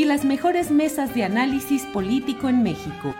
y las mejores mesas de análisis político en México.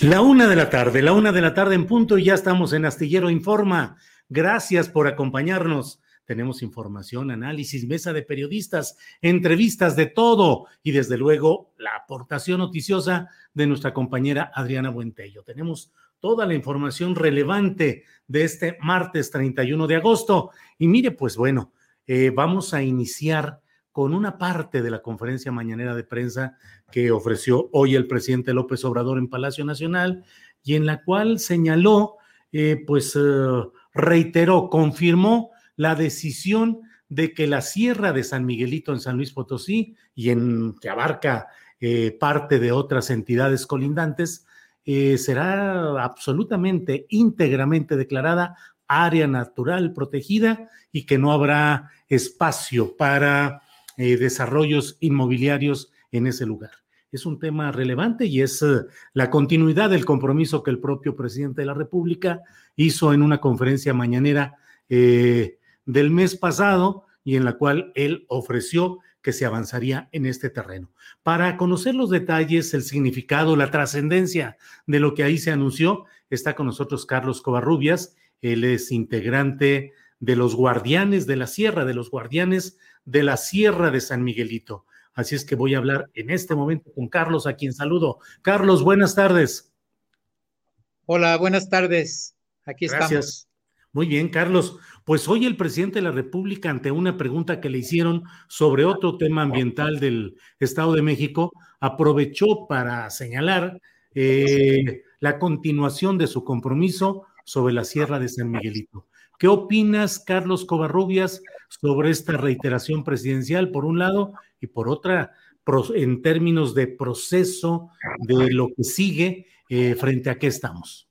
La una de la tarde, la una de la tarde en punto y ya estamos en Astillero Informa. Gracias por acompañarnos. Tenemos información, análisis, mesa de periodistas, entrevistas de todo y desde luego la aportación noticiosa de nuestra compañera Adriana Buentello. Tenemos toda la información relevante de este martes 31 de agosto. Y mire, pues bueno, eh, vamos a iniciar con una parte de la conferencia mañanera de prensa que ofreció hoy el presidente López Obrador en Palacio Nacional y en la cual señaló, eh, pues eh, reiteró, confirmó la decisión de que la Sierra de San Miguelito en San Luis Potosí y en que abarca eh, parte de otras entidades colindantes, será absolutamente, íntegramente declarada área natural protegida y que no habrá espacio para eh, desarrollos inmobiliarios en ese lugar. Es un tema relevante y es eh, la continuidad del compromiso que el propio presidente de la República hizo en una conferencia mañanera eh, del mes pasado y en la cual él ofreció que se avanzaría en este terreno. Para conocer los detalles, el significado, la trascendencia de lo que ahí se anunció, está con nosotros Carlos Covarrubias. Él es integrante de los guardianes de la sierra, de los guardianes de la Sierra de San Miguelito. Así es que voy a hablar en este momento con Carlos, a quien saludo. Carlos, buenas tardes. Hola, buenas tardes. Aquí Gracias. estamos. Muy bien, Carlos. Pues hoy el presidente de la República, ante una pregunta que le hicieron sobre otro tema ambiental del Estado de México, aprovechó para señalar eh, la continuación de su compromiso sobre la Sierra de San Miguelito. ¿Qué opinas, Carlos Covarrubias, sobre esta reiteración presidencial, por un lado, y por otra, en términos de proceso de lo que sigue eh, frente a qué estamos?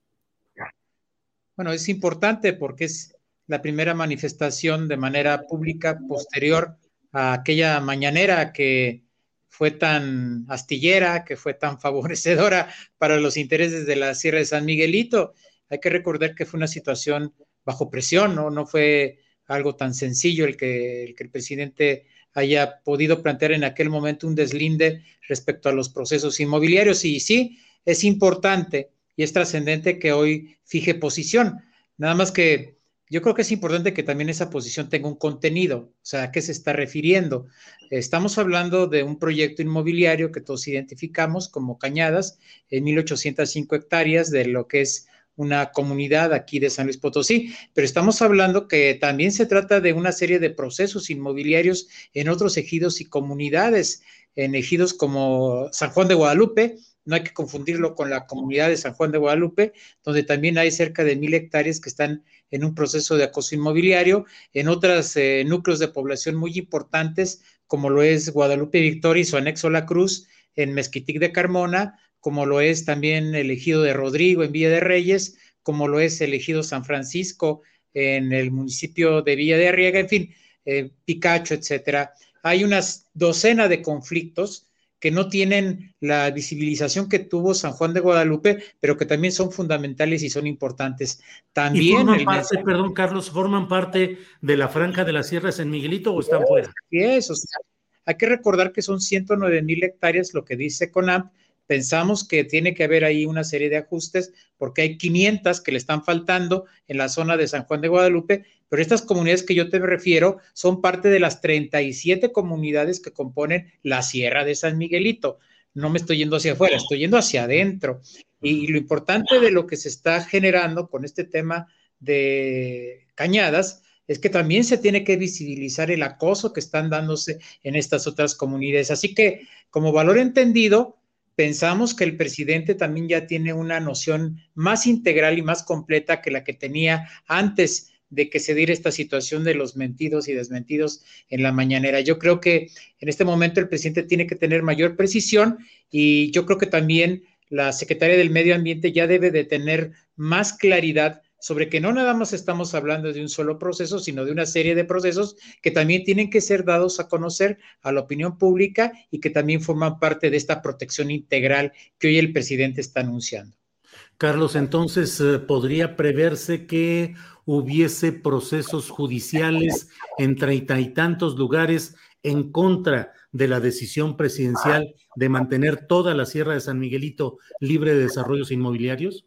Bueno, es importante porque es la primera manifestación de manera pública posterior a aquella mañanera que fue tan astillera, que fue tan favorecedora para los intereses de la Sierra de San Miguelito. Hay que recordar que fue una situación bajo presión, ¿no? No fue algo tan sencillo el que, el que el presidente haya podido plantear en aquel momento un deslinde respecto a los procesos inmobiliarios. Y sí, es importante y es trascendente que hoy fije posición. Nada más que yo creo que es importante que también esa posición tenga un contenido, o sea, ¿a qué se está refiriendo? Estamos hablando de un proyecto inmobiliario que todos identificamos como Cañadas, en 1805 hectáreas de lo que es una comunidad aquí de San Luis Potosí, pero estamos hablando que también se trata de una serie de procesos inmobiliarios en otros ejidos y comunidades, en ejidos como San Juan de Guadalupe, no hay que confundirlo con la comunidad de San Juan de Guadalupe, donde también hay cerca de mil hectáreas que están en un proceso de acoso inmobiliario, en otros eh, núcleos de población muy importantes, como lo es Guadalupe Victoria y su anexo La Cruz, en Mezquitic de Carmona, como lo es también el ejido de Rodrigo en Villa de Reyes, como lo es el ejido San Francisco en el municipio de Villa de Arriaga, en fin, eh, Picacho, etcétera. Hay unas docena de conflictos que no tienen la visibilización que tuvo San Juan de Guadalupe, pero que también son fundamentales y son importantes. También. forman parte, perdón, Carlos, forman parte de la franja de la Sierra de San Miguelito o están fuera? Sí, es, o sea, hay que recordar que son 109 mil hectáreas, lo que dice CONAMP, Pensamos que tiene que haber ahí una serie de ajustes porque hay 500 que le están faltando en la zona de San Juan de Guadalupe, pero estas comunidades que yo te refiero son parte de las 37 comunidades que componen la Sierra de San Miguelito. No me estoy yendo hacia afuera, estoy yendo hacia adentro. Y, lo importante de lo que se está generando con este tema de cañadas es que también se tiene que visibilizar el acoso que están dándose en estas otras comunidades. Así que, como valor entendido, pensamos que el presidente también ya tiene una noción más integral y más completa que la que tenía antes de que se diera esta situación de los mentidos y desmentidos en la mañanera. Yo creo que en este momento el presidente tiene que tener mayor precisión y yo creo que también la secretaria del Medio Ambiente ya debe de tener más claridad sobre que no nada más estamos hablando de un solo proceso, sino de una serie de procesos que también tienen que ser dados a conocer a la opinión pública y que también forman parte de esta protección integral que hoy el presidente está anunciando. Carlos, entonces, eh, ¿podría preverse que hubiese procesos judiciales en treinta y tantos lugares en contra de la decisión presidencial de mantener toda la Sierra de San Miguelito libre de desarrollos inmobiliarios?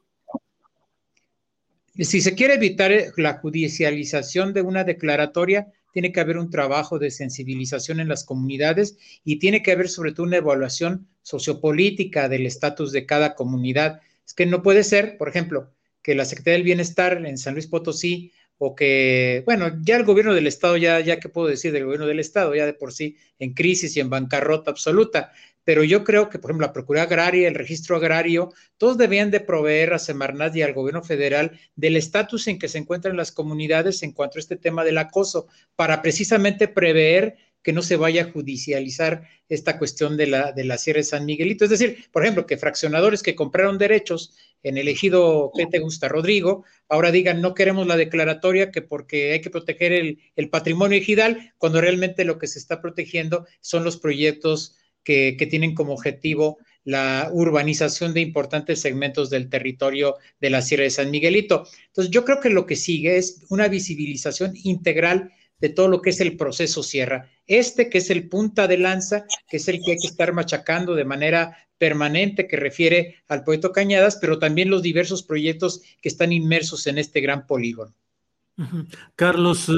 Si se quiere evitar eh, la judicialización de una declaratoria, tiene que haber un trabajo de sensibilización en las comunidades y tiene que haber sobre todo una evaluación sociopolítica del estatus de cada comunidad. Es que no puede ser, por ejemplo, que la Secretaría del Bienestar en San Luis Potosí o que, bueno, ya el gobierno del Estado, ya, ya que puedo decir del gobierno del Estado, ya de por sí en crisis y en bancarrota absoluta, pero yo creo que, por ejemplo, la Procuraduría Agraria, el Registro Agrario, todos debían de proveer a Semarnat y al gobierno federal del estatus en que se encuentran las comunidades en cuanto a este tema del acoso, para precisamente prever que no se vaya a judicializar esta cuestión de la, de la Sierra de San Miguelito. Es decir, por ejemplo, que fraccionadores que compraron derechos en el ejido que te gusta, Rodrigo, ahora digan no queremos la declaratoria que porque hay que proteger el, el patrimonio ejidal, cuando realmente lo que se está protegiendo son los proyectos que, tienen como objetivo la urbanización de importantes segmentos del territorio de la Sierra de San Miguelito. Entonces, yo creo que lo que sigue es una visibilización integral de todo lo que es el proceso Sierra. Este que es el punta de lanza, que es el que hay que estar machacando de manera permanente, que refiere al proyecto Cañadas, pero también los diversos proyectos que están inmersos en este gran polígono. Carlos, eh,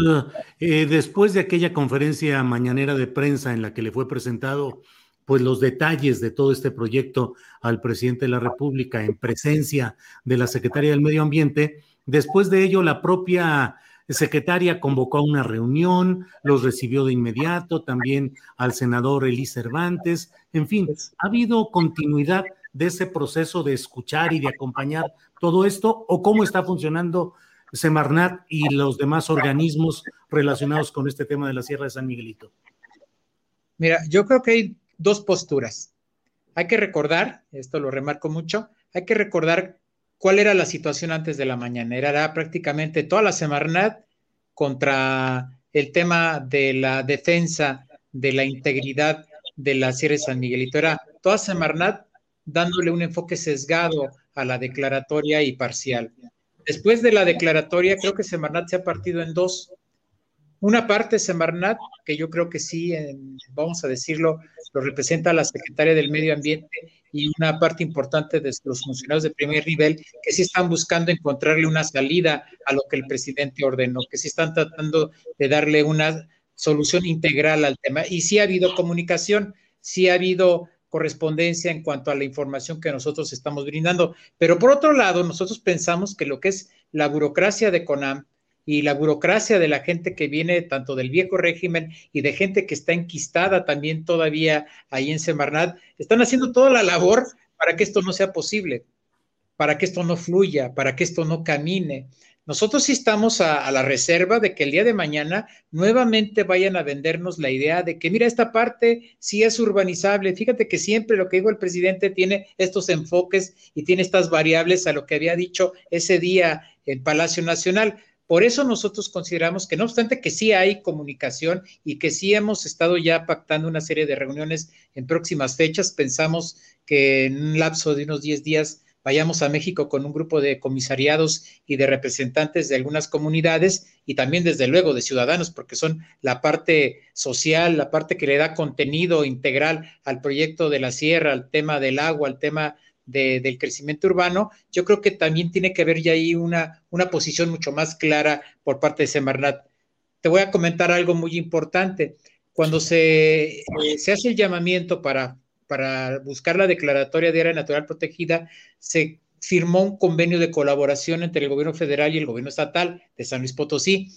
eh, después de aquella conferencia mañanera de prensa en la que le fue presentado pues los detalles de todo este proyecto al presidente de la República en presencia de la secretaria del Medio Ambiente. Después de ello, la propia secretaria convocó una reunión, los recibió de inmediato, también al senador Elí Cervantes. En fin, ¿ha habido continuidad de ese proceso de escuchar y de acompañar todo esto? ¿O cómo está funcionando Semarnat y los demás organismos relacionados con este tema de la Sierra de San Miguelito? Mira, yo creo que hay dos posturas. Hay que recordar, esto lo remarco mucho, hay que recordar cuál era la situación antes de la mañana. Era prácticamente toda la Semarnat contra el tema de la defensa de la integridad de la Sierra de San Miguelito. Era toda Semarnat dándole un enfoque sesgado a la declaratoria y parcial. Después de la declaratoria, creo que Semarnat se ha partido en dos. Una parte, Semarnat, que yo creo que sí, vamos a decirlo, lo representa la secretaria del Medio Ambiente y una parte importante de los funcionarios de primer nivel que sí están buscando encontrarle una salida a lo que el presidente ordenó, que sí están tratando de darle una solución integral al tema. Y sí ha habido comunicación, sí ha habido correspondencia en cuanto a la información que nosotros estamos brindando. Pero por otro lado, nosotros pensamos que lo que es la burocracia de CONAM, y la burocracia de la gente que viene tanto del viejo régimen y de gente que está enquistada también todavía ahí en Semarnat, están haciendo toda la labor para que esto no sea posible, para que esto no fluya, para que esto no camine. Nosotros sí estamos a, la reserva de que el día de mañana nuevamente vayan a vendernos la idea de que, mira, esta parte sí es urbanizable. Fíjate que siempre lo que dijo el presidente tiene estos enfoques y tiene estas variables a lo que había dicho ese día el Palacio Nacional Por eso nosotros consideramos que no obstante que sí hay comunicación y que sí hemos estado ya pactando una serie de reuniones en próximas fechas, pensamos que en un lapso de unos 10 días vayamos a México con un grupo de comisariados y de representantes de algunas comunidades y también desde luego de ciudadanos, porque son la parte social, la parte que le da contenido integral al proyecto de la sierra, al tema del agua, al tema del crecimiento urbano, yo creo que también tiene que haber ya ahí una, una posición mucho más clara por parte de Semarnat. Te voy a comentar algo muy importante. Cuando se, eh, se hace el llamamiento para, para buscar la declaratoria de área natural protegida, se firmó un convenio de colaboración entre el gobierno federal y el gobierno estatal de San Luis Potosí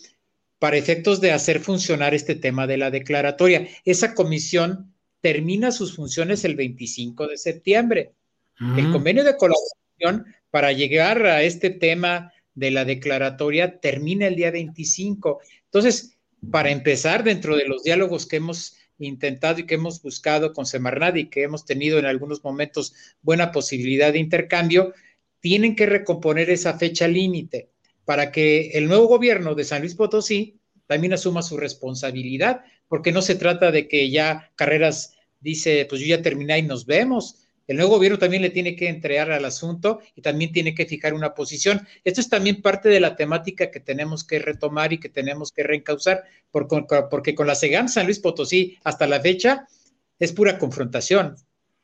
para efectos de hacer funcionar este tema de la declaratoria. Esa comisión termina sus funciones el 25 de septiembre. El convenio de colaboración para llegar a este tema de la declaratoria termina el día 25. Entonces, para empezar, dentro de los diálogos que hemos intentado y que hemos buscado con Semarnat y que hemos tenido en algunos momentos buena posibilidad de intercambio, tienen que recomponer esa fecha límite para que el nuevo gobierno de San Luis Potosí también asuma su responsabilidad, porque no se trata de que ya Carreras dice, pues yo ya terminé y nos vemos. El nuevo gobierno también le tiene que entregar al asunto y también tiene que fijar una posición. Esto es también parte de la temática que tenemos que retomar y que tenemos que reencauzar, porque con la SEGAM San Luis Potosí hasta la fecha es pura confrontación.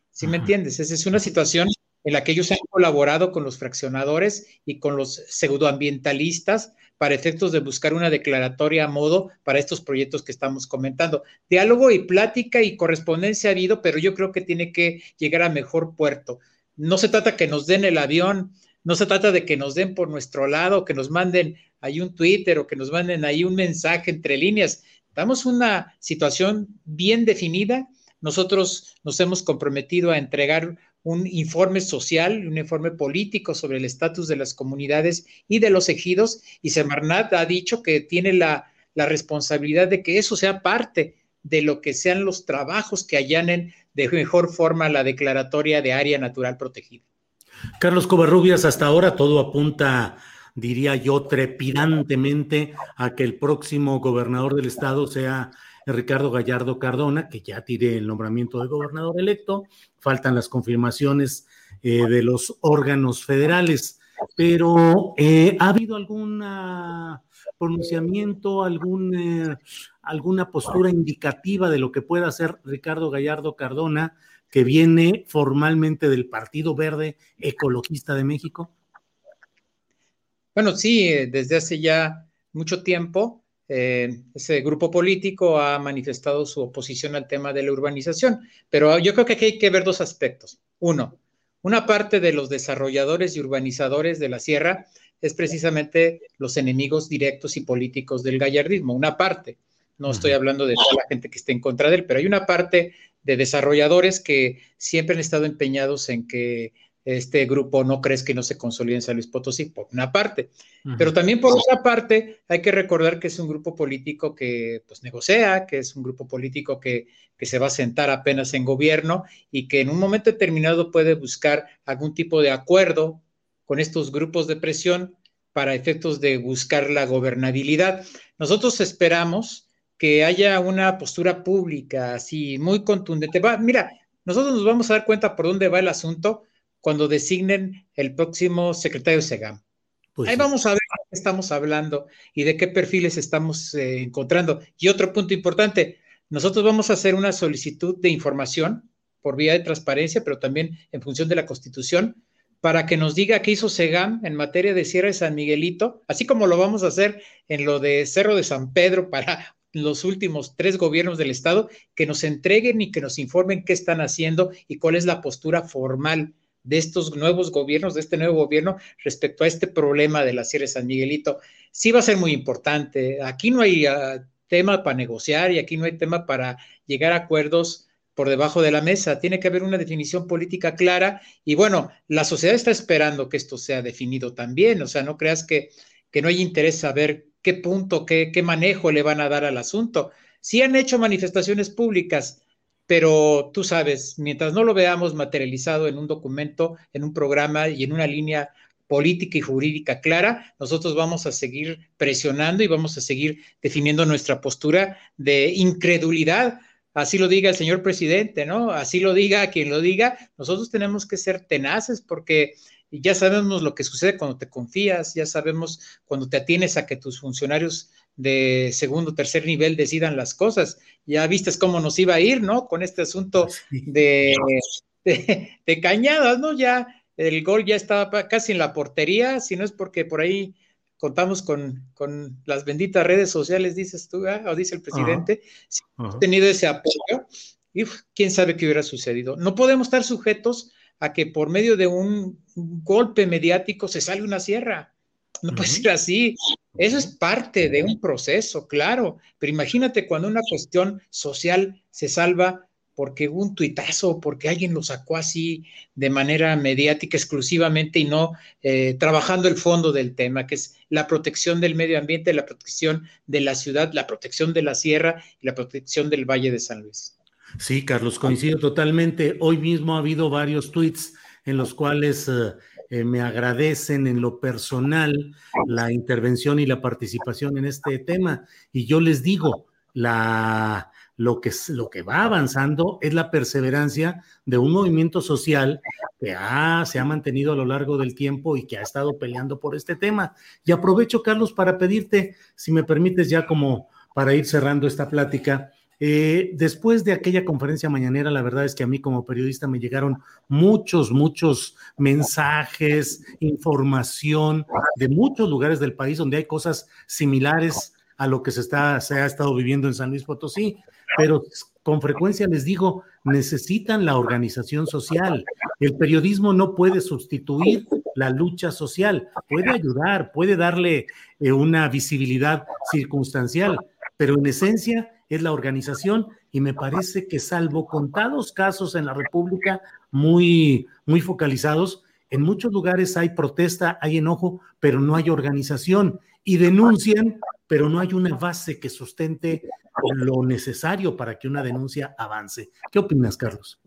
¿Sí me entiendes? Esa es una situación en la que ellos han colaborado con los fraccionadores y con los pseudoambientalistas para efectos de buscar una declaratoria a modo para estos proyectos que estamos comentando. Diálogo y plática y correspondencia ha habido, pero yo creo que tiene que llegar a mejor puerto. No se trata que nos den el avión, no se trata de que nos den por nuestro lado, que nos manden ahí un Twitter o que nos manden ahí un mensaje entre líneas. Damos una situación bien definida. Nosotros nos hemos comprometido a entregar un informe social, un informe político sobre el estatus de las comunidades y de los ejidos, y Semarnat ha dicho que tiene la, responsabilidad de que eso sea parte de lo que sean los trabajos que allanen de mejor forma la declaratoria de área natural protegida. Carlos Covarrubias, hasta ahora todo apunta, diría yo, trepidantemente a que el próximo gobernador del estado sea Ricardo Gallardo Cardona, que ya tiene el nombramiento de gobernador electo, faltan las confirmaciones eh, de los órganos federales, pero eh, ¿ha habido algún pronunciamiento, algún, eh, alguna postura indicativa de lo que pueda hacer Ricardo Gallardo Cardona, que viene formalmente del Partido Verde Ecologista de México? Bueno, sí, desde hace ya mucho tiempo eh, ese grupo político ha manifestado su oposición al tema de la urbanización, pero yo creo que aquí hay que ver dos aspectos. Uno, una parte de los desarrolladores y urbanizadores de la sierra es precisamente los enemigos directos y políticos del gallardismo, una parte. No estoy hablando de toda la gente que esté en contra de él, pero hay una parte de desarrolladores que siempre han estado empeñados en que este grupo no crees que no se consolide en San Luis Potosí, por una parte. Pero también por otra parte, hay que recordar que es un grupo político que pues negocia, que es un grupo político que, que se va a sentar apenas en gobierno y que en un momento determinado puede buscar algún tipo de acuerdo con estos grupos de presión para efectos de buscar la gobernabilidad. Nosotros esperamos que haya una postura pública así muy contundente. mira, nosotros nos vamos a dar cuenta por dónde va el asunto cuando designen el próximo secretario de SEGAM. Pues Ahí vamos a ver de qué estamos hablando y de qué perfiles estamos eh, encontrando. Y otro punto importante, nosotros vamos a hacer una solicitud de información por vía de transparencia, pero también en función de la Constitución, para que nos diga qué hizo SEGAM en materia de Sierra de San Miguelito, así como lo vamos a hacer en lo de Cerro de San Pedro para los últimos tres gobiernos del Estado, que nos entreguen y que nos informen qué están haciendo y cuál es la postura formal de estos nuevos gobiernos, de este nuevo gobierno respecto a este problema de la Sierra San Miguelito, sí va a ser muy importante. Aquí no hay ah, tema para negociar y aquí no hay tema para llegar a acuerdos por debajo de la mesa. Tiene que haber una definición política clara y bueno, la sociedad está esperando que esto sea definido también. O sea, no creas que, que no hay interés saber qué punto, qué, qué manejo le van a dar al asunto. Sí han hecho manifestaciones públicas, pero tú sabes, mientras no lo veamos materializado en un documento, en un programa y en una línea política y jurídica clara, nosotros vamos a seguir presionando y vamos a seguir definiendo nuestra postura de incredulidad. Así lo diga el señor presidente, ¿no? Así lo diga quien lo diga. Nosotros tenemos que ser tenaces porque ya sabemos lo que sucede cuando te confías, ya sabemos cuando te atienes a que tus funcionarios de segundo o tercer nivel decidan las cosas. Ya viste cómo nos iba a ir, ¿no? Con este asunto de, de, cañadas, ¿no? Ya el gol ya estaba casi en la portería, si no es porque por ahí contamos con, con las benditas redes sociales, dices tú, ¿eh? o dice el presidente, si hemos tenido ese apoyo, y quién sabe qué hubiera sucedido. No podemos estar sujetos a que por medio de un golpe mediático se sale una sierra. No puede ser así. Eso es parte de un proceso, claro. Pero imagínate cuando una cuestión social se salva porque hubo un tuitazo, porque alguien lo sacó así de manera mediática exclusivamente y no eh, trabajando el fondo del tema, que es la protección del medio ambiente, la protección de la ciudad, la protección de la sierra y la protección del Valle de San Luis. Sí, Carlos, coincido totalmente. Hoy mismo ha habido varios tweets en los cuales eh, eh, me agradecen en lo personal la intervención y la participación en este tema. Y yo les digo, la, lo, que, lo que va avanzando es la perseverancia de un movimiento social que se ha mantenido a lo largo del tiempo y que ha estado peleando por este tema. Y aprovecho, Carlos, para pedirte, si me permites ya como para ir cerrando esta plática, eh, después de aquella conferencia mañanera, la verdad es que a mí como periodista me llegaron muchos, muchos mensajes, información de muchos lugares del país donde hay cosas similares a lo que se, está, se ha estado viviendo en San Luis Potosí, pero con frecuencia les digo, necesitan la organización social. El periodismo no puede sustituir la lucha social, puede ayudar, puede darle eh, una visibilidad circunstancial, pero en esencia es la organización y me parece que salvo contados casos en la República muy, muy focalizados, en muchos lugares hay protesta, hay enojo, pero no hay organización y denuncian, pero no hay una base que sustente lo necesario para que una denuncia avance. ¿Qué opinas, Carlos?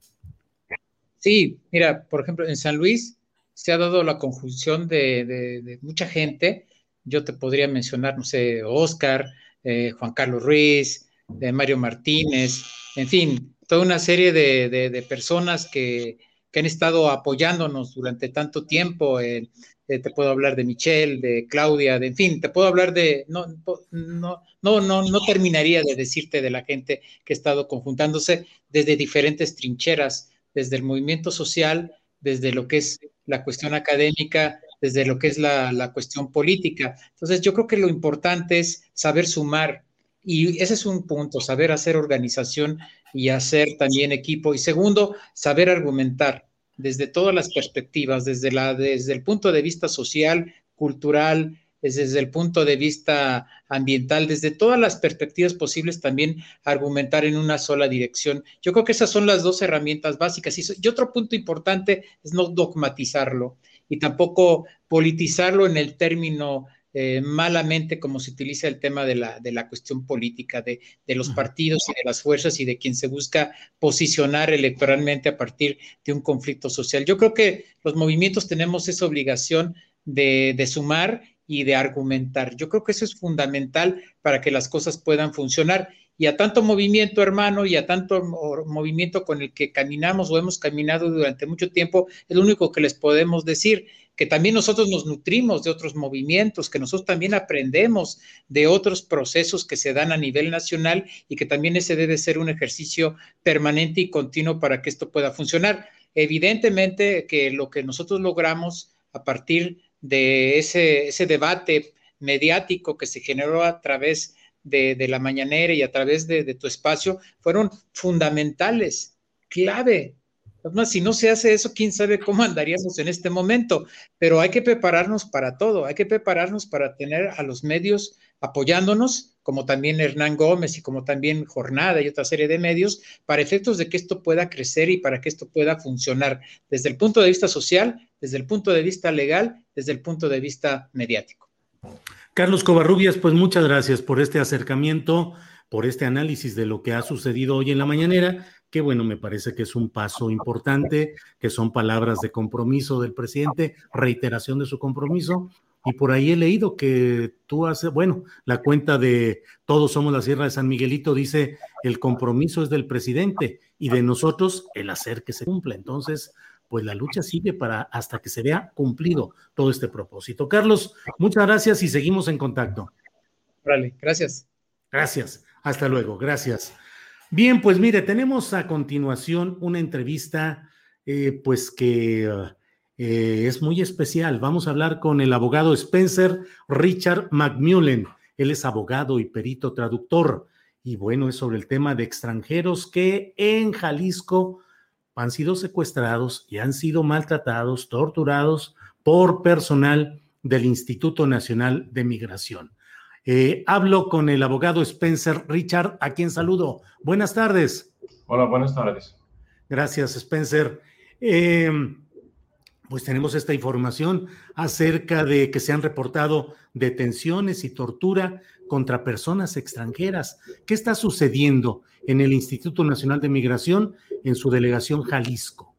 Sí, mira, por ejemplo, en San Luis se ha dado la conjunción de, mucha gente. Yo te podría mencionar, no sé, Oscar, eh, Juan Carlos Ruiz, de Mario Martínez, en fin, toda una serie de, personas que, han estado apoyándonos durante tanto tiempo. Eh, te puedo hablar de Michelle, de Claudia, de, en fin, te puedo hablar de, no, no, no, no, no terminaría de decirte de la gente que ha estado conjuntándose desde diferentes trincheras, desde el movimiento social, desde lo que es la cuestión académica, desde lo que es la, la cuestión política. Entonces, yo creo que lo importante es saber sumar, y ese es un punto, saber hacer organización y hacer también equipo. Y segundo, saber argumentar desde todas las perspectivas, desde, la, desde el punto de vista social, cultural, desde el punto de vista ambiental, desde todas las perspectivas posibles, también argumentar en una sola dirección. Yo creo que esas son las dos herramientas básicas. Y, otro punto importante es no dogmatizarlo y tampoco politizarlo en el término eh, malamente como se utiliza el tema de la, de la cuestión política, de, de, los partidos y de las fuerzas y de quien se busca posicionar electoralmente a partir de un conflicto social. Yo creo que los movimientos tenemos esa obligación de, de sumar y de argumentar. Yo creo que eso es fundamental para que las cosas puedan funcionar. Y a tanto movimiento, hermano, y a tanto movimiento con el que caminamos o hemos caminado durante mucho tiempo, es lo único que les podemos decir que también nosotros nos nutrimos de otros movimientos, que nosotros también aprendemos de otros procesos que se dan a nivel nacional y que también ese debe ser un ejercicio permanente y continuo para que esto pueda funcionar. Evidentemente que lo que nosotros logramos a partir de ese, ese debate mediático que se generó a través de, la mañanera y a través de tu espacio fueron fundamentales, clave si no se hace eso, quién sabe cómo andaríamos en este momento, pero hay que prepararnos para todo, hay que prepararnos para tener a los medios apoyándonos, como también Hernán Gómez y como también Jornada y otra serie de medios, para efectos de que esto pueda crecer y para que esto pueda funcionar desde el punto de vista social, desde el punto de vista legal, desde el punto de vista mediático. Carlos Covarrubias, pues muchas gracias por este acercamiento, por este análisis de lo que ha sucedido hoy en la mañanera que bueno, me parece que es un paso importante, que son palabras de compromiso del presidente, reiteración de su compromiso. Y por ahí he leído que tú haces, bueno, la cuenta de Todos somos la Sierra de San Miguelito dice, el compromiso es del presidente y de nosotros el hacer que se cumpla. Entonces, pues la lucha sigue para hasta que se vea cumplido todo este propósito. Carlos, muchas gracias y seguimos en contacto. Vale, gracias. Gracias. Hasta luego. Gracias. Bien, pues mire, tenemos a continuación una entrevista, eh, pues que eh, es muy especial. Vamos a hablar con el abogado Spencer Richard McMullen. Él es abogado y perito traductor. Y bueno, es sobre el tema de extranjeros que en Jalisco han sido secuestrados y han sido maltratados, torturados por personal del Instituto Nacional de Migración. Eh, hablo con el abogado Spencer Richard, a quien saludo. Buenas tardes. Hola, buenas tardes. Gracias, Spencer. Eh, pues tenemos esta información acerca de que se han reportado detenciones y tortura contra personas extranjeras. ¿Qué está sucediendo en el Instituto Nacional de Migración en su delegación Jalisco?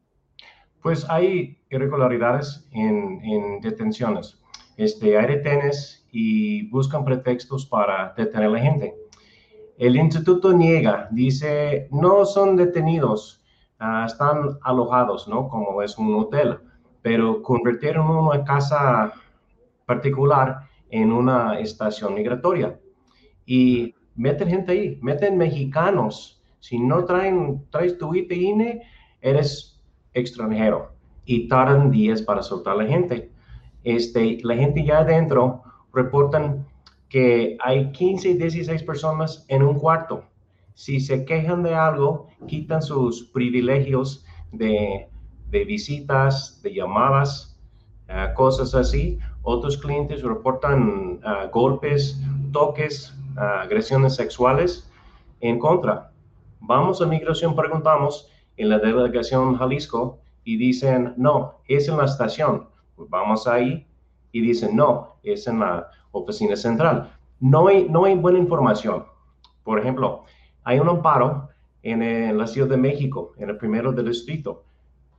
Pues hay irregularidades en, en detenciones. Este, hay retenes y buscan pretextos para detener a la gente. El instituto niega, dice, no son detenidos, ah, están alojados, ¿no? Como es un hotel, pero convirtieron una casa particular en una estación migratoria. Y meten gente ahí, meten mexicanos. Si no traen, traes tu ITINE, eres extranjero. Y tardan días para soltar a la gente. Este, la gente ya adentro reportan que hay 15 y 16 personas en un cuarto. Si se quejan de algo, quitan sus privilegios de, visitas, de llamadas, eh, cosas así. Otros clientes reportan eh, golpes, toques, eh, agresiones sexuales en contra. Vamos a migración, preguntamos en la delegación Jalisco y dicen, no, es en la estación. Pues vamos ahí, y dicen, no, es en la oficina central. No hay, no hay buena información. Por ejemplo, hay un amparo en, la Ciudad de México, en el primero del distrito,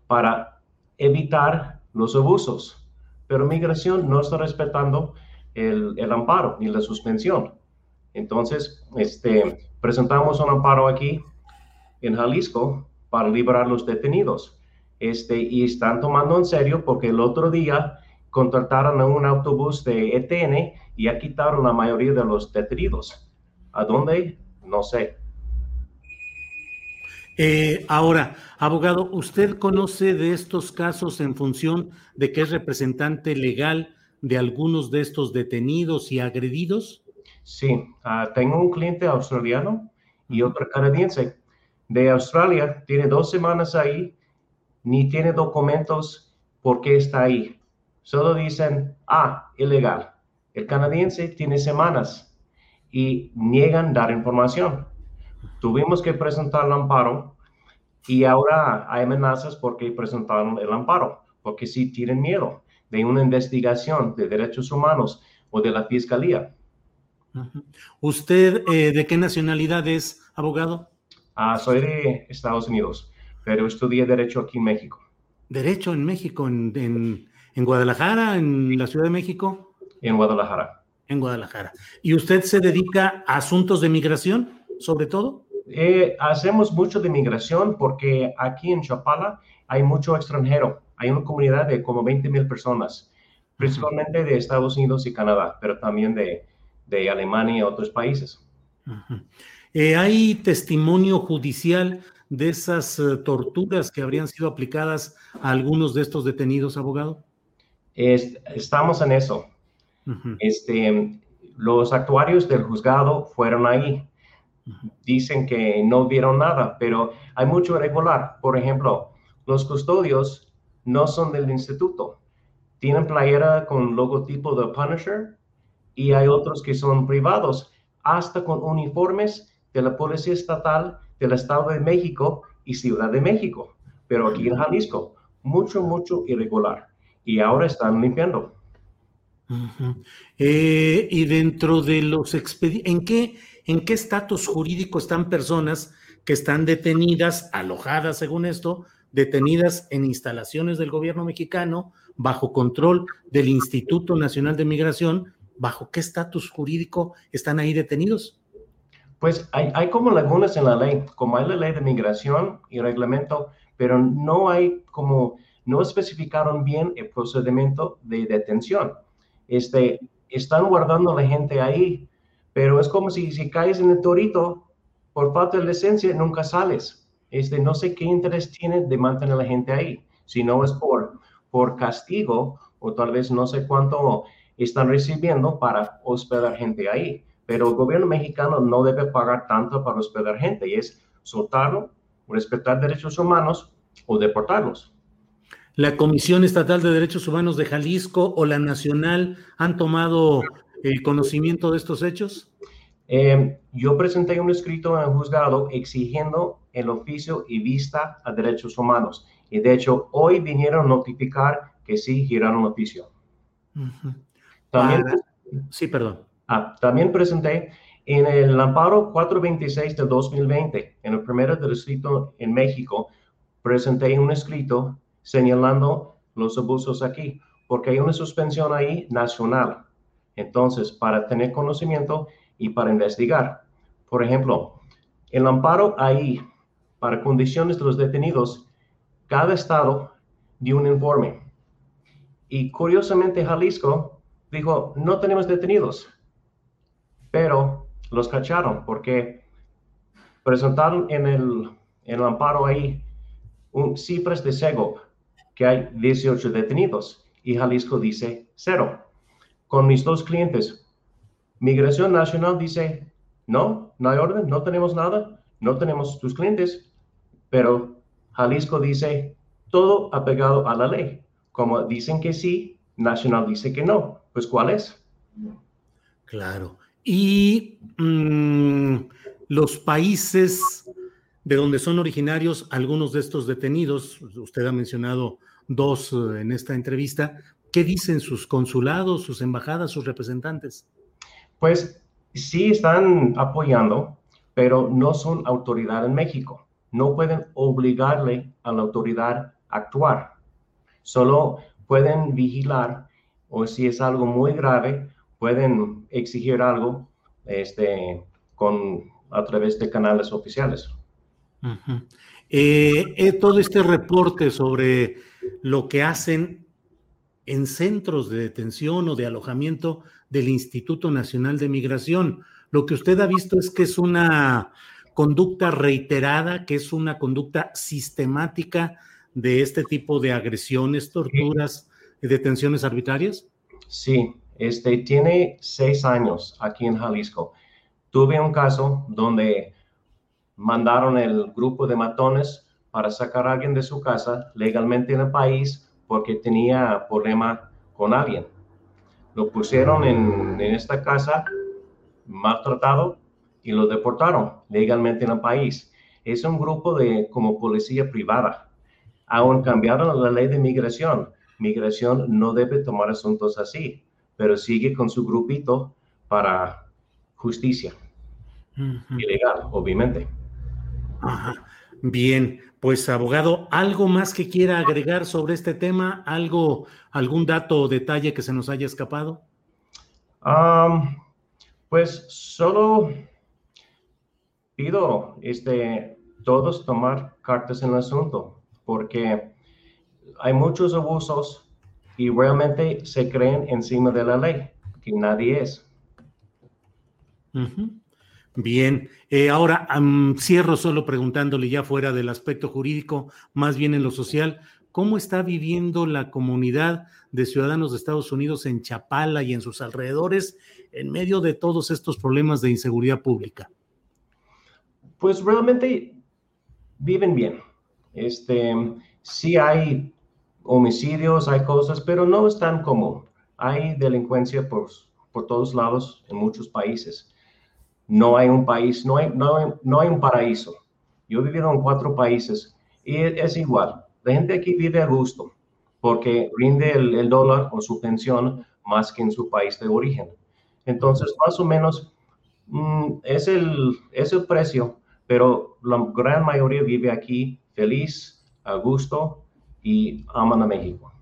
para evitar los abusos, pero migración no está respetando el, el amparo ni la suspensión. Entonces, este, presentamos un amparo aquí en Jalisco para liberar los detenidos. Este, y están tomando en serio porque el otro día contrataron a un autobús de ETN y ya quitaron la mayoría de los detenidos. ¿A dónde? No sé. Eh, ahora, abogado, ¿usted conoce de estos casos en función de que es representante legal de algunos de estos detenidos y agredidos? Sí, ah, tengo un cliente australiano y otro canadiense. De Australia, tiene dos semanas ahí, ni tiene documentos por qué está ahí Solo dicen, ah, ilegal. El canadiense tiene semanas y niegan dar información. Tuvimos que presentar el amparo y ahora hay amenazas porque presentaron el amparo, porque sí tienen miedo de una investigación de derechos humanos o de la fiscalía. ¿Usted eh, de qué nacionalidad es, abogado? Ah, soy de Estados Unidos, pero estudié Derecho aquí en México. Derecho en México, en, ¿En Guadalajara, en la Ciudad de México? En Guadalajara. En Guadalajara. ¿Y usted se dedica a asuntos de migración, sobre todo? Eh, hacemos mucho de migración porque aquí en Chapala hay mucho extranjero. Hay una comunidad de como 20 mil personas, principalmente de Estados Unidos y Canadá, pero también de, de Alemania y otros países. Eh, ¿Hay testimonio judicial de esas eh, torturas que habrían sido aplicadas a algunos de estos detenidos, abogado? Estamos en eso. este, los actuarios del juzgado fueron ahí. Dicen que no vieron nada, pero hay mucho irregular. Por ejemplo, los custodios no son del instituto. Tienen playera con logotipo de Punisher y hay otros que son privados, hasta con uniformes de la Policía Estatal del Estado de México y Ciudad de México. Pero aquí en Jalisco, mucho, mucho irregular y ahora están limpiando. Eh, y dentro de los expedientes, ¿en qué en qué estatus jurídico están personas que están detenidas, alojadas según esto, detenidas en instalaciones del gobierno mexicano bajo control del Instituto Nacional de Migración. ¿Bajo qué estatus jurídico están ahí detenidos? Pues hay, hay, como lagunas en la ley, como hay la ley de migración y reglamento, pero no hay como, no especificaron bien el procedimiento de detención. Este, están guardando la gente ahí, pero es como si, si caes en el torito, por falta de licencia, nunca sales. Este, no sé qué interés tiene de mantener a la gente ahí, si no es por, por castigo o tal vez no sé cuánto están recibiendo para hospedar gente ahí. Pero el gobierno mexicano no debe pagar tanto para hospedar gente y es soltarlo, respetar derechos humanos o deportarlos. ¿La Comisión Estatal de Derechos Humanos de Jalisco o la Nacional han tomado el conocimiento de estos hechos? Eh, yo presenté un escrito en el juzgado exigiendo el oficio y vista a derechos humanos. Y de hecho, hoy vinieron a notificar que sí giraron oficio. también, sí, perdón. Ah, también presenté en el amparo 426 del 2020, en el primer distrito en México, presenté un escrito señalando los abusos aquí, porque hay una suspensión ahí nacional. Entonces, para tener conocimiento y para investigar. Por ejemplo, el amparo ahí para condiciones de los detenidos, cada estado dio un informe. Y curiosamente Jalisco dijo, no tenemos detenidos, pero los cacharon porque presentaron en el, en el amparo ahí un, cifras de SEGOP, que hay 18 detenidos y Jalisco dice cero. Con mis dos clientes, Migración Nacional dice, no, no hay orden, no tenemos nada, no tenemos tus clientes, pero Jalisco dice todo apegado a la ley. Como dicen que sí, Nacional dice que no. Pues ¿cuál es? Claro. Y mm, los países de donde son originarios algunos de estos detenidos, usted ha mencionado dos eh, en esta entrevista, ¿qué dicen sus consulados, sus embajadas, sus representantes? Pues sí están apoyando, pero no son autoridad en México no pueden obligarle a la autoridad a actuar. Solo pueden vigilar o si es algo muy grave, pueden exigir algo este, con, a través de canales oficiales. Eh, eh, todo este reporte sobre lo que hacen en centros de detención o de alojamiento del Instituto Nacional de Migración, lo que usted ha visto es que es una conducta reiterada, que es una conducta sistemática de este tipo de agresiones, torturas y detenciones arbitrarias? Sí, este tiene seis años aquí en Jalisco. Tuve un caso donde mandaron el grupo de matones para sacar a alguien de su casa legalmente en el país porque tenía problema con alguien. Lo pusieron en, en esta casa maltratado y lo deportaron legalmente en el país. Es un grupo de como policía privada. Aún cambiaron la ley de migración. Migración no debe tomar asuntos así, pero sigue con su grupito para justicia. Ilegal, obviamente. Bien, pues abogado, ¿algo más que quiera agregar sobre este tema? ¿Algo, algún dato o detalle que se nos haya escapado? pues solo pido este, todos tomar cartas en el asunto, porque hay muchos abusos y realmente se creen encima de la ley, que nadie es. Bien, eh, ahora cierro solo preguntándole ya fuera del aspecto jurídico, más bien en lo social, ¿cómo está viviendo la comunidad de ciudadanos de Estados Unidos en Chapala y en sus alrededores en medio de todos estos problemas de inseguridad pública? pues realmente viven bien. Este, sí hay homicidios, hay cosas, pero no es tan común. Hay delincuencia por, por todos lados en muchos países. No hay un país, no hay, no no hay un paraíso. Yo he vivido en cuatro países y es igual. La gente aquí vive a gusto porque rinde el, el dólar o su pensión más que en su país de origen. Entonces, más o menos, mm, es, el, es el precio pero la gran mayoría vive aquí feliz, a gusto y aman a México.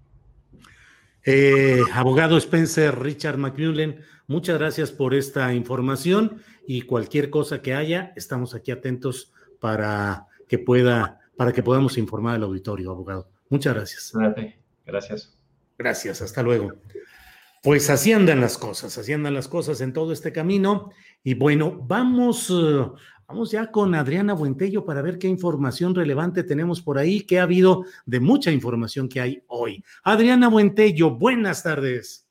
Eh, abogado Spencer Richard McMullen, muchas gracias por esta información y cualquier cosa que haya, estamos aquí atentos para que pueda, para que podamos informar al auditorio, abogado. Muchas gracias. Gracias. Gracias, hasta luego. Pues así andan las cosas, así andan las cosas en todo este camino. Y bueno, vamos, eh, vamos ya con Adriana Buentello para ver qué información relevante tenemos por ahí, que ha habido de mucha información que hay hoy. Adriana Buentello, buenas tardes.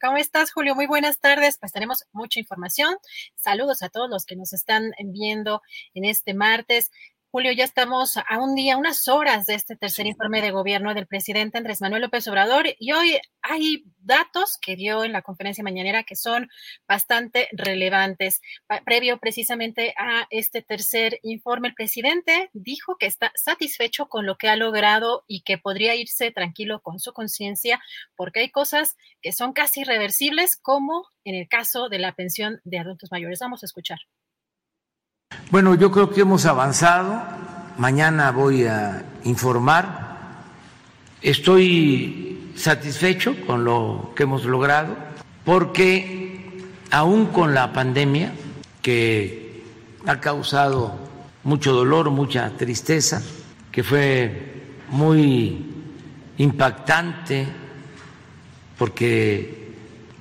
¿Cómo estás, Julio? Muy buenas tardes. Pues tenemos mucha información. Saludos a todos los que nos están viendo en este martes. Julio, ya estamos a un día, unas horas de este tercer informe de gobierno del presidente Andrés Manuel López Obrador y hoy hay datos que dio en la conferencia mañanera que son bastante relevantes. Previo precisamente a este tercer informe, el presidente dijo que está satisfecho con lo que ha logrado y que podría irse tranquilo con su conciencia porque hay cosas que son casi irreversibles como en el caso de la pensión de adultos mayores. Vamos a escuchar. Bueno, yo creo que hemos avanzado. Mañana voy a informar. Estoy satisfecho con lo que hemos logrado porque aún con la pandemia que ha causado mucho dolor, mucha tristeza, que fue muy impactante porque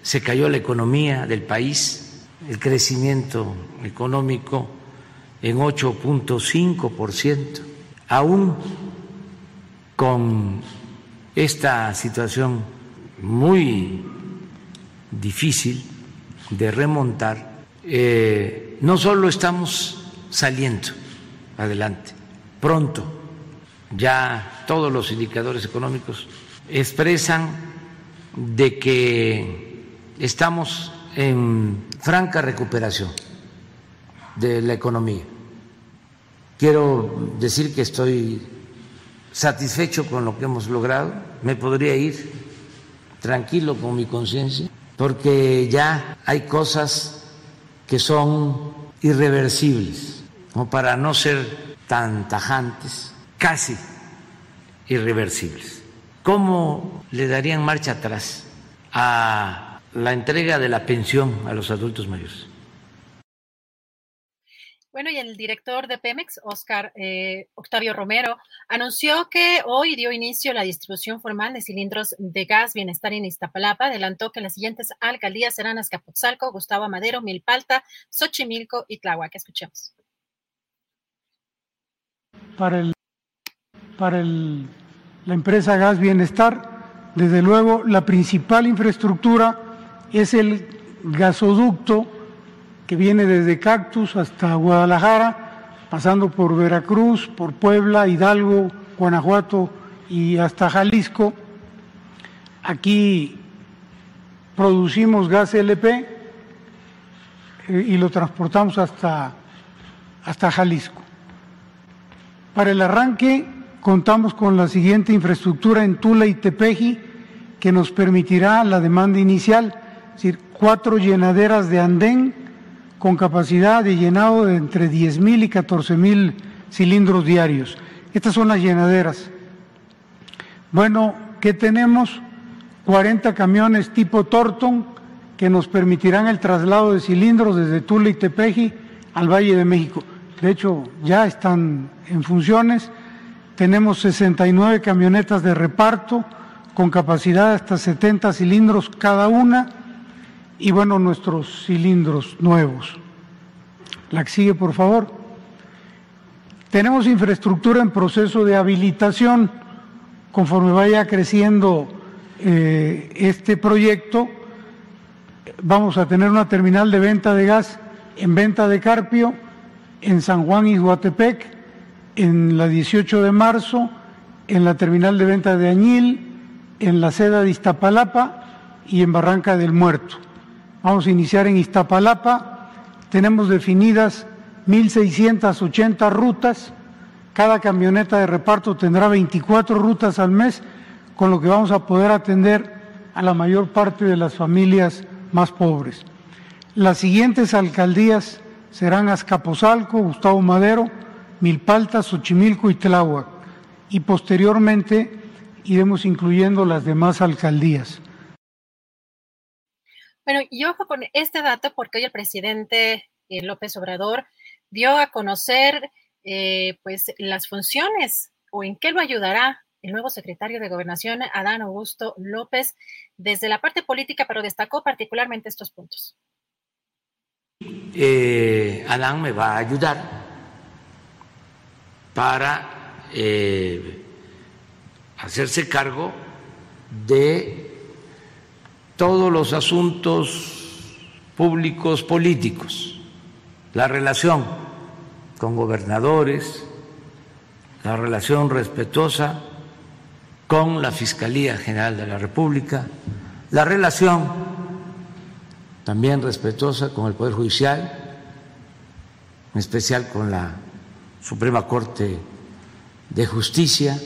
se cayó la economía del país, el crecimiento económico en 8.5%, aún con esta situación muy difícil de remontar, eh, no solo estamos saliendo adelante, pronto ya todos los indicadores económicos expresan de que estamos en franca recuperación de la economía. Quiero decir que estoy satisfecho con lo que hemos logrado, me podría ir tranquilo con mi conciencia, porque ya hay cosas que son irreversibles, como para no ser tan tajantes, casi irreversibles. ¿Cómo le darían marcha atrás a la entrega de la pensión a los adultos mayores? Bueno, y el director de Pemex, Oscar eh, Octavio Romero, anunció que hoy dio inicio la distribución formal de cilindros de gas bienestar en Iztapalapa. Adelantó que las siguientes alcaldías serán Azcapotzalco, Gustavo Madero, Milpalta, Xochimilco y Tláhuac. Escuchemos. Para, el, para el, la empresa Gas Bienestar, desde luego, la principal infraestructura es el gasoducto que viene desde Cactus hasta Guadalajara, pasando por Veracruz, por Puebla, Hidalgo, Guanajuato y hasta Jalisco. Aquí producimos gas LP eh, y lo transportamos hasta, hasta Jalisco. Para el arranque contamos con la siguiente infraestructura en Tula y Tepeji que nos permitirá la demanda inicial, es decir, cuatro llenaderas de andén con capacidad de llenado de entre 10.000 y 14.000 cilindros diarios. Estas son las llenaderas. Bueno, ¿qué tenemos? 40 camiones tipo Torton que nos permitirán el traslado de cilindros desde Tula y Tepeji al Valle de México. De hecho, ya están en funciones. Tenemos 69 camionetas de reparto con capacidad de hasta 70 cilindros cada una y bueno, nuestros cilindros nuevos. La que sigue, por favor. Tenemos infraestructura en proceso de habilitación. Conforme vaya creciendo eh, este proyecto, vamos a tener una terminal de venta de gas en venta de Carpio, en San Juan y Huatepec, en la 18 de marzo, en la terminal de venta de Añil, en la seda de Iztapalapa y en Barranca del Muerto. Vamos a iniciar en Iztapalapa. Tenemos definidas 1.680 rutas. Cada camioneta de reparto tendrá 24 rutas al mes, con lo que vamos a poder atender a la mayor parte de las familias más pobres. Las siguientes alcaldías serán Azcapotzalco, Gustavo Madero, Milpalta, Xochimilco y Tláhuac. Y posteriormente iremos incluyendo las demás alcaldías. Bueno, y ojo con este dato porque hoy el presidente eh, López Obrador dio a conocer eh, pues las funciones o en qué lo ayudará el nuevo secretario de Gobernación, Adán Augusto López, desde la parte política, pero destacó particularmente estos puntos. Eh, Adán me va a ayudar para hacerse cargo de todos los asuntos públicos políticos, la relación con gobernadores, la relación respetuosa con la Fiscalía General de la República, la relación también respetuosa con el Poder Judicial, en especial con la Suprema Corte de Justicia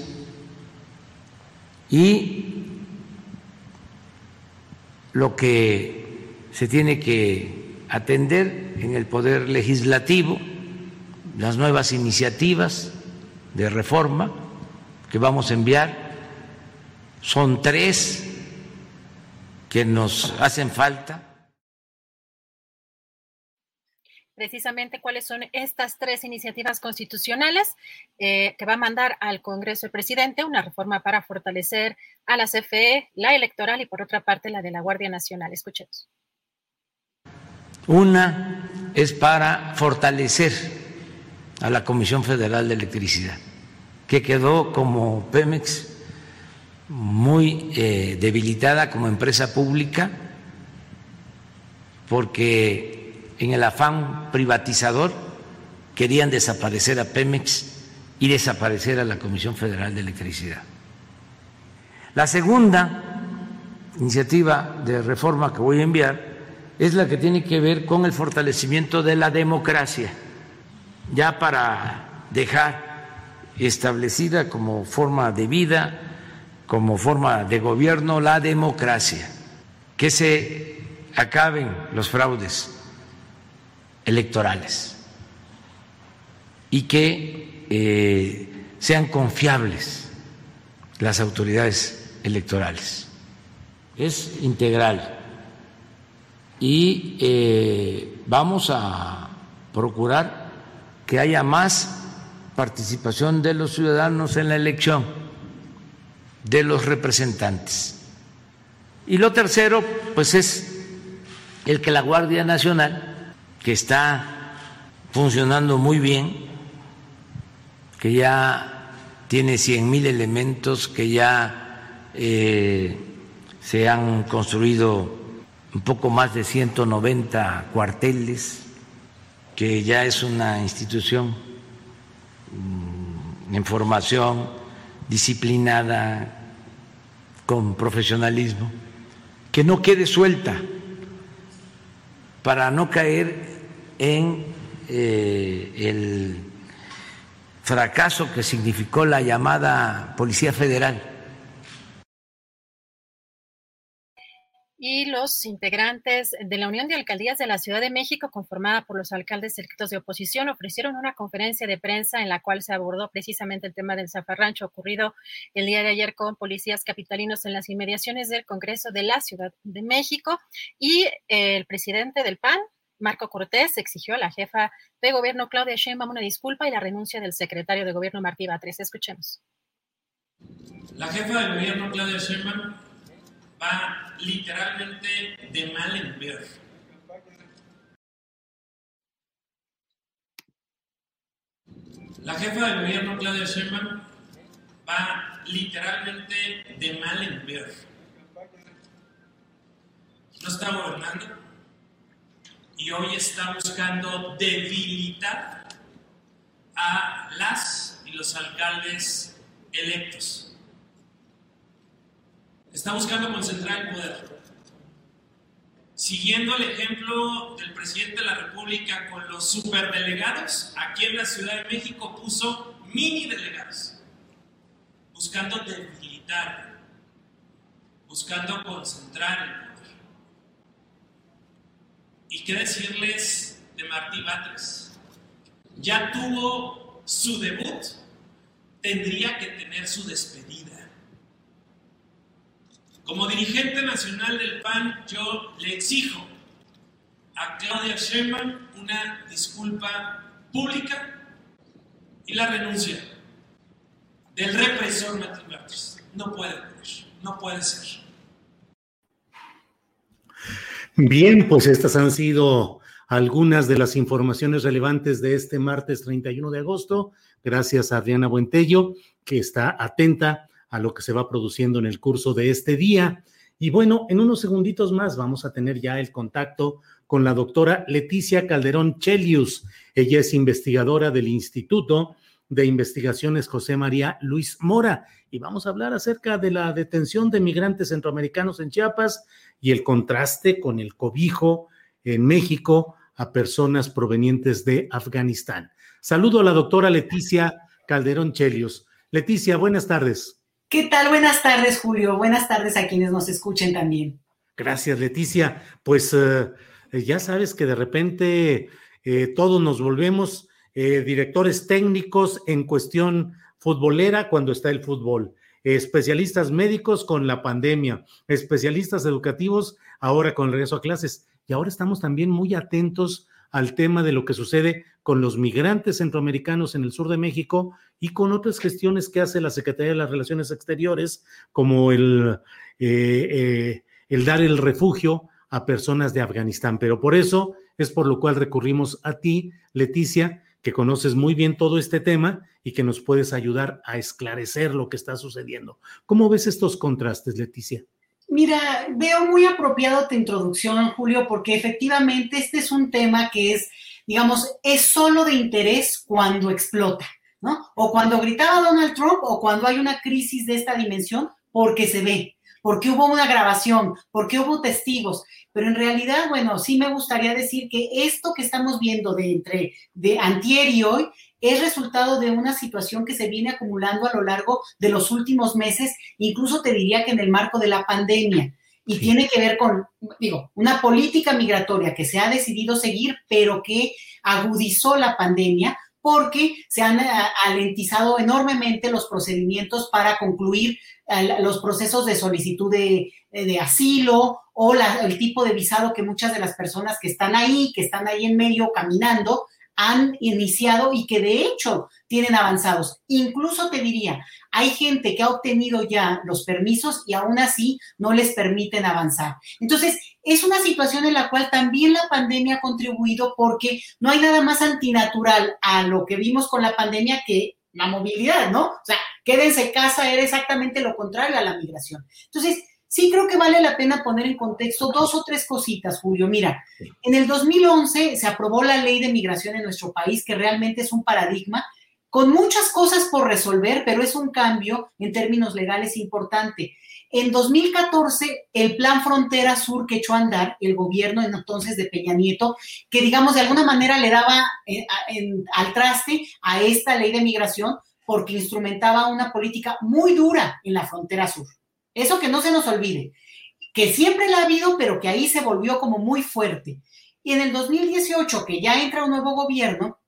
y lo que se tiene que atender en el Poder Legislativo, las nuevas iniciativas de reforma que vamos a enviar. Son tres que nos hacen falta precisamente cuáles son estas tres iniciativas constitucionales eh, que va a mandar al Congreso el presidente, una reforma para fortalecer a la CFE, la electoral y por otra parte la de la Guardia Nacional. Escuchemos. Una es para fortalecer a la Comisión Federal de Electricidad, que quedó como Pemex muy eh, debilitada como empresa pública porque en el afán privatizador, querían desaparecer a Pemex y desaparecer a la Comisión Federal de Electricidad. La segunda iniciativa de reforma que voy a enviar es la que tiene que ver con el fortalecimiento de la democracia, ya para dejar establecida como forma de vida, como forma de gobierno, la democracia, que se acaben los fraudes electorales y que eh, sean confiables las autoridades electorales. Es integral y eh, vamos a procurar que haya más participación de los ciudadanos en la elección de los representantes. Y lo tercero, pues es el que la Guardia Nacional que está funcionando muy bien, que ya tiene 100 mil elementos, que ya eh, se han construido un poco más de 190 cuarteles, que ya es una institución mm, en formación disciplinada, con profesionalismo, que no quede suelta para no caer en eh, el fracaso que significó la llamada Policía Federal. y los integrantes de la Unión de Alcaldías de la Ciudad de México, conformada por los alcaldes electos de oposición, ofrecieron una conferencia de prensa en la cual se abordó precisamente el tema del zafarrancho ocurrido el día de ayer con policías capitalinos en las inmediaciones del Congreso de la Ciudad de México. Y el presidente del PAN, Marco Cortés exigió a la jefa de gobierno Claudia Sheinbaum una disculpa y la renuncia del secretario de gobierno Martí Batres. Escuchemos. La jefa de gobierno Claudia Sheinbaum va literalmente de mal en peor. La jefa de gobierno Claudia Sheinbaum va literalmente de mal en peor. No está gobernando y hoy está buscando debilitar a las y los alcaldes electos. Está buscando concentrar el poder. Siguiendo el ejemplo del presidente de la República con los superdelegados, aquí en la Ciudad de México puso mini delegados, buscando debilitar, buscando concentrar el poder. ¿Y qué decirles de Martí Batres. Ya tuvo su debut, tendría que tener su despedida. Como dirigente nacional del PAN, yo le exijo a Claudia Sheinbaum una disculpa pública y la renuncia del represor Martí Batres. No puede no puede ser. Bien, pues estas han sido algunas de las informaciones relevantes de este martes 31 de agosto. Gracias a Adriana Buentello, que está atenta a lo que se va produciendo en el curso de este día. Y bueno, en unos segunditos más vamos a tener ya el contacto con la doctora Leticia Calderón Chelius. Ella es investigadora del Instituto de Investigaciones José María Luis Mora y vamos a hablar acerca de la detención de migrantes centroamericanos en Chiapas y el contraste con el cobijo en México a personas provenientes de Afganistán. Saludo a la doctora Leticia Calderón Chelius. Leticia, buenas tardes. ¿Qué tal? Buenas tardes, Julio. Buenas tardes a quienes nos escuchen también. Gracias, Leticia. Pues eh, ya sabes que de repente eh, todos nos volvemos eh, directores técnicos en cuestión futbolera cuando está el fútbol, especialistas médicos con la pandemia, especialistas educativos ahora con el regreso a clases. Y ahora estamos también muy atentos al tema de lo que sucede con los migrantes centroamericanos en el sur de México y con otras gestiones que hace la Secretaría de las Relaciones Exteriores, como el, eh, eh, el dar el refugio a personas de Afganistán. Pero por eso es por lo cual recurrimos a ti, Leticia, que conoces muy bien todo este tema y que nos puedes ayudar a esclarecer lo que está sucediendo. ¿Cómo ves estos contrastes, Leticia? Mira, veo muy apropiado tu introducción, Julio, porque efectivamente este es un tema que es, digamos, es solo de interés cuando explota, ¿no? O cuando gritaba Donald Trump o cuando hay una crisis de esta dimensión, porque se ve, porque hubo una grabación, porque hubo testigos. Pero en realidad, bueno, sí me gustaría decir que esto que estamos viendo de entre de antier y hoy es resultado de una situación que se viene acumulando a lo largo de los últimos meses, incluso te diría que en el marco de la pandemia. Y tiene que ver con, digo, una política migratoria que se ha decidido seguir, pero que agudizó la pandemia porque se han eh, alentizado enormemente los procedimientos para concluir eh, los procesos de solicitud de, de asilo o el tipo de visado que muchas de las personas que están ahí, que están ahí en medio caminando, han iniciado y que de hecho tienen avanzados. Incluso te diría, hay gente que ha obtenido ya los permisos y aún así no les permiten avanzar. Entonces, es una situación en la cual también la pandemia ha contribuido porque no hay nada más antinatural a lo que vimos con la pandemia que la movilidad, ¿no? O sea, quédense en casa era exactamente lo contrario a la migración. Entonces, sí creo que vale la pena poner en contexto dos o tres cositas, Julio. Mira, en el 2011 se aprobó la ley de migración en nuestro país, que realmente es un paradigma con muchas cosas por resolver, pero es un cambio en términos legales importante. En 2014, el plan Frontera Sur que echó a andar el gobierno entonces de Peña Nieto, que digamos de alguna manera le daba eh, al traste a esta ley de migración porque instrumentaba una política muy dura en la frontera sur. Eso que no se nos olvide, que siempre la ha habido, pero que ahí se volvió como muy fuerte. Y en el 2018, que ya entra un nuevo gobierno,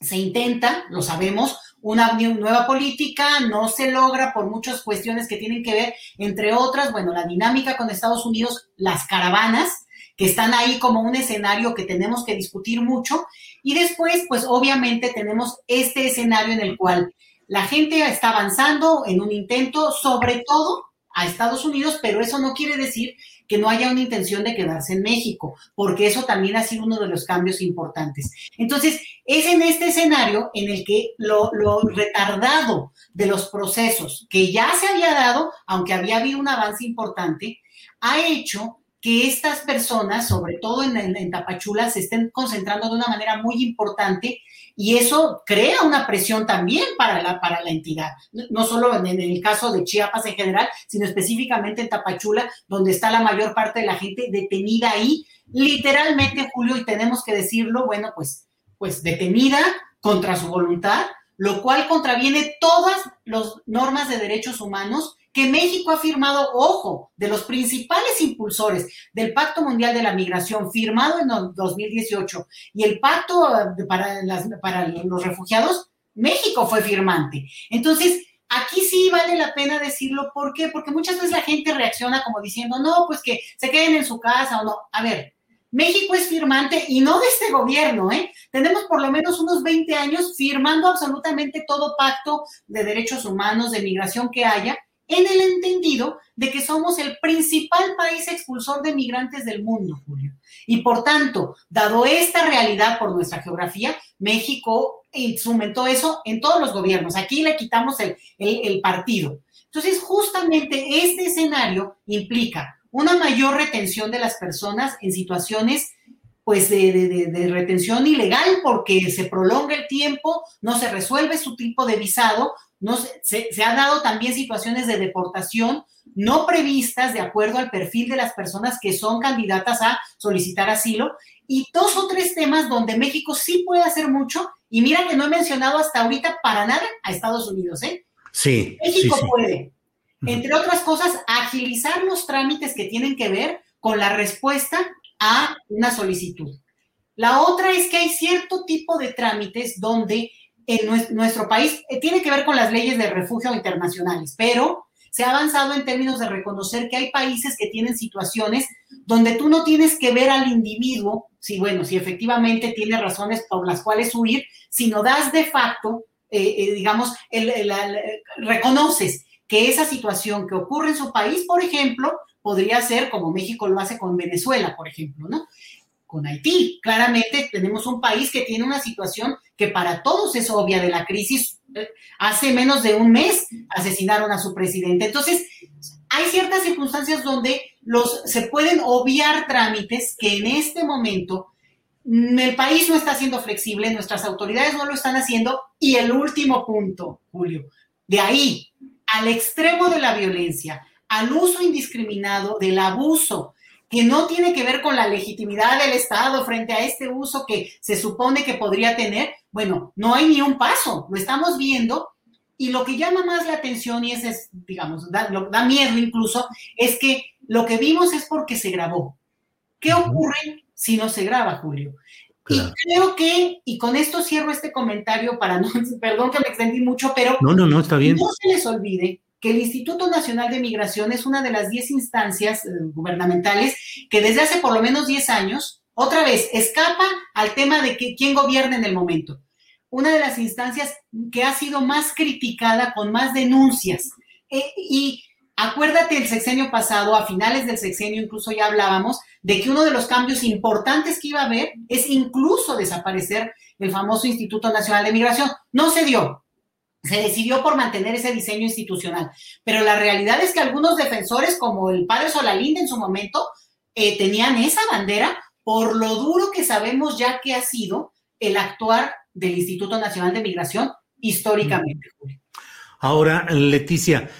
se intenta, lo sabemos, una nueva política, no se logra por muchas cuestiones que tienen que ver, entre otras, bueno, la dinámica con Estados Unidos, las caravanas, que están ahí como un escenario que tenemos que discutir mucho, y después, pues obviamente tenemos este escenario en el cual la gente está avanzando en un intento, sobre todo a Estados Unidos, pero eso no quiere decir que no haya una intención de quedarse en México, porque eso también ha sido uno de los cambios importantes. Entonces, es en este escenario en el que lo, retardado de los procesos que ya se había dado, aunque había habido un avance importante, ha hecho que estas personas, sobre todo en, en, Tapachula, se estén concentrando de una manera muy importante y eso crea una presión también para la, para la entidad, no solo en, el caso de Chiapas en general, sino específicamente en Tapachula, donde está la mayor parte de la gente detenida ahí, literalmente, Julio, y tenemos que decirlo, bueno, pues, pues detenida contra su voluntad, lo cual contraviene todas las normas de derechos humanos que México ha firmado, ojo, de los principales impulsores del Pacto Mundial de la Migración, firmado en 2018, y el Pacto eh, para, los Refugiados, México fue firmante. Entonces, aquí sí vale la pena decirlo. ¿Por qué? Porque muchas veces la gente reacciona como diciendo, no, pues que se queden en su casa o no. A ver, México es firmante y no de este gobierno, ¿eh? Tenemos por lo menos unos 20 años firmando absolutamente todo pacto de derechos humanos, de migración que haya, en el entendido de que somos el principal país expulsor de migrantes del mundo, Julio. Y por tanto, dado esta realidad por nuestra geografía, México instrumentó eso en todos los gobiernos. Aquí le quitamos el, partido. Entonces, justamente este escenario implica una mayor retención de las personas en situaciones pues de, retención ilegal porque se prolonga el tiempo, no se resuelve su tipo de visado no, se, se han dado también situaciones de deportación no previstas de acuerdo al perfil de las personas que son candidatas a solicitar asilo y dos o tres temas donde México sí puede hacer mucho y mira que no he mencionado hasta ahorita para nada a Estados Unidos, ¿eh? Sí. México puede, entre otras cosas, agilizar los trámites que tienen que ver con la respuesta a una solicitud. La otra es que hay cierto tipo de trámites donde en nuestro país eh, tiene que ver con las leyes de refugio internacionales, pero se ha avanzado en términos de reconocer que hay países que tienen situaciones donde tú no tienes que ver al individuo, si bueno, si efectivamente tiene razones por las cuales huir, sino das de facto, eh, eh, digamos, reconoces que esa situación que ocurre en su país, por ejemplo, podría ser como México lo hace con Venezuela, por ejemplo, ¿no? Con Haití. Claramente tenemos un país que tiene una situación que para todos es obvia de la crisis. Hace menos de un mes asesinaron a su presidente. Entonces, hay ciertas circunstancias donde los, se pueden obviar trámites que en este momento mm, el país no está siendo flexible, nuestras autoridades no lo están haciendo. Y el último punto, Julio, de ahí al extremo de la violencia, al uso indiscriminado, del abuso, que no tiene que ver con la legitimidad del Estado frente a este uso que se supone que podría tener, bueno, no hay ni un paso, lo estamos viendo. Y lo que llama más la atención y es, digamos, da, da miedo incluso, es que lo que vimos es porque se grabó. ¿Qué ocurre si no se graba, Julio? Y creo que, y con esto cierro este comentario para no, perdón que me extendí mucho, pero no, no, no, está bien. No se les olvide que el Instituto Nacional de Migración es una de las 10 instancias eh, gubernamentales que desde hace por lo menos 10 años, otra vez, escapa al tema de que, quién gobierna en el momento. Una de las instancias que ha sido más criticada con más denuncias. Eh, y acuérdate el sexenio pasado, a finales del sexenio incluso ya hablábamos de que uno de los cambios importantes que iba a haber es incluso desaparecer el famoso Instituto Nacional de Migración. No se dio, se decidió por mantener ese diseño institucional. Pero la realidad es que algunos defensores, como el padre Solalinde en su momento, eh, tenían esa bandera por lo duro que sabemos ya que ha sido el actuar del Instituto Nacional de Migración históricamente. Ahora, Leticia,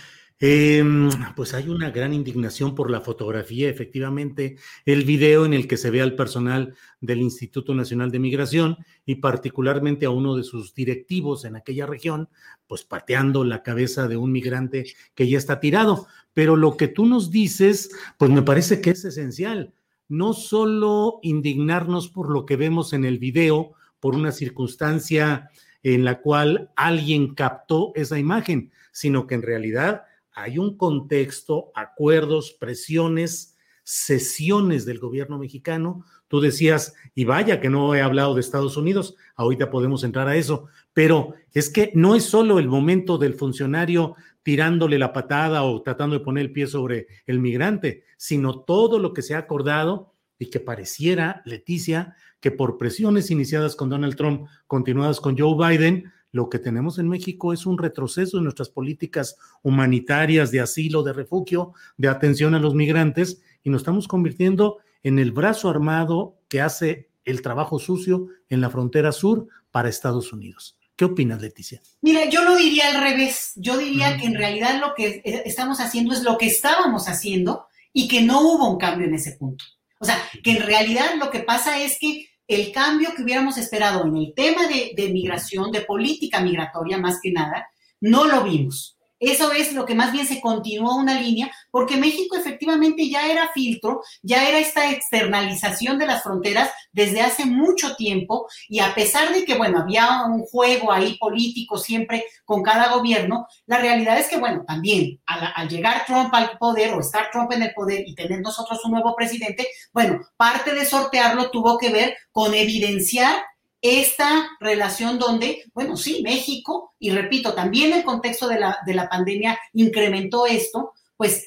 Em, pues hay una gran indignación por la fotografía, efectivamente, el video en el que se ve al personal del Instituto Nacional de Migración y particularmente a uno de sus directivos en aquella región, pues pateando la cabeza de un migrante que ya está tirado. Pero lo que tú nos dices, pues me parece que es esencial. No solo indignarnos por lo que vemos en el video, por una circunstancia en la cual alguien captó esa imagen, sino que en realidad hay un contexto, acuerdos, presiones, sesiones del gobierno mexicano. Tú decías, y vaya que no he hablado de Estados Unidos, ahorita podemos entrar a eso, pero es que no es solo el momento del funcionario tirándole la patada o tratando de poner el pie sobre el migrante, sino todo lo que se ha acordado y que pareciera, Leticia, que por presiones iniciadas con Donald Trump, continuadas con Joe Biden, lo que tenemos en México es un retroceso en nuestras políticas humanitarias de asilo, de refugio, de atención a los migrantes y nos estamos convirtiendo en el brazo armado que hace el trabajo sucio en la frontera sur para Estados Unidos. ¿Qué opinas, Leticia? Mira, yo lo diría al revés. Yo diría que en realidad lo que eh, estamos haciendo es lo que estábamos haciendo y que no hubo un cambio en ese punto. O sea, que en realidad lo que pasa es que el cambio que hubiéramos esperado en el tema de, migración, de política migratoria más que nada, no lo vimos. Eso es lo que más bien se continuó una línea, porque México efectivamente ya era filtro, ya era esta externalización de las fronteras desde hace mucho tiempo, y a pesar de que, bueno, había un juego ahí político siempre con cada gobierno, la realidad es que, bueno, también al, llegar Trump al poder o estar Trump en el poder y tener nosotros un nuevo presidente, bueno, parte de sortearlo tuvo que ver con evidenciar esta relación donde, bueno, sí, México, y repito, también el contexto de la, de la pandemia incrementó esto, pues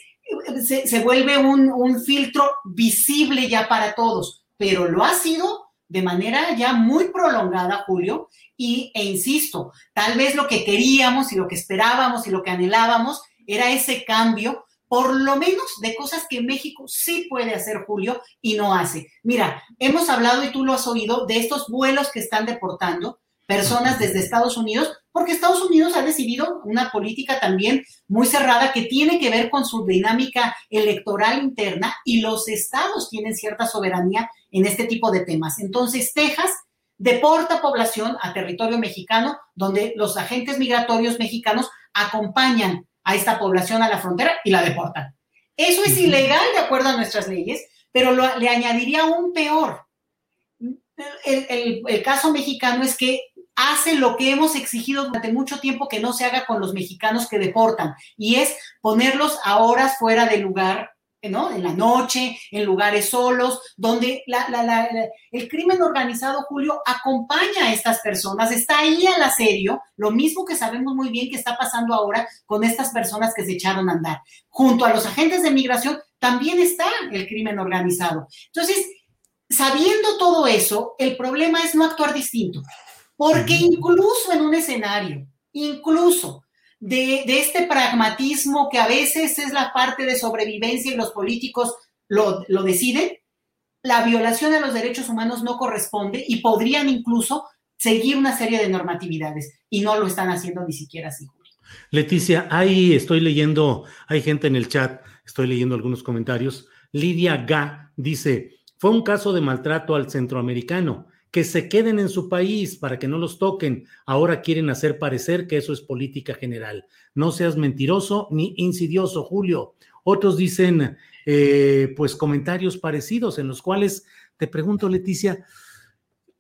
se, se vuelve un, un, filtro visible ya para todos, pero lo ha sido de manera ya muy prolongada, Julio, y, e insisto, tal vez lo que queríamos y lo que esperábamos y lo que anhelábamos era ese cambio por lo menos de cosas que México sí puede hacer, Julio, y no hace. Mira, hemos hablado y tú lo has oído de estos vuelos que están deportando personas desde Estados Unidos, porque Estados Unidos ha decidido una política también muy cerrada que tiene que ver con su dinámica electoral interna y los estados tienen cierta soberanía en este tipo de temas. Entonces, Texas deporta población a territorio mexicano, donde los agentes migratorios mexicanos acompañan a esta población a la frontera y la deportan. Eso es ilegal de acuerdo a nuestras leyes, pero lo, le añadiría un peor. El, el, el, caso mexicano es que hace lo que hemos exigido durante mucho tiempo que no se haga con los mexicanos que deportan, y es ponerlos a horas fuera de lugar ¿no? En la noche, en lugares solos, donde la, la, la, el crimen organizado, Julio, acompaña a estas personas, está ahí al asedio, lo mismo que sabemos muy bien que está pasando ahora con estas personas que se echaron a andar. Junto a los agentes de migración también está el crimen organizado. Entonces, sabiendo todo eso, el problema es no actuar distinto, porque incluso en un escenario, incluso de, este pragmatismo que a veces es la parte de sobrevivencia y los políticos lo, lo deciden, la violación de los derechos humanos no corresponde y podrían incluso seguir una serie de normatividades y no lo están haciendo ni siquiera así. Leticia, ahí estoy leyendo, hay gente en el chat, estoy leyendo algunos comentarios. Lidia Ga dice, fue un caso de maltrato al centroamericano que se queden en su país para que no los toquen. Ahora quieren hacer parecer que eso es política general. No seas mentiroso ni insidioso, Julio. Otros dicen, eh, pues, comentarios parecidos en los cuales te pregunto, Leticia,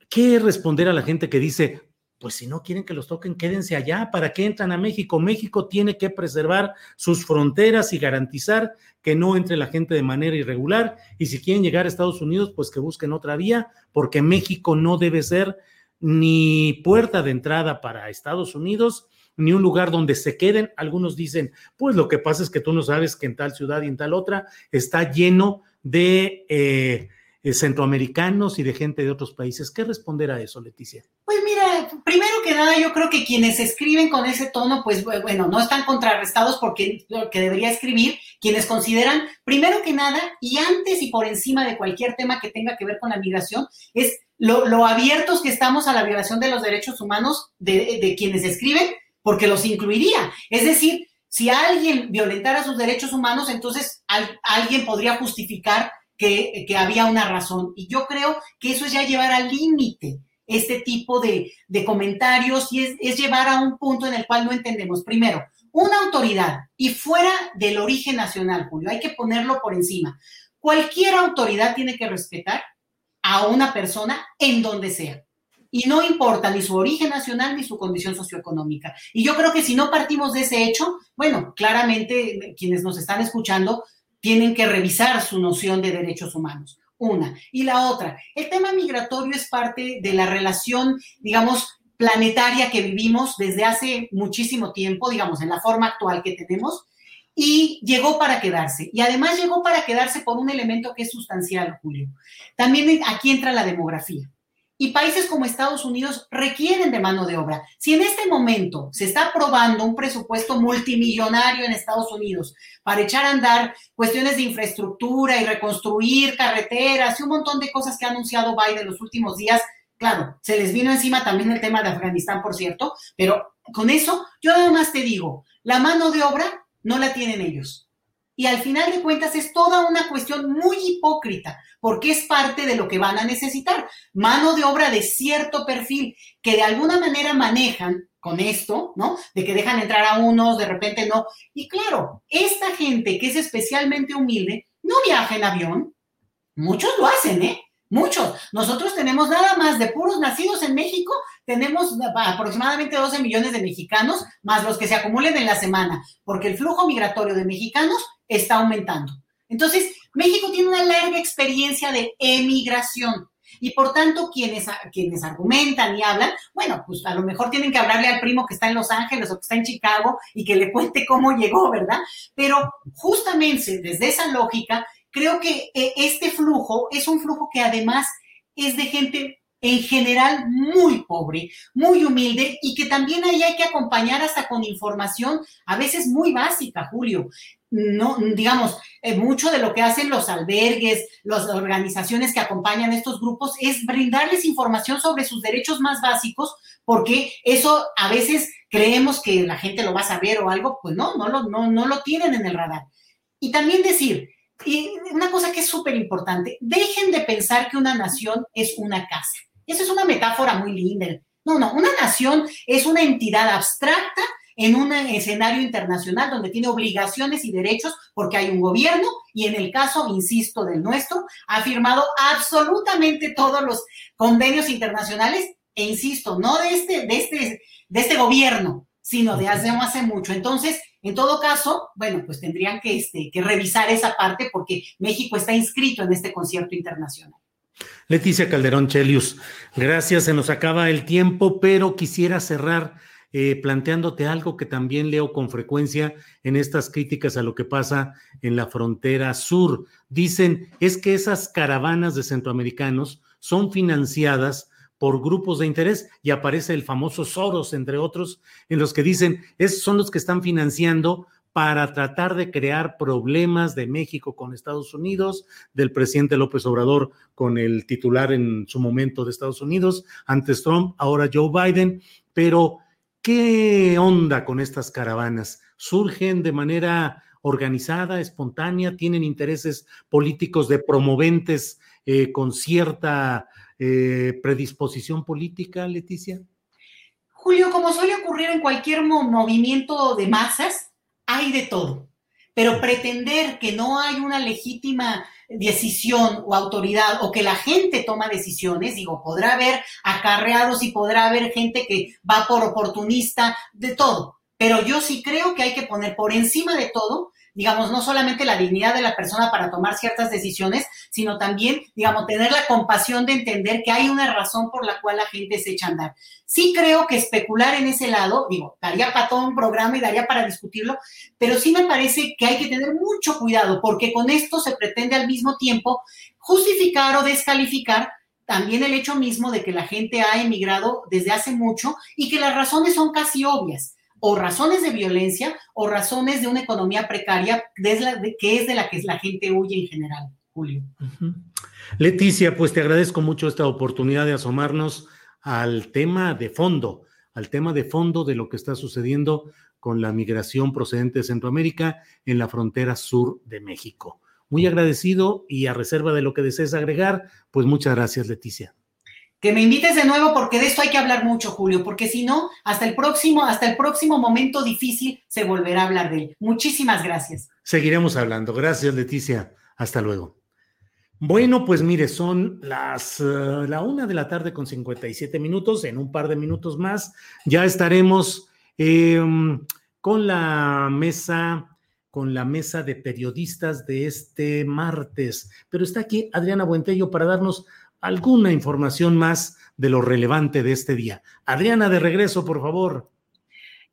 ¿qué responder a la gente que dice, pues si no quieren que los toquen, quédense allá. ¿Para qué entran a México? México tiene que preservar sus fronteras y garantizar que no entre la gente de manera irregular. Y si quieren llegar a Estados Unidos, pues que busquen otra vía, porque México no debe ser ni puerta de entrada para Estados Unidos, ni un lugar donde se queden. Algunos dicen, pues lo que pasa es que tú no sabes que en tal ciudad y en tal otra está lleno de... Eh, centroamericanos y de gente de otros países. ¿Qué responder a eso, Leticia? Pues mira, primero que nada, yo creo que quienes escriben con ese tono, pues bueno, no están contrarrestados porque lo que debería escribir, quienes consideran, primero que nada, y antes y por encima de cualquier tema que tenga que ver con la migración, es lo, abiertos que estamos a la violación de los derechos humanos de, quienes escriben, porque los incluiría. Es decir, si alguien violentara sus derechos humanos, entonces al, alguien podría justificar que, había una razón. Y yo creo que eso es ya llevar al límite este tipo de, comentarios y es, es, llevar a un punto en el cual no entendemos. Primero, una autoridad y fuera del origen nacional, Julio, hay que ponerlo por encima. Cualquier autoridad tiene que respetar a una persona en donde sea. Y no importa ni su origen nacional ni su condición socioeconómica. Y yo creo que si no partimos de ese hecho, bueno, claramente quienes nos están escuchando tienen que revisar su noción de derechos humanos. Una. Y la otra, el tema migratorio es parte de la relación, digamos, planetaria que vivimos desde hace muchísimo tiempo, digamos, en la forma actual que tenemos, y llegó para quedarse. Y además llegó para quedarse por un elemento que es sustancial, Julio. También aquí entra la demografía y países como Estados Unidos requieren de mano de obra. Si en este momento se está aprobando un presupuesto multimillonario en Estados Unidos para echar a andar cuestiones de infraestructura y reconstruir carreteras y un montón de cosas que ha anunciado Biden los últimos días, claro, se les vino encima también el tema de Afganistán, por cierto, pero con eso yo nada más te digo, la mano de obra no la tienen ellos. Y al final de cuentas es toda una cuestión muy hipócrita, porque es parte de lo que van a necesitar. Mano de obra de cierto perfil que de alguna manera manejan con esto, ¿no? De que dejan entrar a unos, de repente no. Y claro, esta gente que es especialmente humilde no viaja en avión. Muchos lo hacen, ¿eh? Muchos. Nosotros tenemos nada más de puros nacidos en México, tenemos aproximadamente 12 millones de mexicanos, más los que se acumulen en la semana, porque el flujo migratorio de mexicanos está aumentando. Entonces, México tiene una larga experiencia de emigración. Y por tanto, quienes, quienes argumentan y hablan, bueno, pues a lo mejor tienen que hablarle al primo que está en Los Ángeles o que está en Chicago y que le cuente cómo llegó, ¿verdad? Pero justamente desde esa lógica, creo que eh, este flujo es un flujo que además es de gente en general muy pobre, muy humilde y que también ahí hay que acompañar hasta con información a veces muy básica, Julio. No, digamos, eh, mucho de lo que hacen los albergues, las organizaciones que acompañan estos grupos es brindarles información sobre sus derechos más básicos, porque eso a veces creemos que la gente lo va a saber o algo, pues no, no lo, no, no lo tienen en el radar. Y también decir, y una cosa que es súper importante, dejen de pensar que una nación es una casa. Esa es una metáfora muy linda. No, no, una nación es una entidad abstracta en un escenario internacional donde tiene obligaciones y derechos porque hay un gobierno y en el caso, insisto, del nuestro, ha firmado absolutamente todos los convenios internacionales e insisto, no de este, de este, de este gobierno, sino de hace, hace mucho. Entonces, en todo caso, bueno, pues tendrían que, este, que revisar esa parte porque México está inscrito en este concierto internacional. Leticia Calderón Chelius, gracias, se nos acaba el tiempo, pero quisiera cerrar eh, planteándote algo que también leo con frecuencia en estas críticas a lo que pasa en la frontera sur. Dicen, es que esas caravanas de centroamericanos son financiadas por grupos de interés y aparece el famoso Soros, entre otros, en los que dicen, es, son los que están financiando para tratar de crear problemas de México con Estados Unidos, del presidente López Obrador con el titular en su momento de Estados Unidos, antes Trump, ahora Joe Biden, pero ¿qué onda con estas caravanas? ¿Surgen de manera organizada, espontánea? ¿Tienen intereses políticos de promoventes eh, con cierta eh, predisposición política, Leticia? Julio, como suele ocurrir en cualquier movimiento de masas, hay de todo. Pero pretender que no hay una legítima decisión o autoridad o que la gente toma decisiones, digo, podrá haber acarreados y podrá haber gente que va por oportunista, de todo. Pero yo sí creo que hay que poner por encima de todo digamos, no solamente la dignidad de la persona para tomar ciertas decisiones, sino también, digamos, tener la compasión de entender que hay una razón por la cual la gente se echa a andar. Sí creo que especular en ese lado, digo, daría para todo un programa y daría para discutirlo, pero sí me parece que hay que tener mucho cuidado, porque con esto se pretende al mismo tiempo justificar o descalificar también el hecho mismo de que la gente ha emigrado desde hace mucho y que las razones son casi obvias o razones de violencia o razones de una economía precaria que es de la que la gente huye en general, Julio. Leticia, pues te agradezco mucho esta oportunidad de asomarnos al tema de fondo, al tema de fondo de lo que está sucediendo con la migración procedente de Centroamérica en la frontera sur de México. Muy agradecido y a reserva de lo que desees agregar, pues muchas gracias, Leticia que me invites de nuevo porque de esto hay que hablar mucho, Julio, porque si no, hasta el próximo, hasta el próximo momento difícil se volverá a hablar de él. Muchísimas gracias. Seguiremos hablando. Gracias, Leticia. Hasta luego. Bueno, pues mire, son las eh, la una de la tarde con 57 minutos. En un par de minutos más ya estaremos em, con la mesa con la mesa de periodistas de este martes. Pero está aquí Adriana Buentello para darnos alguna información más de lo relevante de este día. Adriana, de regreso, por favor.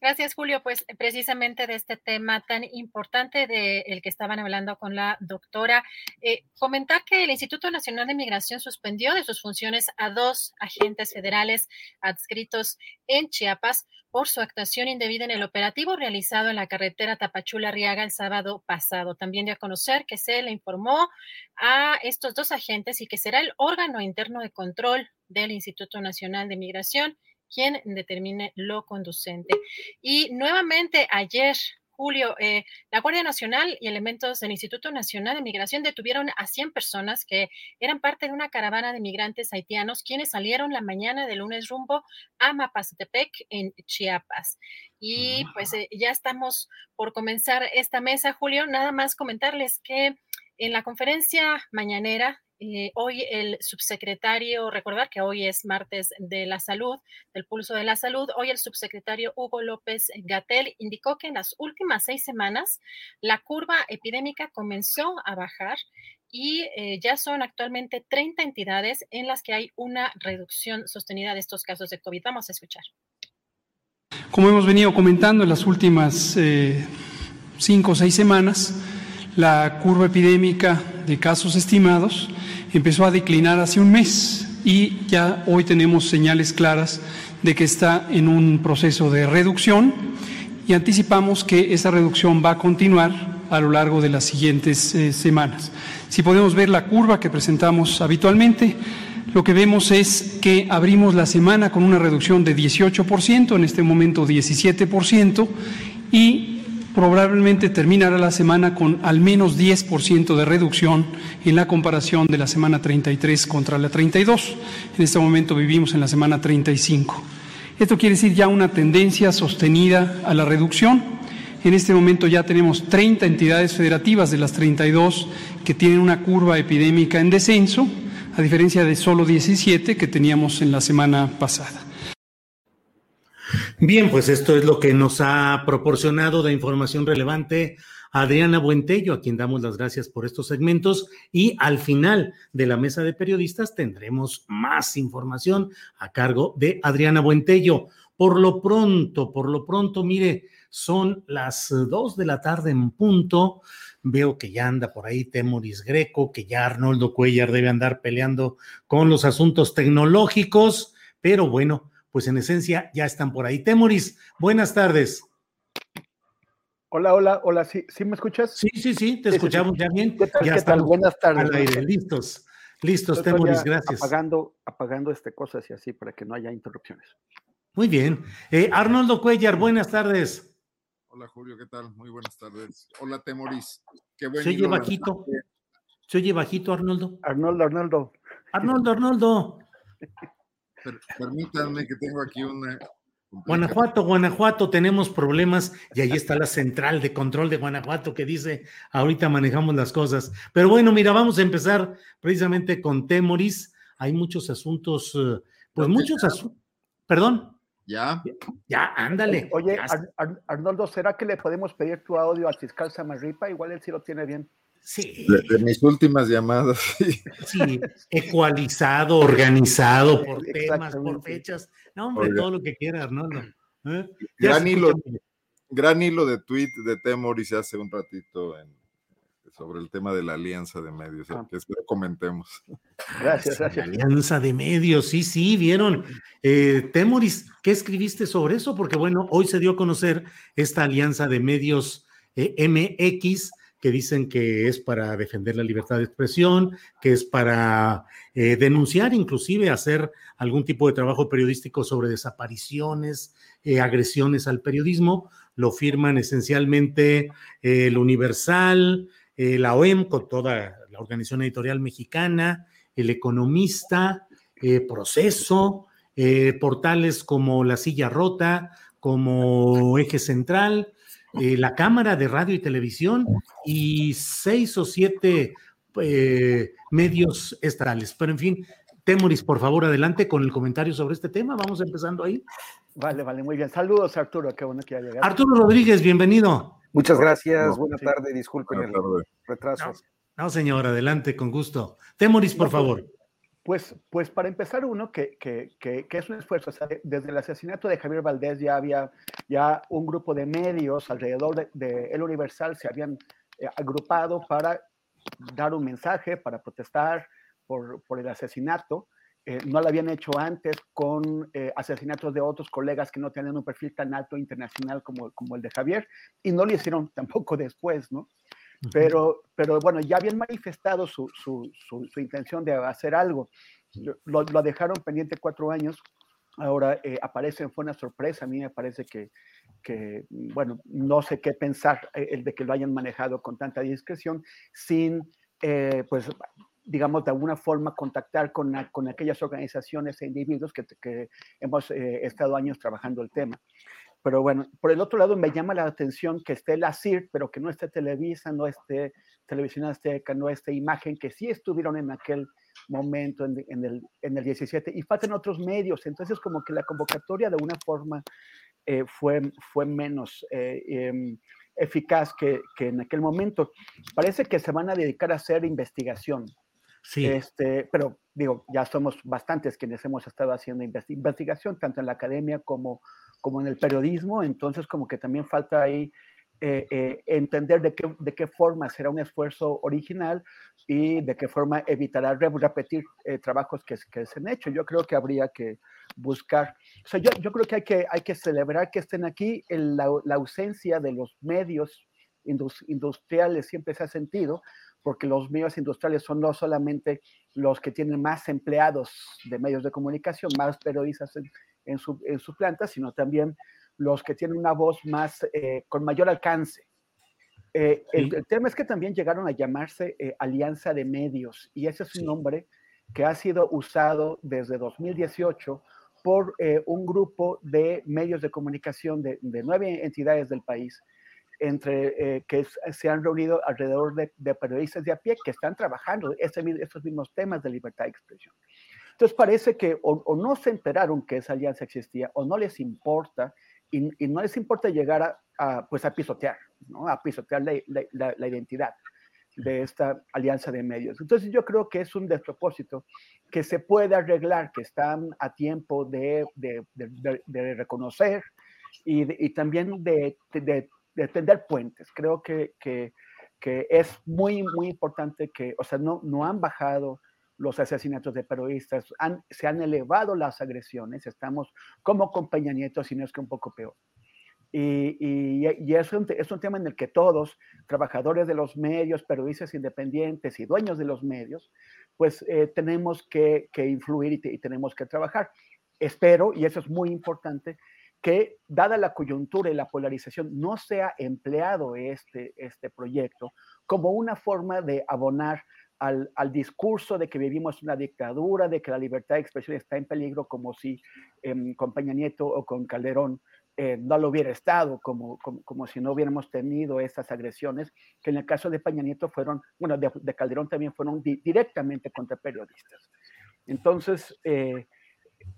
Gracias, Julio. Pues precisamente de este tema tan importante del que estaban hablando con la doctora, eh, comentar que el Instituto Nacional de Migración suspendió de sus funciones a dos agentes federales adscritos en Chiapas por su actuación indebida en el operativo realizado en la carretera Tapachula-Riaga el sábado pasado. También de a conocer que se le informó a estos dos agentes y que será el órgano interno de control del Instituto Nacional de Migración quien determine lo conducente. Y nuevamente ayer Julio, eh, la Guardia Nacional y elementos del Instituto Nacional de Migración detuvieron a 100 personas que eran parte de una caravana de migrantes haitianos quienes salieron la mañana de lunes rumbo a Mapastepec en Chiapas. Y pues eh, ya estamos por comenzar esta mesa, Julio. Nada más comentarles que en la conferencia mañanera eh, hoy el subsecretario, recordar que hoy es martes de la salud, del pulso de la salud, hoy el subsecretario Hugo López Gatel indicó que en las últimas seis semanas la curva epidémica comenzó a bajar y eh, ya son actualmente 30 entidades en las que hay una reducción sostenida de estos casos de COVID. Vamos a escuchar. Como hemos venido comentando en las últimas eh, cinco o seis semanas, la curva epidémica de casos estimados empezó a declinar hace un mes y ya hoy tenemos señales claras de que está en un proceso de reducción y anticipamos que esa reducción va a continuar a lo largo de las siguientes eh, semanas. Si podemos ver la curva que presentamos habitualmente, lo que vemos es que abrimos la semana con una reducción de 18%, en este momento 17%, y probablemente terminará la semana con al menos 10% de reducción en la comparación de la semana 33 contra la 32. En este momento vivimos en la semana 35. Esto quiere decir ya una tendencia sostenida a la reducción. En este momento ya tenemos 30 entidades federativas de las 32 que tienen una curva epidémica en descenso, a diferencia de solo 17 que teníamos en la semana pasada. Bien, pues esto es lo que nos ha proporcionado de información relevante Adriana Buentello, a quien damos las gracias por estos segmentos. Y al final de la mesa de periodistas tendremos más información a cargo de Adriana Buentello. Por lo pronto, por lo pronto, mire, son las dos de la tarde en punto. Veo que ya anda por ahí Temoris Greco, que ya Arnoldo Cuellar debe andar peleando con los asuntos tecnológicos, pero bueno, pues en esencia ya están por ahí. Temoris, buenas tardes. Hola, hola, hola, ¿sí, ¿sí me escuchas? Sí, sí, sí, te escuchamos ya bien. ¿Qué tal, ya qué tal? Buenas tardes. Al aire, listos, listos, Temoris, gracias. Apagando, apagando este cosas y así para que no haya interrupciones. Muy bien. Eh, Arnoldo Cuellar, buenas tardes. Hola Julio, ¿qué tal? Muy buenas tardes. Hola Temoris. Qué buen Se oye bajito. Se oye bajito, Arnoldo. Arnoldo, Arnoldo. Arnoldo, Arnoldo. Per, permítanme que tengo aquí una. Guanajuato, Guanajuato, tenemos problemas y ahí está la central de control de Guanajuato que dice, ahorita manejamos las cosas. Pero bueno, mira, vamos a empezar precisamente con Temoris. Hay muchos asuntos, pues muchos asuntos. Perdón. Ya. Ya, ándale. Oye, ya. Ar Ar Arnoldo, ¿será que le podemos pedir tu audio al fiscal Samarripa? Igual él sí lo tiene bien. Sí. De, de, mis últimas llamadas. Sí. sí, ecualizado, organizado por temas, por fechas. No, hombre, Oiga. todo lo que quiera, Arnoldo. ¿Eh? Gran, hilo, gran hilo de tweet de Temoris hace un ratito en, sobre el tema de la alianza de medios, ah. que espero comentemos. Gracias, gracias. Alianza de medios, sí, sí, vieron. Eh, Temoris, ¿qué escribiste sobre eso? Porque bueno, hoy se dio a conocer esta alianza de medios eh, MX que dicen que es para defender la libertad de expresión, que es para eh, denunciar, inclusive hacer algún tipo de trabajo periodístico sobre desapariciones, eh, agresiones al periodismo. Lo firman esencialmente eh, el Universal, la OEM, con toda la organización editorial mexicana, el Economista, Proceso, portales como La Silla Rota, como Eje Central, eh, la Cámara de Radio y Televisión y seis o siete eh, medios estatales. Pero en fin, Temoris, por favor, adelante con el comentario sobre este tema. Vamos empezando ahí. Vale, vale, muy bien. Saludos, Arturo, qué bueno que ha llegado. Arturo Rodríguez, bienvenido. Muchas gracias, no, buena sí. tarde, disculpen Buena tarde. el retraso. No, no, señor, adelante, con gusto. Temoris, por favor. Pues, pues para empezar uno, que, que, que, es un esfuerzo, desde el asesinato de Javier Valdés ya había ya un grupo de medios alrededor de, de El Universal se habían eh, agrupado para dar un mensaje, para protestar por, por el asesinato. Eh, no lo habían hecho antes con eh, asesinatos de otros colegas que no tenían un perfil tan alto internacional como, como el de Javier, y no lo hicieron tampoco después, ¿no? Pero, pero bueno, ya habían manifestado su, su, su, su intención de hacer algo. Lo, lo, dejaron pendiente cuatro años ahora eh, aparecen, fue una sorpresa, a mí me parece que, que bueno, no sé qué pensar eh, el de que lo hayan manejado con tanta discreción sin, eh, pues, digamos, de alguna forma contactar con, con aquellas organizaciones e individuos que, que hemos estado años trabajando el tema. Pero bueno, por el otro lado me llama la atención que esté la CIR, pero que no esté Televisa, no esté Televisión Azteca, no esté Imagen, que sí estuvieron en aquel momento en, el, en, el, 17 y faltan otros medios. Entonces como que la convocatoria de una forma eh, fue, fue menos eh, em, eficaz que, que, en aquel momento. Parece que se van a dedicar a hacer investigación. Sí. Este, pero digo, ya somos bastantes quienes hemos estado haciendo investigación, tanto en la academia como como en el periodismo, entonces como que también falta ahí eh, eh, entender de qué, de qué forma será un esfuerzo original y de qué forma evitará repetir eh, trabajos que, que, se han hecho. Yo creo que habría que buscar, o sea, yo, yo creo que hay, que hay que celebrar que estén aquí, la, la, ausencia de los medios industriales siempre se ha sentido, porque los medios industriales son no solamente los que tienen más empleados de medios de comunicación, más periodistas en, su, en su planta, sino también los que tienen una voz más, eh, con mayor alcance. Eh, el, tema es que también llegaron a llamarse eh, Alianza de Medios y ese es un nombre que ha sido usado desde 2018 por un grupo de medios de comunicación de, de nueve entidades del país, entre que se han reunido alrededor de, de, periodistas de a pie que están trabajando estos mismos temas de libertad de expresión. Entonces parece que o, no se enteraron que esa alianza existía o no les importa y, no les importa llegar a, pues a pisotear, ¿no? a pisotear la, la, identidad de esta alianza de medios. Entonces yo creo que es un despropósito que se puede arreglar, que están a tiempo de, de, de, reconocer y, y, también de, tender puentes. Creo que, que, que, es muy, muy importante que, o sea, no, no han bajado los asesinatos de periodistas, se han elevado las agresiones, estamos como con Peña Nieto, si no es que un poco peor. Y, y, es, un, es, un, tema en el que todos, trabajadores de los medios, periodistas independientes y dueños de los medios, pues eh, tenemos que, que influir y, y, tenemos que trabajar. Espero, y eso es muy importante, que dada la coyuntura y la polarización, no sea empleado este, este proyecto como una forma de abonar al, discurso de que vivimos una dictadura, de que la libertad de expresión está en peligro, como si eh, con Peña Nieto o con Calderón eh, no lo hubiera estado, como, como, si no hubiéramos tenido estas agresiones, que en el caso de Peña Nieto fueron, bueno, de, Calderón también fueron directamente contra periodistas. Entonces, eh,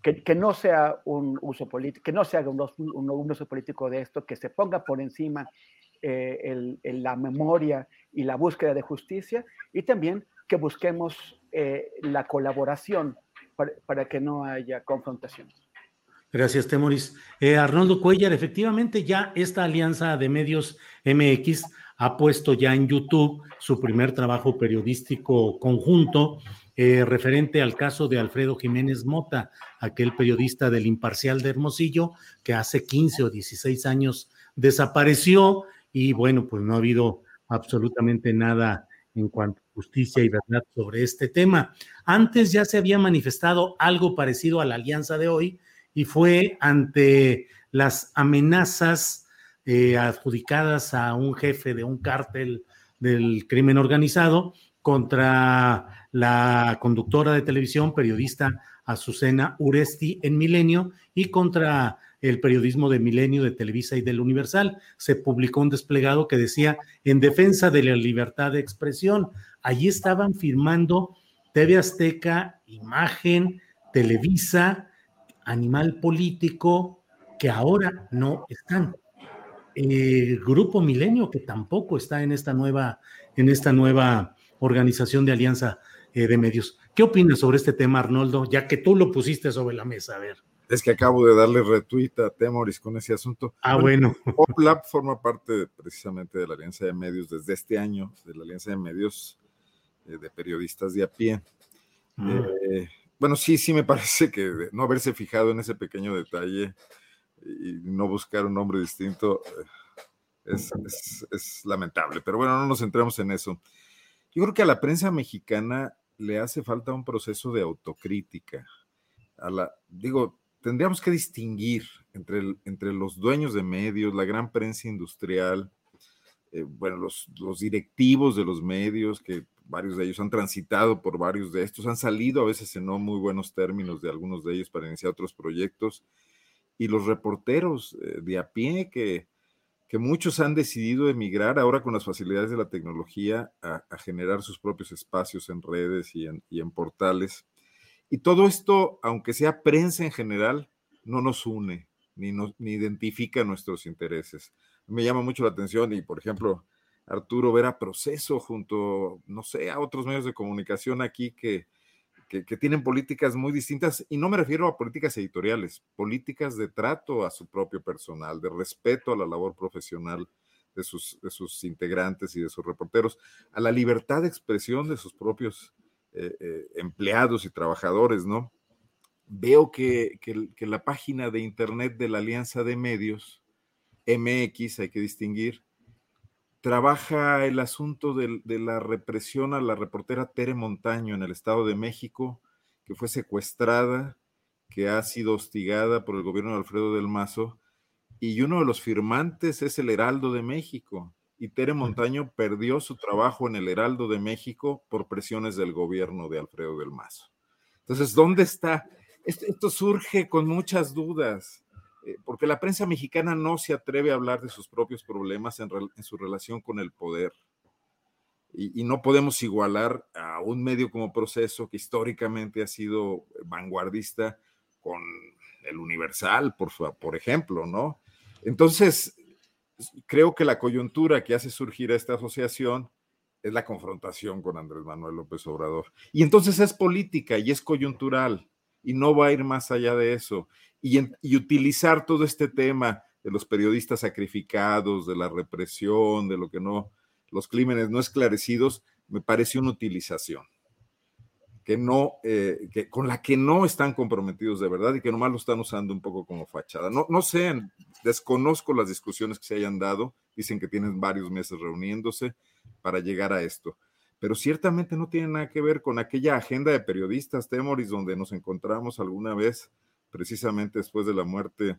que, no sea un uso político, que no se haga un, un, uso político de esto, que se ponga por encima eh, la memoria y la búsqueda de justicia y también que busquemos eh, la colaboración para, que no haya confrontación. Gracias, Temoris. Eh, Arnoldo Cuellar, efectivamente ya esta alianza de medios MX ha puesto ya en YouTube su primer trabajo periodístico conjunto referente al caso de Alfredo Jiménez Mota, aquel periodista del Imparcial de Hermosillo que hace 15 o 16 años desapareció y bueno, pues no ha habido absolutamente nada en cuanto a justicia y verdad sobre este tema. Antes ya se había manifestado algo parecido a la alianza de hoy y fue ante las amenazas eh, adjudicadas a un jefe de un cártel del crimen organizado contra la conductora de televisión, periodista Azucena Uresti en Milenio y contra el periodismo de Milenio, de Televisa y del Universal. Se publicó un desplegado que decía en defensa de la libertad de expresión. Allí estaban firmando TV Azteca, Imagen, Televisa, Animal Político, que ahora no están. El Grupo Milenio, que tampoco está en esta nueva, en esta nueva organización de alianza eh, de medios. ¿Qué opinas sobre este tema, Arnoldo? Ya que tú lo pusiste sobre la mesa, a ver. Es que acabo de darle retweet a Temoris con ese asunto. Ah, bueno. PopLab forma parte precisamente de la Alianza de Medios desde este año, de la Alianza de Medios eh, de Periodistas de a pie. Ah. Eh, bueno, sí, sí me parece que no haberse fijado en ese pequeño detalle y no buscar un nombre distinto eh, es, es lamentable. Pero bueno, no nos centramos en eso. Yo creo que a la prensa mexicana le hace falta un proceso de autocrítica. A la, digo, tendríamos que distinguir entre, entre los dueños de medios, la gran prensa industrial, eh, bueno, los, los directivos de los medios, que varios de ellos han transitado por varios de estos, han salido a veces en no muy buenos términos de algunos de ellos para iniciar otros proyectos, y los reporteros eh, de a pie que, que muchos han decidido emigrar ahora con las facilidades de la tecnología a, generar sus propios espacios en redes y en, y en, portales. Y todo esto, aunque sea prensa en general, no nos une ni, ni identifica nuestros intereses. Me llama mucho la atención y, por ejemplo, Arturo ver a Proceso junto, no sé, a otros medios de comunicación aquí que, que, tienen políticas muy distintas, y no me refiero a políticas editoriales, políticas de trato a su propio personal, de respeto a la labor profesional de sus, de sus integrantes y de sus reporteros, a la libertad de expresión de sus propios eh, eh, empleados y trabajadores, ¿no? Veo que, la página de internet de la Alianza de Medios, MX, hay que distinguir, trabaja el asunto de, la represión a la reportera Tere Montaño en el Estado de México, que fue secuestrada, que ha sido hostigada por el gobierno de Alfredo del Mazo, y uno de los firmantes es el Heraldo de México. Y Tere Montaño perdió su trabajo en el Heraldo de México por presiones del gobierno de Alfredo del Mazo. Entonces, ¿dónde está? esto surge con muchas dudas. Eh, porque la prensa mexicana no se atreve a hablar de sus propios problemas en, su relación con el poder. Y, no podemos igualar a un medio como Proceso, que históricamente ha sido vanguardista, con el Universal, por, por ejemplo, ¿no? Entonces, creo que la coyuntura que hace surgir a esta asociación es la confrontación con Andrés Manuel López Obrador. Y entonces es política y es coyuntural y no va a ir más allá de eso y, utilizar todo este tema de los periodistas sacrificados, de la represión, de lo que no, los crímenes no esclarecidos, me parece una utilización que no, eh, que, con la que no están comprometidos de verdad y que nomás lo están usando un poco como fachada. No, no sé, desconozco las discusiones que se hayan dado, dicen que tienen varios meses reuniéndose para llegar a esto, pero ciertamente no tiene nada que ver con aquella agenda de periodistas, Temoris, donde nos encontramos alguna vez precisamente después de la muerte.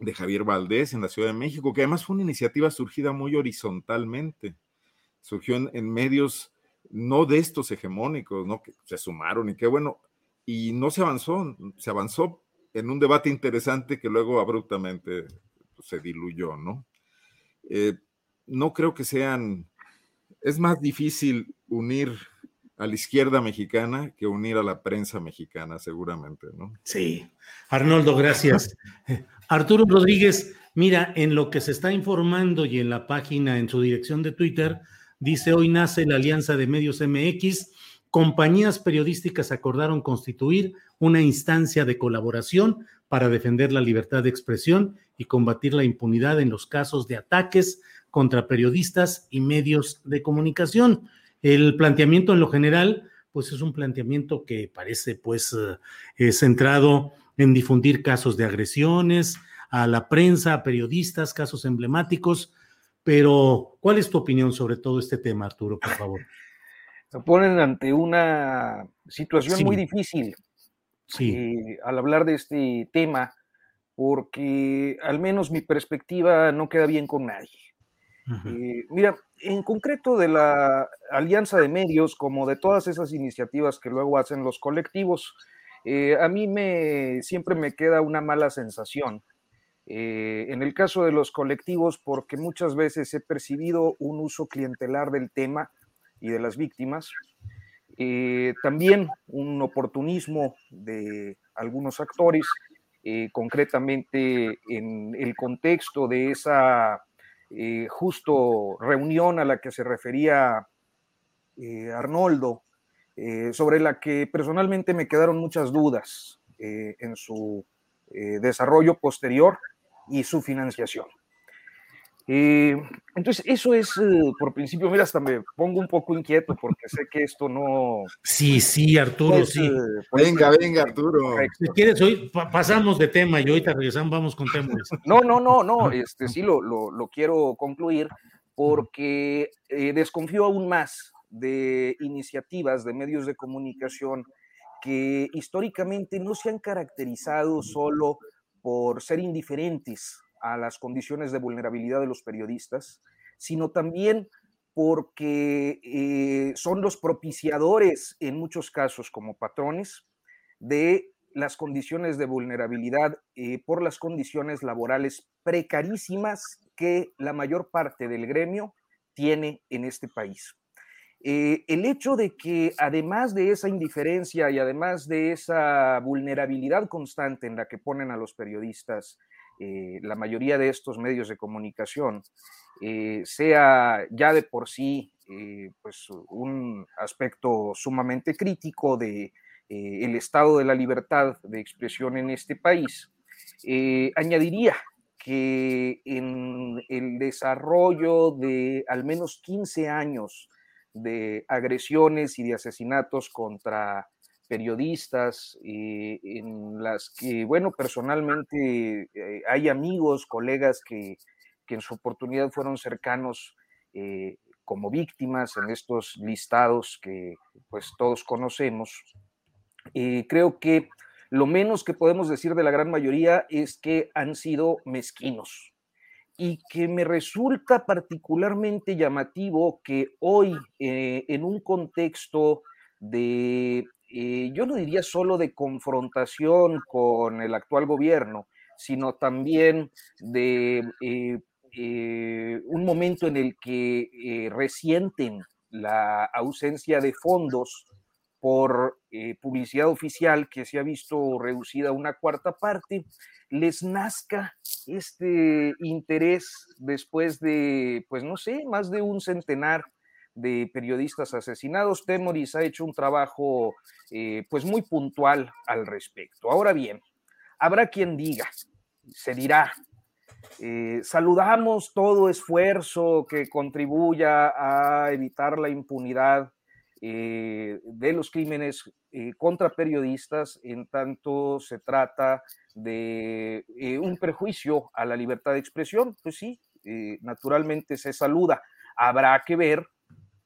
De Javier Valdés en la Ciudad de México, que además fue una iniciativa surgida muy horizontalmente. Surgió en, medios no de estos hegemónicos, ¿no? Que se sumaron y qué bueno, y no se avanzó, se avanzó en un debate interesante que luego abruptamente se diluyó, ¿no? Eh, no creo que sean, es más difícil unir a la izquierda mexicana que unir a la prensa mexicana, seguramente, ¿no? Sí. Arnoldo, gracias. Arturo Rodríguez, mira, en lo que se está informando y en la página, en su dirección de Twitter, dice hoy nace la Alianza de Medios MX. Compañías periodísticas acordaron constituir una instancia de colaboración para defender la libertad de expresión y combatir la impunidad en los casos de ataques contra periodistas y medios de comunicación. El planteamiento en lo general, pues es un planteamiento que parece pues eh, centrado en difundir casos de agresiones a la prensa, a periodistas, casos emblemáticos. Pero, ¿cuál es tu opinión sobre todo este tema, Arturo, por favor? Se ponen ante una situación muy difícil sí. Eh, al hablar de este tema, porque al menos mi perspectiva no queda bien con nadie. Eh, mira, en concreto de la Alianza de Medios, como de todas esas iniciativas que luego hacen los colectivos, eh, a mí me, siempre me queda una mala sensación. Eh, en el caso de los colectivos, porque muchas veces he percibido un uso clientelar del tema y de las víctimas, también un oportunismo de algunos actores, concretamente en el contexto de esa eh, justo reunión a la que se refería eh, Arnoldo, eh, sobre la que personalmente me quedaron muchas dudas en su desarrollo posterior y su financiación. entonces, eso es, por principio, mira, hasta me pongo un poco inquieto porque sé que esto no... Sí, sí, Arturo, sí. venga, venga, Arturo. Si quieres, hoy pasamos de tema y ahorita regresamos, vamos con temas. No, no, no, no, este sí lo, lo, lo quiero concluir porque desconfío aún más de iniciativas de medios de comunicación que históricamente no se han caracterizado solo por ser indiferentes a las condiciones de vulnerabilidad de los periodistas, sino también porque eh, son los propiciadores en muchos casos como patrones de las condiciones de vulnerabilidad eh, por las condiciones laborales precarísimas que la mayor parte del gremio tiene en este país. Eh, el hecho de que además de esa indiferencia y además de esa vulnerabilidad constante en la que ponen a los periodistas eh, la mayoría de estos medios de comunicación, eh, sea ya de por sí pues un aspecto sumamente crítico de el estado de la libertad de expresión en este país, añadiría que en el desarrollo de al menos 15 años de agresiones y de asesinatos contra periodistas, eh, en las que, bueno, personalmente eh, hay amigos, colegas que, en su oportunidad fueron cercanos eh, como víctimas en estos listados que pues todos conocemos. creo que lo menos que podemos decir de la gran mayoría es que han sido mezquinos, y que me resulta particularmente llamativo que hoy, eh, en un contexto de, eh, yo no diría solo de confrontación con el actual gobierno, sino también de eh, un momento en el que resienten la ausencia de fondos por publicidad oficial que se ha visto reducida a una cuarta parte, les nazca este interés después de, pues no sé, más de un centenar de periodistas asesinados. Temoris ha hecho un trabajo eh, pues muy puntual al respecto. Ahora bien, habrá quien diga, se dirá, eh, saludamos todo esfuerzo que contribuya a evitar la impunidad eh, de los crímenes contra periodistas en tanto se trata de eh, un perjuicio a la libertad de expresión, pues sí, eh, naturalmente se saluda. Habrá que ver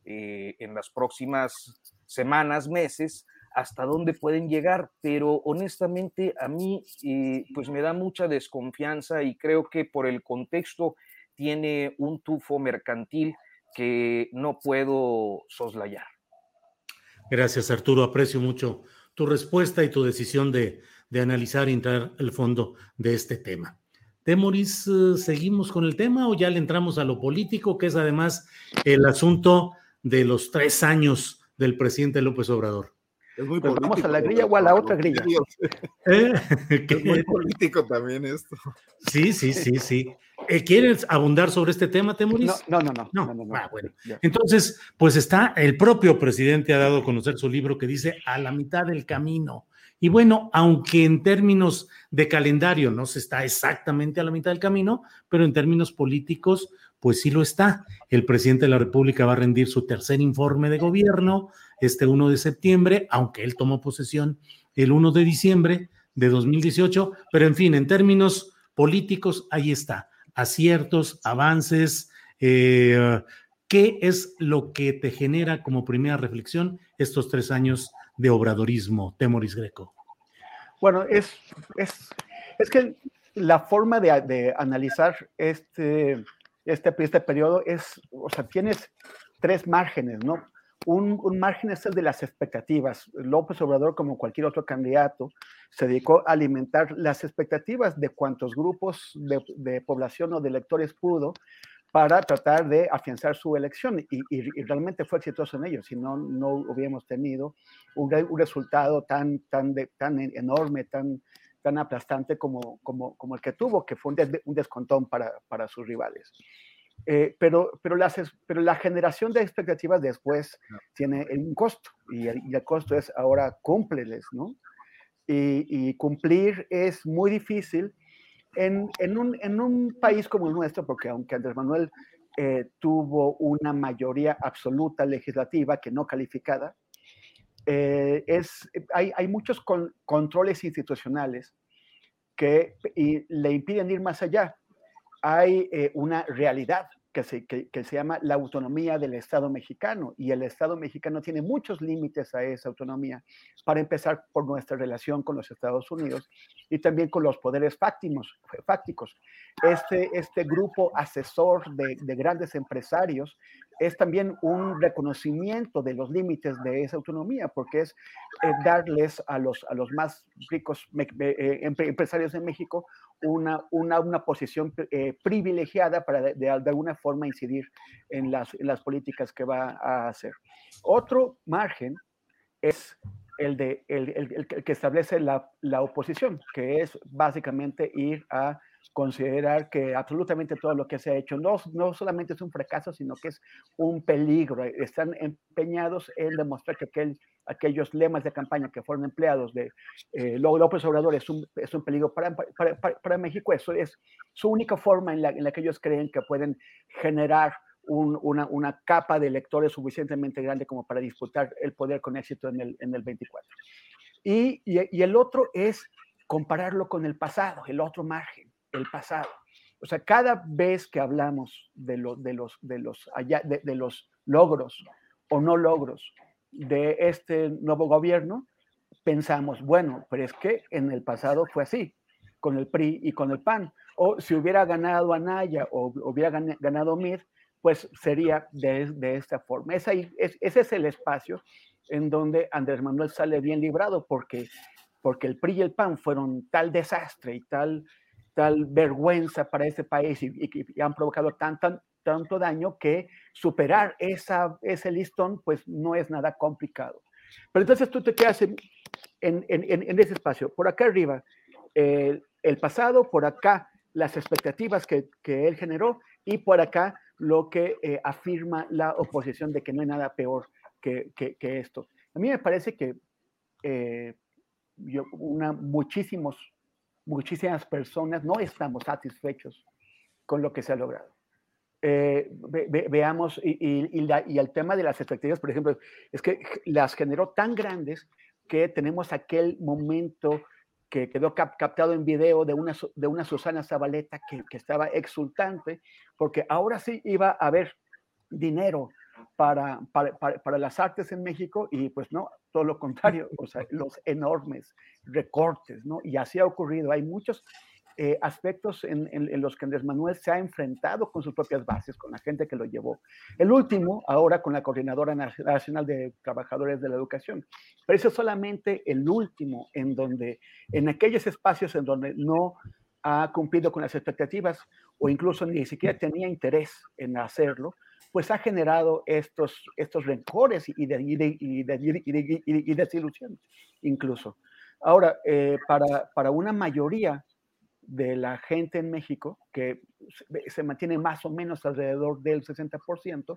eh, en las próximas semanas, meses, hasta dónde pueden llegar, pero honestamente a mí pues me da mucha desconfianza y creo que por el contexto tiene un tufo mercantil que no puedo soslayar. Gracias Arturo, aprecio mucho tu respuesta y tu decisión de de analizar y entrar al fondo de este tema. Temoris, eh, ¿seguimos con el tema o ya le entramos a lo político, que es además el asunto de los tres años del presidente López Obrador? Es muy político. ¿Vamos a la grilla o a la otra grilla? ¿Eh? Es muy político también esto. Sí, sí, sí, sí. Eh, ¿Quieres abundar sobre este tema, Temoris? No, no, no. no, no, Ah, bueno. Entonces, pues está, el propio presidente ha dado a conocer su libro que dice A la mitad del camino y bueno, aunque en términos de calendario no se está exactamente a la mitad del camino, pero en términos políticos, pues sí lo está. El presidente de la República va a rendir su tercer informe de gobierno este 1 de septiembre, aunque él tomó posesión el 1 de diciembre de 2018, pero en fin, en términos políticos, ahí está. Aciertos, avances, eh, ¿qué es lo que te genera como primera reflexión estos tres años de obradorismo, Temoris Greco? Bueno, es, es, es que la forma de, analizar este, este, este periodo es, o sea, tienes tres márgenes, ¿no? Un, margen es el de las expectativas. López Obrador, como cualquier otro candidato, se dedicó a alimentar las expectativas de cuantos grupos de, población o de electores pudo para tratar de afianzar su elección y, realmente fue exitoso en ello, si no, no hubiéramos tenido un, resultado tan, tan, tan enorme, tan, tan aplastante como, como, como el que tuvo, que fue un, un descontón para, para sus rivales. Eh, pero, pero, las, pero la generación de expectativas después no. tiene un costo y el, y el, costo es ahora cúmpleles, ¿no? Y, y cumplir es muy difícil en, en, un, en, un, país como el nuestro, porque aunque Andrés Manuel eh, tuvo una mayoría absoluta legislativa que no calificada, eh, es, hay, hay, muchos con, controles institucionales que y le impiden ir más allá. Hay eh, una realidad que se, que, que se, llama la autonomía del Estado mexicano y el Estado mexicano tiene muchos límites a esa autonomía, para empezar por nuestra relación con los Estados Unidos y también con los poderes fácticos. fácticos. Este, este grupo asesor de, de grandes empresarios es también un reconocimiento de los límites de esa autonomía, porque es eh, darles a los, a los más ricos eh, empresarios de México una, una, una posición eh, privilegiada para de, de, alguna forma incidir en las, en las políticas que va a hacer. Otro margen es el, de, el, el que establece la, la, oposición, que es básicamente ir a considerar que absolutamente todo lo que se ha hecho no, no solamente es un fracaso, sino que es un peligro. Están empeñados en demostrar que aquel, aquellos lemas de campaña que fueron empleados de eh, López Obrador es un, es un peligro para, para, para, México. Eso es su única forma en la, en la que ellos creen que pueden generar un, una, una, capa de electores suficientemente grande como para disputar el poder con éxito en el, en el 24. Y, y, y el otro es compararlo con el pasado, el otro margen el pasado. O sea, cada vez que hablamos de, lo, de, los, de, los, allá, de, de los logros o no logros de este nuevo gobierno, pensamos, bueno, pero es que en el pasado fue así, con el PRI y con el PAN. O si hubiera ganado Anaya o hubiera ganado Mir, pues sería de, de esta forma. Es ahí, es, ese es el espacio en donde Andrés Manuel sale bien librado, porque, porque el PRI y el PAN fueron tal desastre y tal tal vergüenza para ese país y, y, y han provocado tan, tan, tanto daño que superar esa, ese listón pues no es nada complicado. Pero entonces tú te quedas en, en, en, en ese espacio. Por acá arriba, eh, el pasado, por acá las expectativas que, que, él generó y por acá lo que eh, afirma la oposición de que no hay nada peor que, que, que esto. A mí me parece que eh, yo, una, muchísimos muchísimas personas no estamos satisfechos con lo que se ha logrado. Eh, ve, ve, veamos, y, y, y, la, y, el tema de las expectativas, por ejemplo, es que las generó tan grandes que tenemos aquel momento que quedó cap, captado en video de una, de una Susana Zabaleta que, que, estaba exultante, porque ahora sí iba a haber dinero para, para, para, para las artes en México y pues no, todo lo contrario, o sea, los enormes recortes, ¿no? Y así ha ocurrido. Hay muchos eh, aspectos en, en, en, los que Andrés Manuel se ha enfrentado con sus propias bases, con la gente que lo llevó. El último, ahora con la Coordinadora Nacional de Trabajadores de la Educación. Pero eso es solamente el último en donde, en aquellos espacios en donde no ha cumplido con las expectativas o incluso ni siquiera tenía interés en hacerlo, pues ha generado estos, estos rencores y, de, y, de, y, de, y desilusiones incluso. Ahora, eh, para, para, una mayoría de la gente en México, que se mantiene más o menos alrededor del 60%,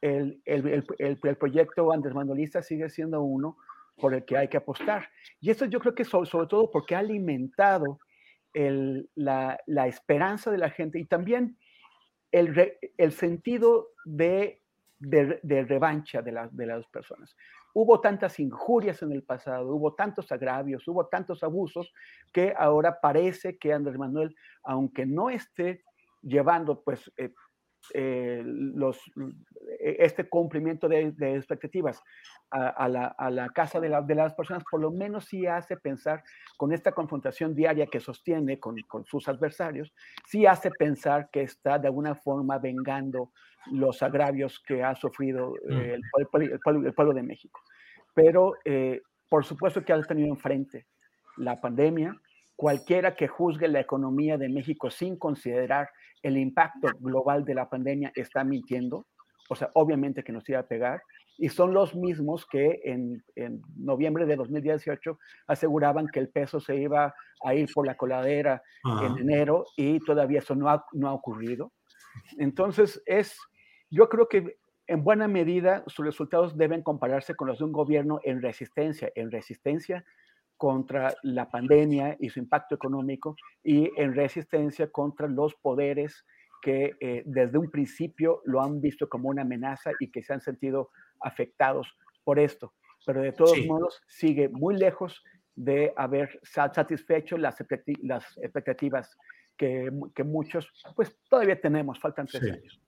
el, el, el, el proyecto Andrés Manuelista sigue siendo uno por el que hay que apostar. Y esto yo creo que sobre, sobre todo porque ha alimentado la, la esperanza de la gente y también el, el sentido de, de, revancha de, de, las personas. Hubo tantas injurias en el pasado, hubo tantos agravios, hubo tantos abusos, que ahora parece que Andrés Manuel, aunque no esté llevando pues eh, eh, los, e, este cumplimiento de, expectativas a, la, casa de, las personas, por lo menos sí hace pensar con esta confrontación diaria que sostiene con, sus adversarios, sí hace pensar que está de alguna forma vengando los agravios que ha sufrido eh, el, pueblo, de México. Pero eh, por supuesto que ha tenido enfrente la pandemia, cualquiera que juzgue la economía de México sin considerar el impacto global de la pandemia está mintiendo. O sea, obviamente que nos iba a pegar. Y son los mismos que en, noviembre de 2018 aseguraban que el peso se iba a ir por la coladera en enero y todavía eso no ha, no ha ocurrido. Entonces, es, yo creo que en buena medida sus resultados deben compararse con los de un gobierno en resistencia, en resistencia contra la pandemia y su impacto económico y en resistencia contra los poderes que eh, desde un principio lo han visto como una amenaza y que se han sentido afectados por esto. Pero de todos modos sigue muy lejos de haber satisfecho las, expectativas que, que, muchos, pues todavía tenemos, faltan tres años.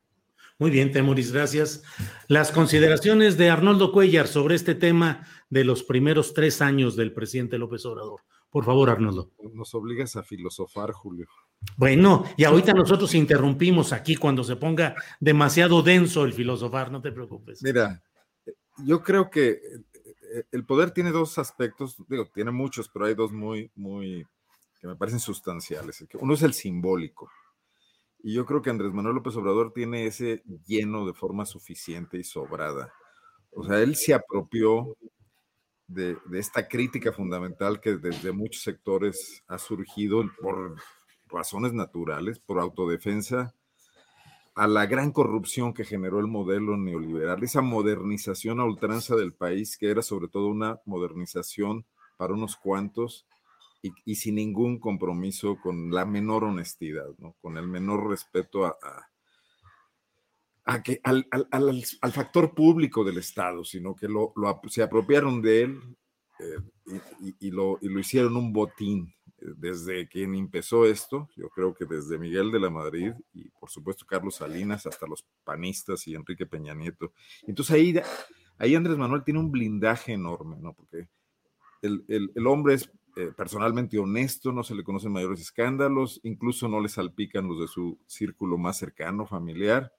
Muy bien, Temoris, gracias. Las consideraciones de Arnoldo Cuellar sobre este tema de los primeros tres años del presidente López Obrador. Por favor, Arnoldo. Nos obligas a filosofar, Julio. Bueno, y ahorita nosotros interrumpimos aquí cuando se ponga demasiado denso el filosofar, no te preocupes. Mira, yo creo que el poder tiene dos aspectos, digo, tiene muchos, pero hay dos muy, muy, que me parecen sustanciales. Uno es el simbólico. Y yo creo que Andrés Manuel López Obrador tiene ese lleno de forma suficiente y sobrada. O sea, él se apropió de, esta crítica fundamental que desde muchos sectores ha surgido por razones naturales, por autodefensa, a la gran corrupción que generó el modelo neoliberal, esa modernización a ultranza del país, que era sobre todo una modernización para unos cuantos y, sin ningún compromiso con la menor honestidad, ¿no? con el menor respeto a, a, que, al, al, al, factor público del Estado, sino que lo, lo se apropiaron de él eh, y, lo, y lo hicieron un botín. Desde quien empezó esto, yo creo que desde Miguel de la Madrid y por supuesto Carlos Salinas hasta los panistas y Enrique Peña Nieto. Entonces ahí, ahí Andrés Manuel tiene un blindaje enorme, ¿no? Porque el, el, el hombre es eh, personalmente honesto, no se le conocen mayores escándalos, incluso no le salpican los de su círculo más cercano, familiar.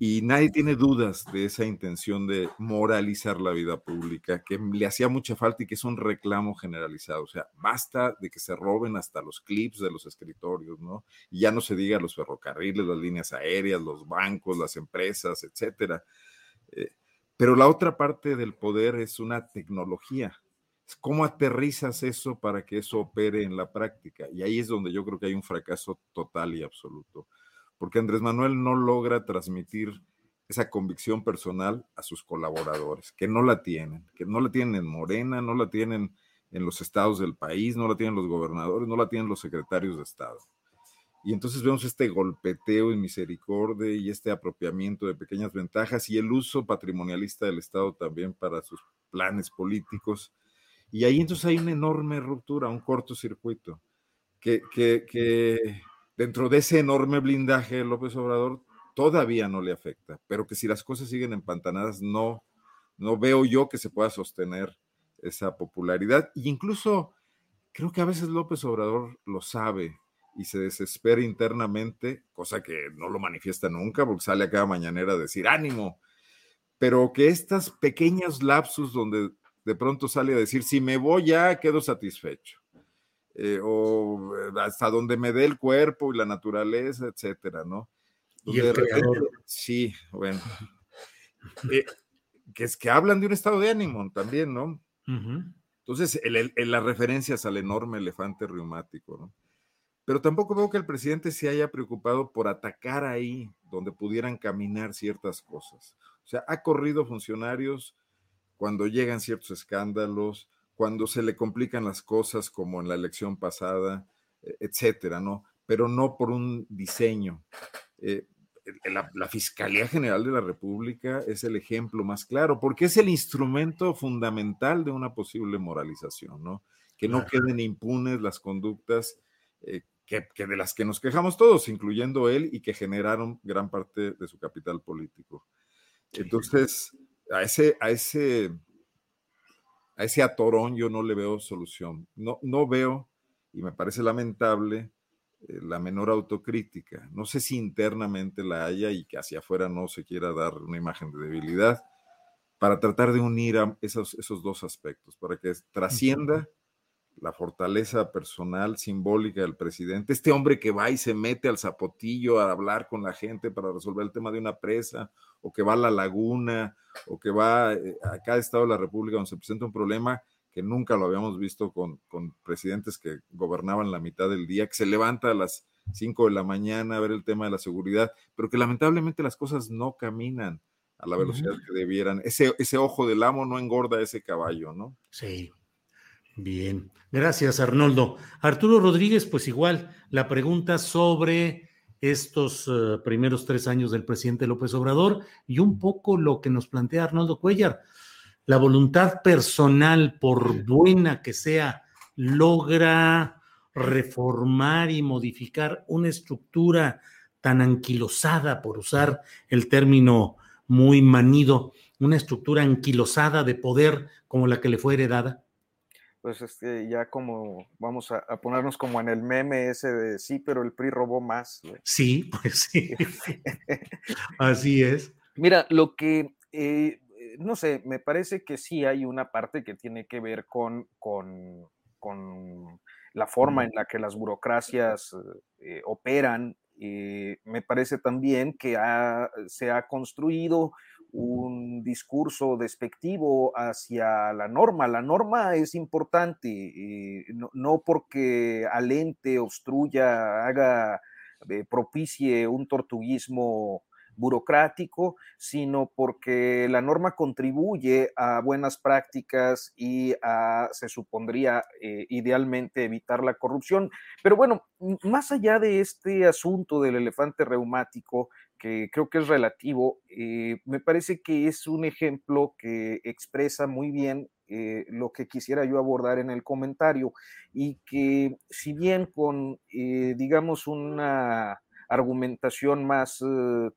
Y nadie tiene dudas de esa intención de moralizar la vida pública, que le hacía mucha falta y que es un reclamo generalizado. O sea, basta de que se roben hasta los clips de los escritorios, ¿no? Ya no se diga los ferrocarriles, las líneas aéreas, los bancos, las empresas, etcétera. Eh, pero la otra parte del poder es una tecnología ¿Cómo aterrizas eso para que eso opere en la práctica? Y ahí es donde yo creo que hay un fracaso total y absoluto, porque Andrés Manuel no logra transmitir esa convicción personal a sus colaboradores, que no la tienen, que no la tienen en Morena, no la tienen en los estados del país, no la tienen los gobernadores, no la tienen los secretarios de Estado. Y entonces vemos este golpeteo y misericordia y este apropiamiento de pequeñas ventajas y el uso patrimonialista del Estado también para sus planes políticos y ahí entonces hay una enorme ruptura, un cortocircuito, que, que, dentro de ese enorme blindaje López Obrador todavía no le afecta, pero que si las cosas siguen empantanadas, no, no veo yo que se pueda sostener esa popularidad. E incluso creo que a veces López Obrador lo sabe y se desespera internamente, cosa que no lo manifiesta nunca, porque sale a cada mañanera a decir ánimo, pero que estas pequeñas lapsus donde de pronto sale a decir, si me voy ya quedo satisfecho. Eh, o eh, hasta donde me dé el cuerpo y la naturaleza, etcétera, ¿no? Y el sí, bueno. Eh, que es que hablan de un estado de ánimo también, ¿no? Entonces, en las referencias al enorme elefante reumático, ¿no? Pero tampoco veo que el presidente se haya preocupado por atacar ahí donde pudieran caminar ciertas cosas. O sea, ha corrido funcionarios cuando llegan ciertos escándalos, cuando se le complican las cosas como en la elección pasada, e, etcétera, ¿no? Pero no por un diseño. Eh, la, la, Fiscalía General de la República es el ejemplo más claro, porque es el instrumento fundamental de una posible moralización, ¿no? Que no queden impunes las conductas eh, que, de las que nos quejamos todos, incluyendo él, y que generaron gran parte de su capital político. Entonces, a ese, a ese, a ese atorón yo no le veo solución. No, no veo, y me parece lamentable, eh, la menor autocrítica. No sé si internamente la haya y que hacia afuera no se quiera dar una imagen de debilidad para tratar de unir a esos, esos dos aspectos, para que trascienda la fortaleza personal simbólica del presidente, este hombre que va y se mete al zapotillo a hablar con la gente para resolver el tema de una presa, o que va a la laguna, o que va eh, a cada estado de la República donde se presenta un problema que nunca lo habíamos visto con, con presidentes que gobernaban la mitad del día, que se levanta a las 5 de la mañana a ver el tema de la seguridad, pero que lamentablemente las cosas no caminan a la velocidad que debieran. Ese, ese ojo del amo no engorda ese caballo, ¿no? Sí. Bien, gracias Arnoldo. Arturo Rodríguez, pues igual, la pregunta sobre estos eh, primeros tres años del presidente López Obrador y un poco lo que nos plantea Arnoldo Cuellar. La voluntad personal, por buena que sea, logra reformar y modificar una estructura tan anquilosada, por usar el término muy manido, una estructura anquilosada de poder como la que le fue heredada? Pues este, ya como vamos a, ponernos como en el meme ese de sí, pero el PRI robó más. Sí, pues sí. Así es. Mira, lo que, eh, no sé, me parece que sí hay una parte que tiene que ver con, con, con la forma en la que las burocracias eh, operan. Eh, me parece también que se ha construido un discurso despectivo hacia la norma. La norma es importante, eh, no, porque alente, obstruya, haga, eh, propicie un tortuguismo burocrático, sino porque la norma contribuye a buenas prácticas y a, se supondría, eh, idealmente evitar la corrupción. Pero bueno, más allá de este asunto del elefante reumático, que creo que es relativo, eh, me parece que es un ejemplo que expresa muy bien eh, lo que quisiera yo abordar en el comentario y que si bien con, eh, digamos, una argumentación más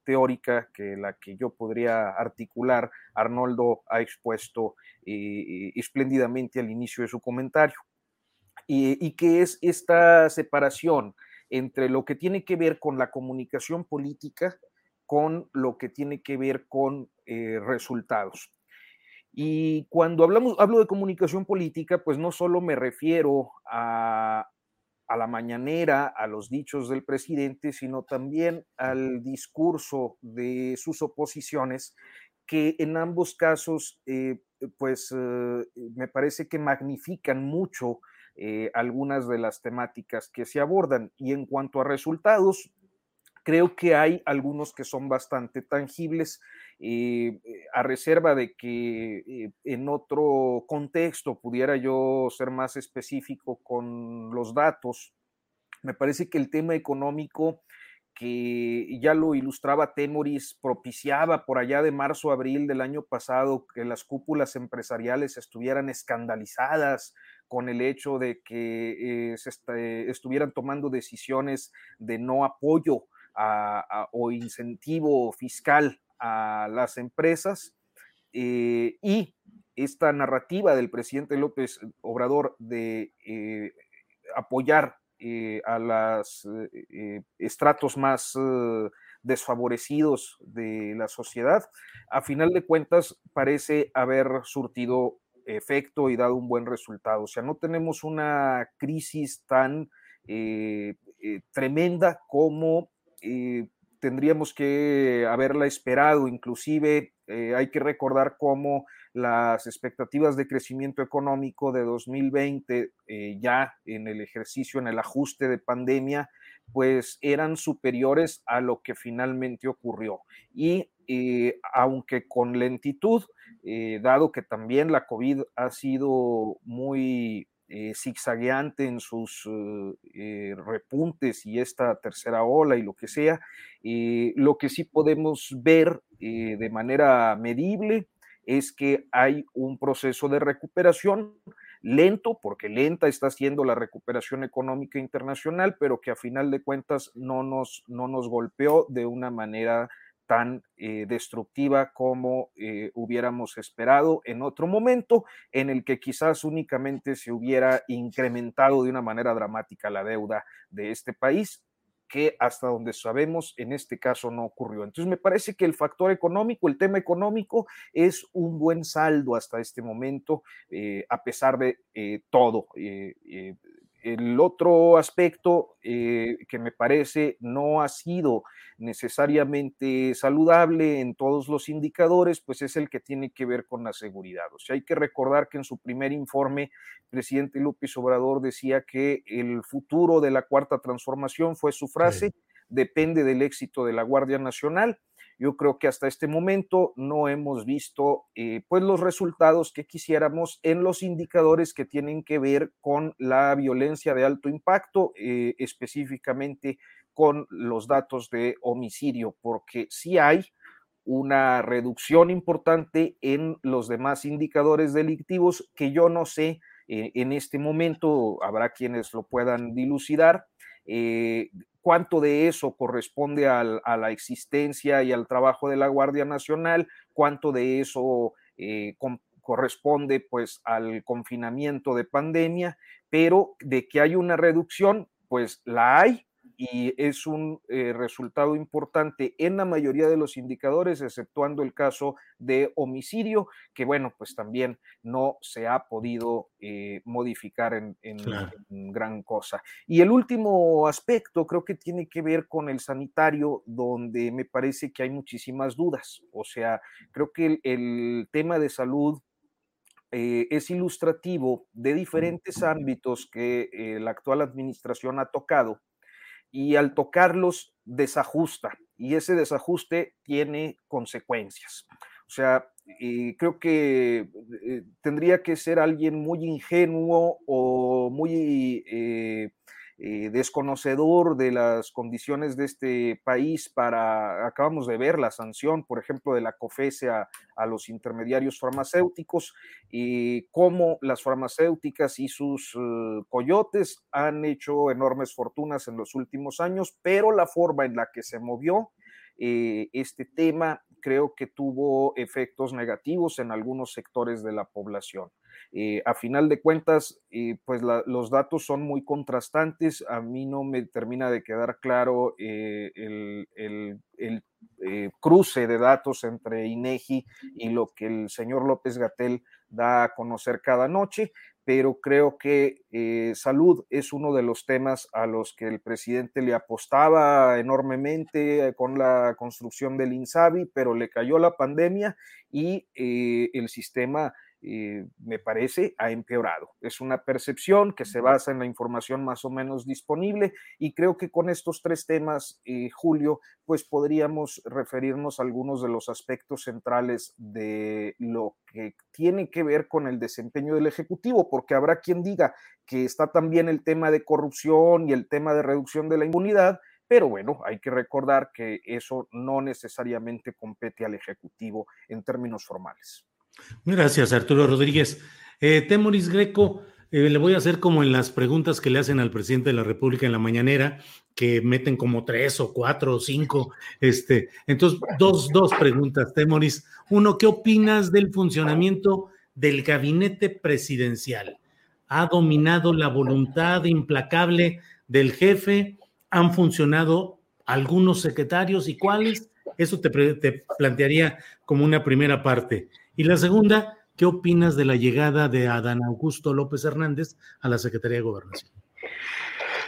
teórica que la que yo podría articular, Arnoldo ha expuesto espléndidamente al inicio de su comentario. y que es esta separación entre lo que tiene que ver con la comunicación política con lo que tiene que ver con eh, resultados. Y cuando hablamos, hablo de comunicación política, pues no solo me refiero a, la mañanera, a los dichos del presidente, sino también al discurso de sus oposiciones, que en ambos casos, eh, pues eh, me parece que magnifican mucho algunas de las temáticas que se abordan. Y en cuanto a resultados, Creo que hay algunos que son bastante tangibles, eh, a reserva de que eh, en otro contexto pudiera yo ser más específico con los datos. Me parece que el tema económico que ya lo ilustraba Temoris, propiciaba por allá de marzo, abril del año pasado que las cúpulas empresariales estuvieran escandalizadas con el hecho de que eh, se estuvieran tomando decisiones de no apoyo o incentivo fiscal a las empresas eh, y esta narrativa del presidente López Obrador de eh, apoyar eh, a los estratos más desfavorecidos de la sociedad, a final de cuentas parece haber surtido efecto y dado un buen resultado. O sea, no tenemos una crisis tan tremenda como eh, tendríamos que haberla esperado, inclusive eh, hay que recordar cómo las expectativas de crecimiento económico de 2020, eh, ya en el ejercicio, en el ajuste de pandemia, pues eran superiores a lo que finalmente ocurrió. Y aunque con lentitud, dado que también la COVID ha sido muy eh, zigzagueante en sus eh, eh, repuntes y esta tercera ola y lo que sea. lo que sí podemos ver de manera medible es que hay un proceso de recuperación. lento, porque lenta está siendo la recuperación económica internacional, pero que a final de cuentas no nos, no nos golpeó de una manera tan eh, destructiva como eh, hubiéramos esperado en otro momento, en el que quizás únicamente se hubiera incrementado de una manera dramática la deuda de este país que hasta donde sabemos en este caso no ocurrió. Entonces me parece que el factor económico, el tema económico es un buen saldo hasta este momento, eh, a pesar de todo. El otro aspecto eh, que me parece no ha sido necesariamente saludable en todos los indicadores, pues es el que tiene que ver con la seguridad. O sea, hay que recordar que en su primer informe, el presidente López Obrador decía que el futuro de la cuarta transformación fue su frase, depende del éxito de la Guardia Nacional. Yo creo que hasta este momento no hemos visto eh, pues los resultados que quisiéramos en los indicadores que tienen que ver con la violencia de alto impacto, eh, específicamente con los datos de homicidio, porque sí hay una reducción importante en los demás indicadores delictivos que yo no sé eh, en este momento, habrá quienes lo puedan dilucidar, cuánto de eso corresponde a la existencia y al trabajo de la Guardia Nacional, cuánto de eso eh, corresponde pues al confinamiento de pandemia, pero de que hay una reducción, pues la hay y es un eh, resultado importante en la mayoría de los indicadores, exceptuando el caso de homicidio, que bueno, pues también no se ha podido eh, modificar en, gran cosa. Y el último aspecto creo que tiene que ver con el sanitario, donde me parece que hay muchísimas dudas. O sea, creo que el, tema de salud eh, es ilustrativo de diferentes ámbitos que la actual administración ha tocado y al tocarlos desajusta y ese desajuste tiene consecuencias. O sea, eh, creo que eh, tendría que ser alguien muy ingenuo o muy eh, eh, desconocedor de las condiciones de este país para, acabamos de ver la sanción, por ejemplo, de la COFESE a, los intermediarios farmacéuticos, y cómo las farmacéuticas y sus eh, coyotes han hecho enormes fortunas en los últimos años, pero la forma en la que se movió eh, este tema creo que tuvo efectos negativos en algunos sectores de la población. Eh, a final de cuentas, eh, pues los datos son muy contrastantes. A mí no me termina de quedar claro eh, el, cruce de datos entre INEGI y lo que el señor López Gatel da a conocer cada noche, pero creo que salud es uno de los temas a los que el presidente le apostaba enormemente con la construcción del INSABI, pero le cayó la pandemia y el sistema eh, me parece, ha empeorado. Es una percepción que se basa en la información más o menos disponible y creo que con estos tres temas, eh, Julio, pues podríamos referirnos a algunos de los aspectos centrales de lo que tiene que ver con el desempeño del Ejecutivo, porque habrá quien diga que está también el tema de corrupción y el tema de reducción de la inmunidad, pero bueno, hay que recordar que eso no necesariamente compete al Ejecutivo en términos formales. Gracias, Arturo Rodríguez. Eh, Temoris Greco, eh, le voy a hacer como en las preguntas que le hacen al presidente de la República en la mañanera, que meten como tres o cuatro o cinco. Este, entonces, dos, dos preguntas, Temoris. Uno, ¿qué opinas del funcionamiento del gabinete presidencial? ¿Ha dominado la voluntad implacable del jefe? ¿Han funcionado algunos secretarios y cuáles? Eso te, te plantearía como una primera parte. Y la segunda, ¿qué opinas de la llegada de Adán Augusto López Hernández a la Secretaría de Gobernación?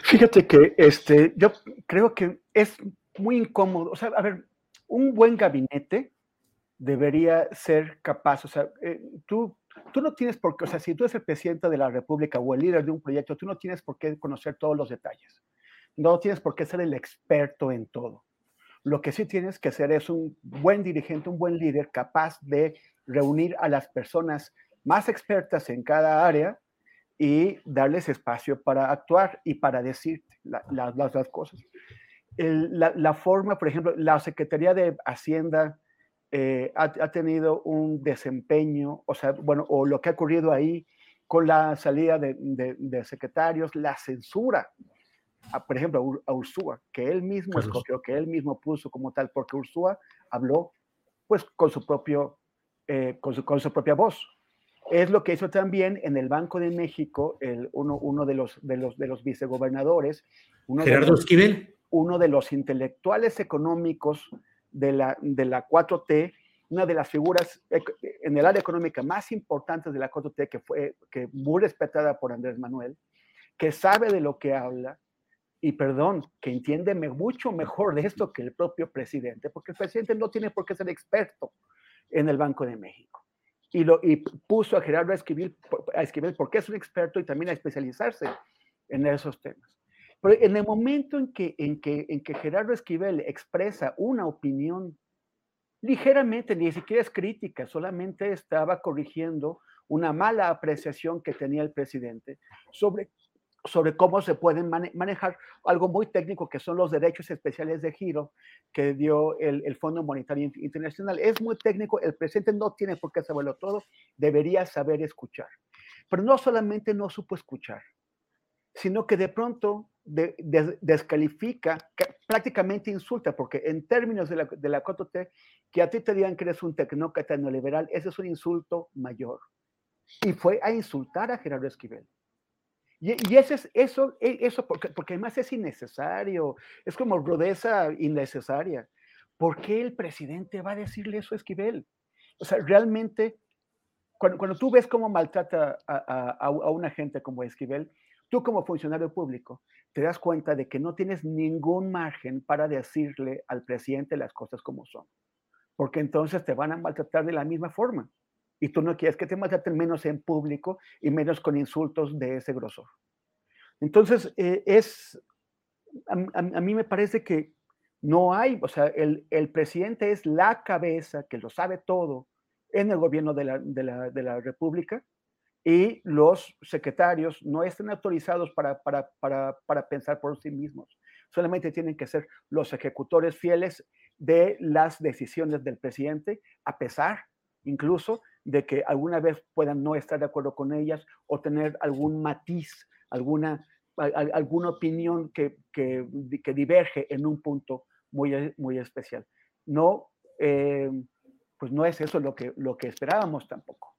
Fíjate que este, yo creo que es muy incómodo. O sea, a ver, un buen gabinete debería ser capaz, o sea, eh, tú, tú no tienes por qué, o sea, si tú eres el presidente de la República o el líder de un proyecto, tú no tienes por qué conocer todos los detalles. No tienes por qué ser el experto en todo. Lo que sí tienes que ser es un buen dirigente, un buen líder capaz de reunir a las personas más expertas en cada área y darles espacio para actuar y para decir las, las, cosas. la, forma, por ejemplo, la Secretaría de Hacienda eh, ha, tenido un desempeño, o sea, bueno, o lo que ha ocurrido ahí con la salida de, de, secretarios, la censura, por ejemplo, a Ursúa, que él mismo escogió, que él mismo puso como tal, porque Ursúa habló pues con su, propio, eh, con, su, con su propia voz. Es lo que hizo también en el Banco de México el, uno, uno de, los, de, los, de los vicegobernadores. Uno Gerardo Esquivel. Uno de los intelectuales económicos de la, de la 4T, una de las figuras en el área económica más importantes de la 4T, que fue que muy respetada por Andrés Manuel, que sabe de lo que habla y, perdón, que entiende mucho mejor de esto que el propio presidente, porque el presidente no tiene por qué ser experto en el Banco de México. Y, lo, y puso a Gerardo a a escribir porque es un experto y también a especializarse en esos temas. Pero en el momento en que, en que, en que Gerardo Esquivel expresa una opinión ligeramente, ni siquiera es crítica, solamente estaba corrigiendo una mala apreciación que tenía el presidente sobre, sobre cómo se pueden manejar algo muy técnico que son los derechos especiales de giro que dio el, el, Fondo Monetario Internacional. Es muy técnico, el presidente no tiene por qué saberlo todo, debería saber escuchar. Pero no solamente no supo escuchar, sino que de pronto descalifica, prácticamente insulta, porque en términos de la, de que a ti te digan que eres un tecnócrata neoliberal, ese es un insulto mayor. Y fue a insultar a Gerardo Esquivel. Y, ese es, eso, e, eso porque, porque además es innecesario, es como rudeza innecesaria. ¿Por qué el presidente va a decirle eso a Esquivel? O sea, realmente, cuando, cuando tú ves cómo maltrata a, a, a una gente como Esquivel, tú como funcionario público te das cuenta de que no tienes ningún margen para decirle al presidente las cosas como son, porque entonces te van a maltratar de la misma forma. Y tú no quieres que te maltraten menos en público y menos con insultos de ese grosor. Entonces, eh, es, a, mí me parece que no hay, o sea, el, el, presidente es la cabeza que lo sabe todo en el gobierno de la, de la, de la República y los secretarios no están autorizados para, para, para, para, pensar por sí mismos. Solamente tienen que ser los ejecutores fieles de las decisiones del presidente, a pesar incluso de que alguna vez puedan no estar de acuerdo con ellas o tener algún matiz, alguna, alguna opinión que, que, que diverge en un punto muy, muy especial. No, eh, pues no es eso lo que, lo que esperábamos tampoco.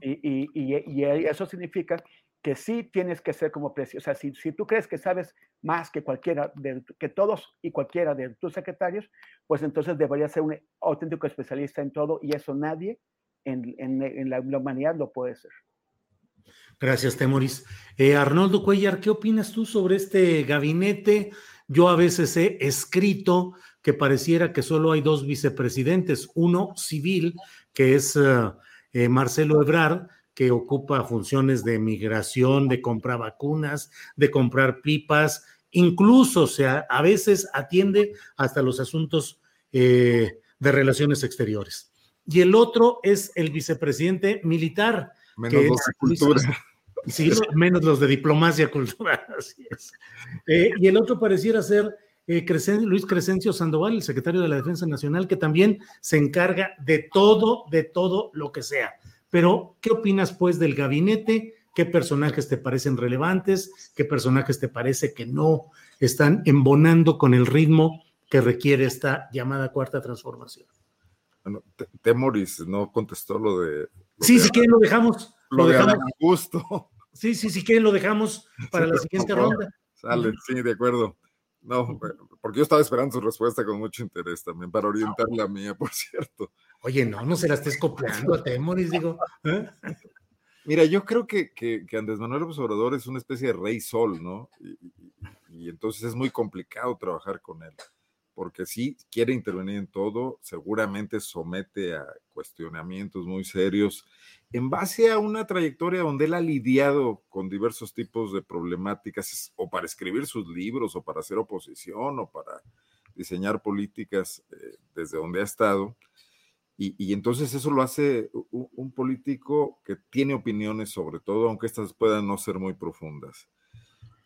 y, y, y, eso significa que sí tienes que ser como precio. O sea, si, si tú crees que sabes más que cualquiera, de, que todos y cualquiera de tus secretarios, pues entonces deberías ser un auténtico especialista en todo y eso nadie en, la, humanidad lo puede ser. Gracias, Temoris. Eh, Arnoldo Cuellar, ¿qué opinas tú sobre este gabinete? Yo a veces he escrito que pareciera que solo hay dos vicepresidentes, uno civil, que es uh, eh, Marcelo Ebrard, que ocupa funciones de migración, de comprar vacunas, de comprar pipas, incluso o sea, a veces atiende hasta los asuntos eh, de relaciones exteriores. Y el otro es el vicepresidente militar. Menos los de cultura. Sí, menos los de diplomacia cultural, así es. Eh, y el otro pareciera ser eh, Luis Crescencio Sandoval, el secretario de la Defensa Nacional, que también se encarga de todo, de todo lo que sea. Pero, ¿qué opinas pues del gabinete? ¿Qué personajes te parecen relevantes? ¿Qué personajes te parece que no están embonando con el ritmo que requiere esta llamada cuarta transformación? Bueno, Temoris no contestó lo de... sí, si quieren lo dejamos. Lo, dejamos. gusto. Sí, sí, si quieren lo dejamos para la siguiente ronda. Sale, sí, de acuerdo. No, porque yo estaba esperando su respuesta con mucho interés también, para orientar la mía, por cierto. Oye, no, no se la estés copiando a Temoris, digo. ¿eh? Mira, yo creo que, que, que, Andrés Manuel López Obrador es una especie de rey sol, ¿no? Y, y, y, entonces es muy complicado trabajar con él, porque sí quiere intervenir en todo, seguramente somete a cuestionamientos muy serios en base a una trayectoria donde él ha lidiado con diversos tipos de problemáticas, o para escribir sus libros, o para hacer oposición, o para diseñar políticas eh, desde donde ha estado. Y, entonces eso lo hace un, político que tiene opiniones sobre todo, aunque estas puedan no ser muy profundas.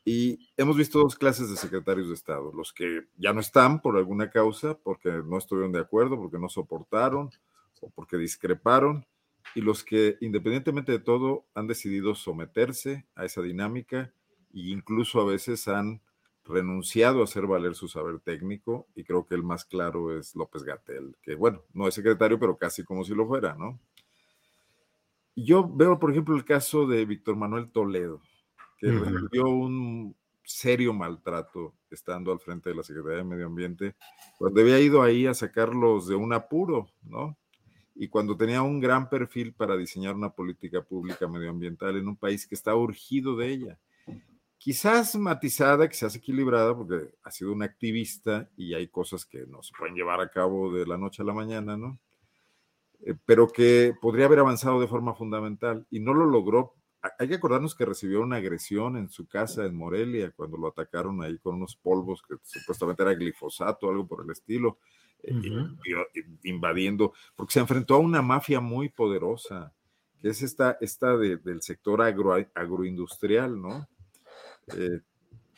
Y hemos visto dos clases de secretarios de Estado, los que ya no están por alguna causa, porque no estuvieron de acuerdo, porque no soportaron o porque discreparon, y los que, independientemente de todo, han decidido someterse a esa dinámica e incluso a veces han renunciado a hacer valer su saber técnico y creo que el más claro es López Gatel, que bueno, no es secretario, pero casi como si lo fuera, ¿no? Yo veo, por ejemplo, el caso de Víctor Manuel Toledo, que recibió un serio maltrato estando al frente de la Secretaría de Medio Ambiente, cuando había ido ahí a sacarlos de un apuro, ¿no? Y cuando tenía un gran perfil para diseñar una política pública medioambiental en un país que está urgido de ella. Quizás matizada, quizás equilibrada, porque ha sido un activista y hay cosas que no se pueden llevar a cabo de la noche a la mañana, ¿no? Eh, pero que podría haber avanzado de forma fundamental y no lo logró hay que acordarnos que recibió una agresión en su casa en Morelia cuando lo atacaron ahí con unos polvos que supuestamente era glifosato, algo por el estilo, eh, invadiendo, porque se enfrentó a una mafia muy poderosa, que es esta, esta del sector agro, agroindustrial, ¿no? Eh,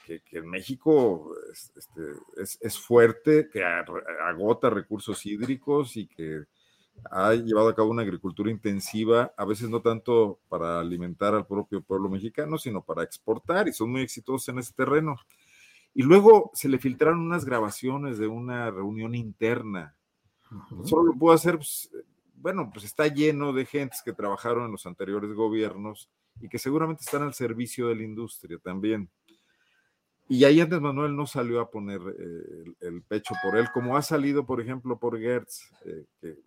que, en México este, es, fuerte, que agota recursos hídricos y que ha llevado a cabo una agricultura intensiva, a veces no tanto para alimentar al propio pueblo mexicano, sino para exportar, y son muy exitosos en ese terreno. Y luego se le filtraron unas grabaciones de una reunión interna. Solo lo puedo hacer, pues, bueno, pues está lleno de gentes que trabajaron en los anteriores gobiernos y que seguramente están al servicio de la industria también. Y ahí Andrés Manuel no salió a poner eh, el, pecho por él, como ha salido, por ejemplo, por Gertz, eh, que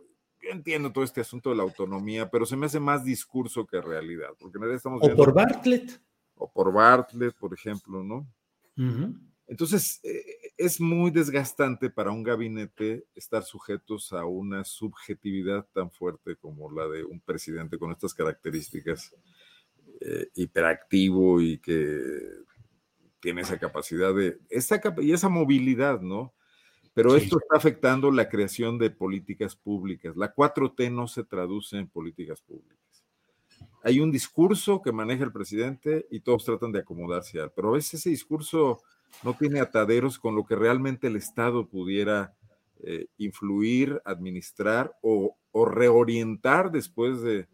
entiendo todo este asunto de la autonomía, pero se me hace más discurso que realidad. Porque estamos o por Bartlett. O por Bartlett, por ejemplo, ¿no? Entonces, eh, es muy desgastante para un gabinete estar sujetos a una subjetividad tan fuerte como la de un presidente con estas características, eh, hiperactivo y que tiene esa capacidad de, esa, y esa movilidad, ¿no? Pero esto está afectando la creación de políticas públicas. La 4T no se traduce en políticas públicas. Hay un discurso que maneja el presidente y todos tratan de acomodarse a él, pero a veces ese discurso no tiene ataderos con lo que realmente el Estado pudiera eh, influir, administrar o, reorientar después de,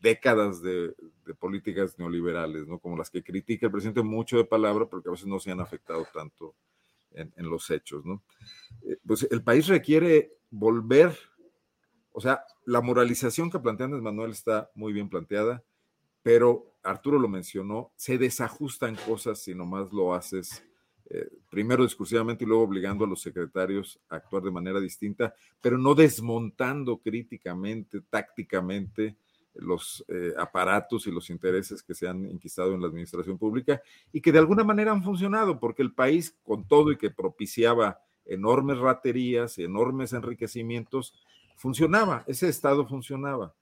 décadas de, políticas neoliberales, ¿no? como las que critica el presidente mucho de palabra, pero que a veces no se han afectado tanto en, los hechos, ¿no? Eh, pues el país requiere volver, o sea, la moralización que plantea Andrés Manuel está muy bien planteada, pero Arturo lo mencionó, se desajustan cosas si nomás lo haces eh, primero discursivamente y luego obligando a los secretarios a actuar de manera distinta, pero no desmontando críticamente, tácticamente los eh, aparatos y los intereses que se han inquistado en la administración pública y que de alguna manera han funcionado, porque el país, con todo y que propiciaba enormes raterías, enormes enriquecimientos, funcionaba, ese Estado funcionaba.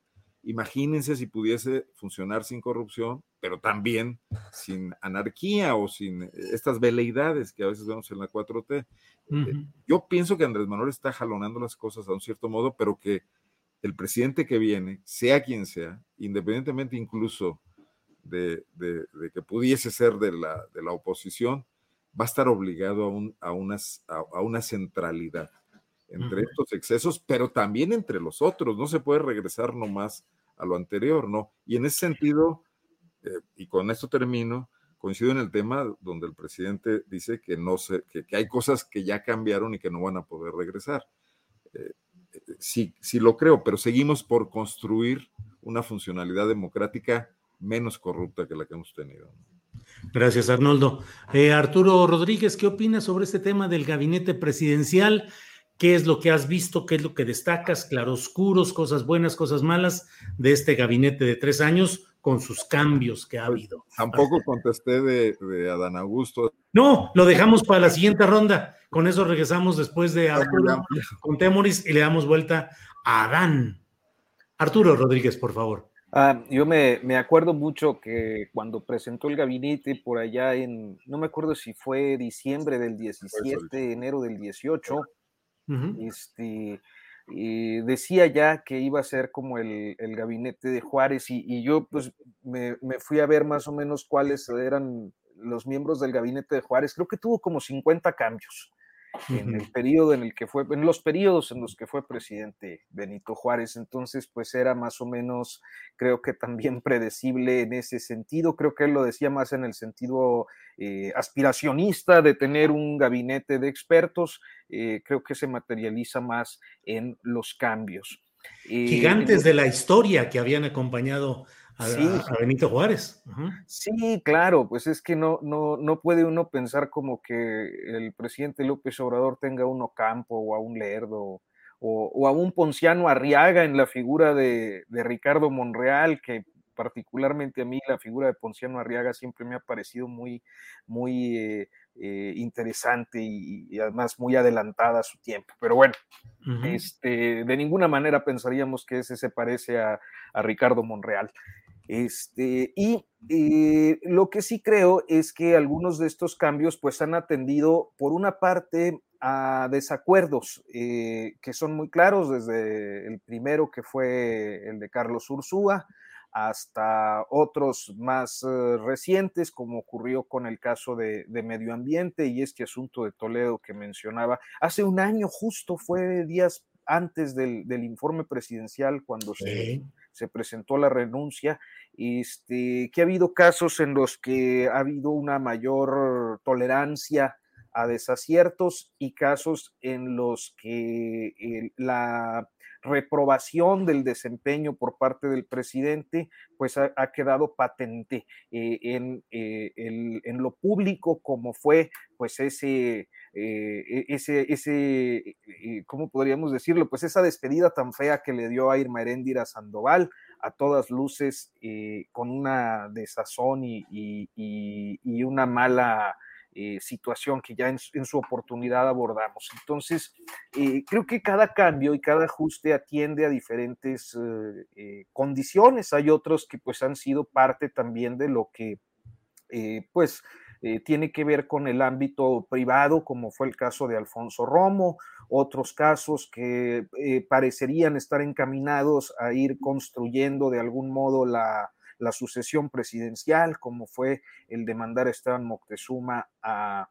Imagínense si pudiese funcionar sin corrupción, pero también sin anarquía o sin eh, estas veleidades que a veces vemos en la 4T. Eh, yo pienso que Andrés Manuel está jalonando las cosas a un cierto modo, pero que el presidente que viene, sea quien sea, independientemente incluso de, que pudiese ser de la, de la, oposición, va a estar obligado a, un, a, unas, a, una centralidad entre estos excesos, pero también entre los otros. No se puede regresar nomás a lo anterior, ¿no? Y en ese sentido, eh, y con esto termino, coincido en el tema donde el presidente dice que no sé, que, hay cosas que ya cambiaron y que no van a poder regresar. Eh, sí, sí lo creo, pero seguimos por construir una funcionalidad democrática menos corrupta que la que hemos tenido. Gracias, Arnoldo. Eh, Arturo Rodríguez, ¿qué opinas sobre este tema del gabinete presidencial? ¿Qué es lo que has visto? ¿Qué es lo que destacas? Claroscuros, cosas buenas, cosas malas de este gabinete de tres años con sus cambios que ha habido. Tampoco contesté de, de Adán Augusto. No, lo dejamos para la siguiente ronda. Con eso regresamos después de Arturo con Temoris y le damos vuelta a Adán. Arturo Rodríguez, por favor. Ah, yo me, me, acuerdo mucho que cuando presentó el gabinete por allá en, no me acuerdo si fue diciembre del 17, enero del 18, este, decía ya que iba a ser como el, el gabinete de Juárez y, yo pues me, me, fui a ver más o menos cuáles eran los miembros del gabinete de Juárez. Creo que tuvo como 50 cambios en el periodo en el que fue, en los periodos en los que fue presidente Benito Juárez. Entonces, pues era más o menos, creo que también predecible en ese sentido. Creo que él lo decía más en el sentido eh, aspiracionista de tener un gabinete de expertos. Eh, creo que se materializa más en los cambios. Eh, Gigantes de la historia que habían acompañado a, Benito Juárez. Sí, claro, pues es que no, no, no puede uno pensar como que el presidente López Obrador tenga uno Campo o a un Lerdo o, a un Ponciano Arriaga en la figura de, Ricardo Monreal, que particularmente a mí la figura de Ponciano Arriaga siempre me ha parecido muy, muy eh, eh, interesante y, además muy adelantada a su tiempo. Pero bueno, este, de ninguna manera pensaríamos que ese se parece a, a Ricardo Monreal. Este, y eh, lo que sí creo es que algunos de estos cambios pues han atendido por una parte a desacuerdos eh, que son muy claros, desde el primero que fue el de Carlos Ursúa hasta otros más eh, recientes, como ocurrió con el caso de, medio ambiente y este asunto de Toledo que mencionaba. Hace un año justo fue días antes del, informe presidencial cuando se, se presentó la renuncia este, que ha habido casos en los que ha habido una mayor tolerancia a desaciertos y casos en los que la reprobación del desempeño por parte del presidente, pues ha, quedado patente eh, en, eh, en, lo público, como fue pues ese, eh, e, ese, ese ¿cómo podríamos decirlo? Pues esa despedida tan fea que le dio a Irma Heréndira Sandoval, a todas luces con una desazón y, y, una mala eh, situación que ya en, su oportunidad abordamos. Entonces, eh, creo que cada cambio y cada ajuste atiende a diferentes condiciones. Hay otros que pues han sido parte también de lo que pues tiene que ver con el ámbito privado, como fue el caso de Alfonso Romo, otros casos que eh, parecerían estar encaminados a ir construyendo de algún modo la, sucesión presidencial, como fue el de mandar a Esteban Moctezuma a,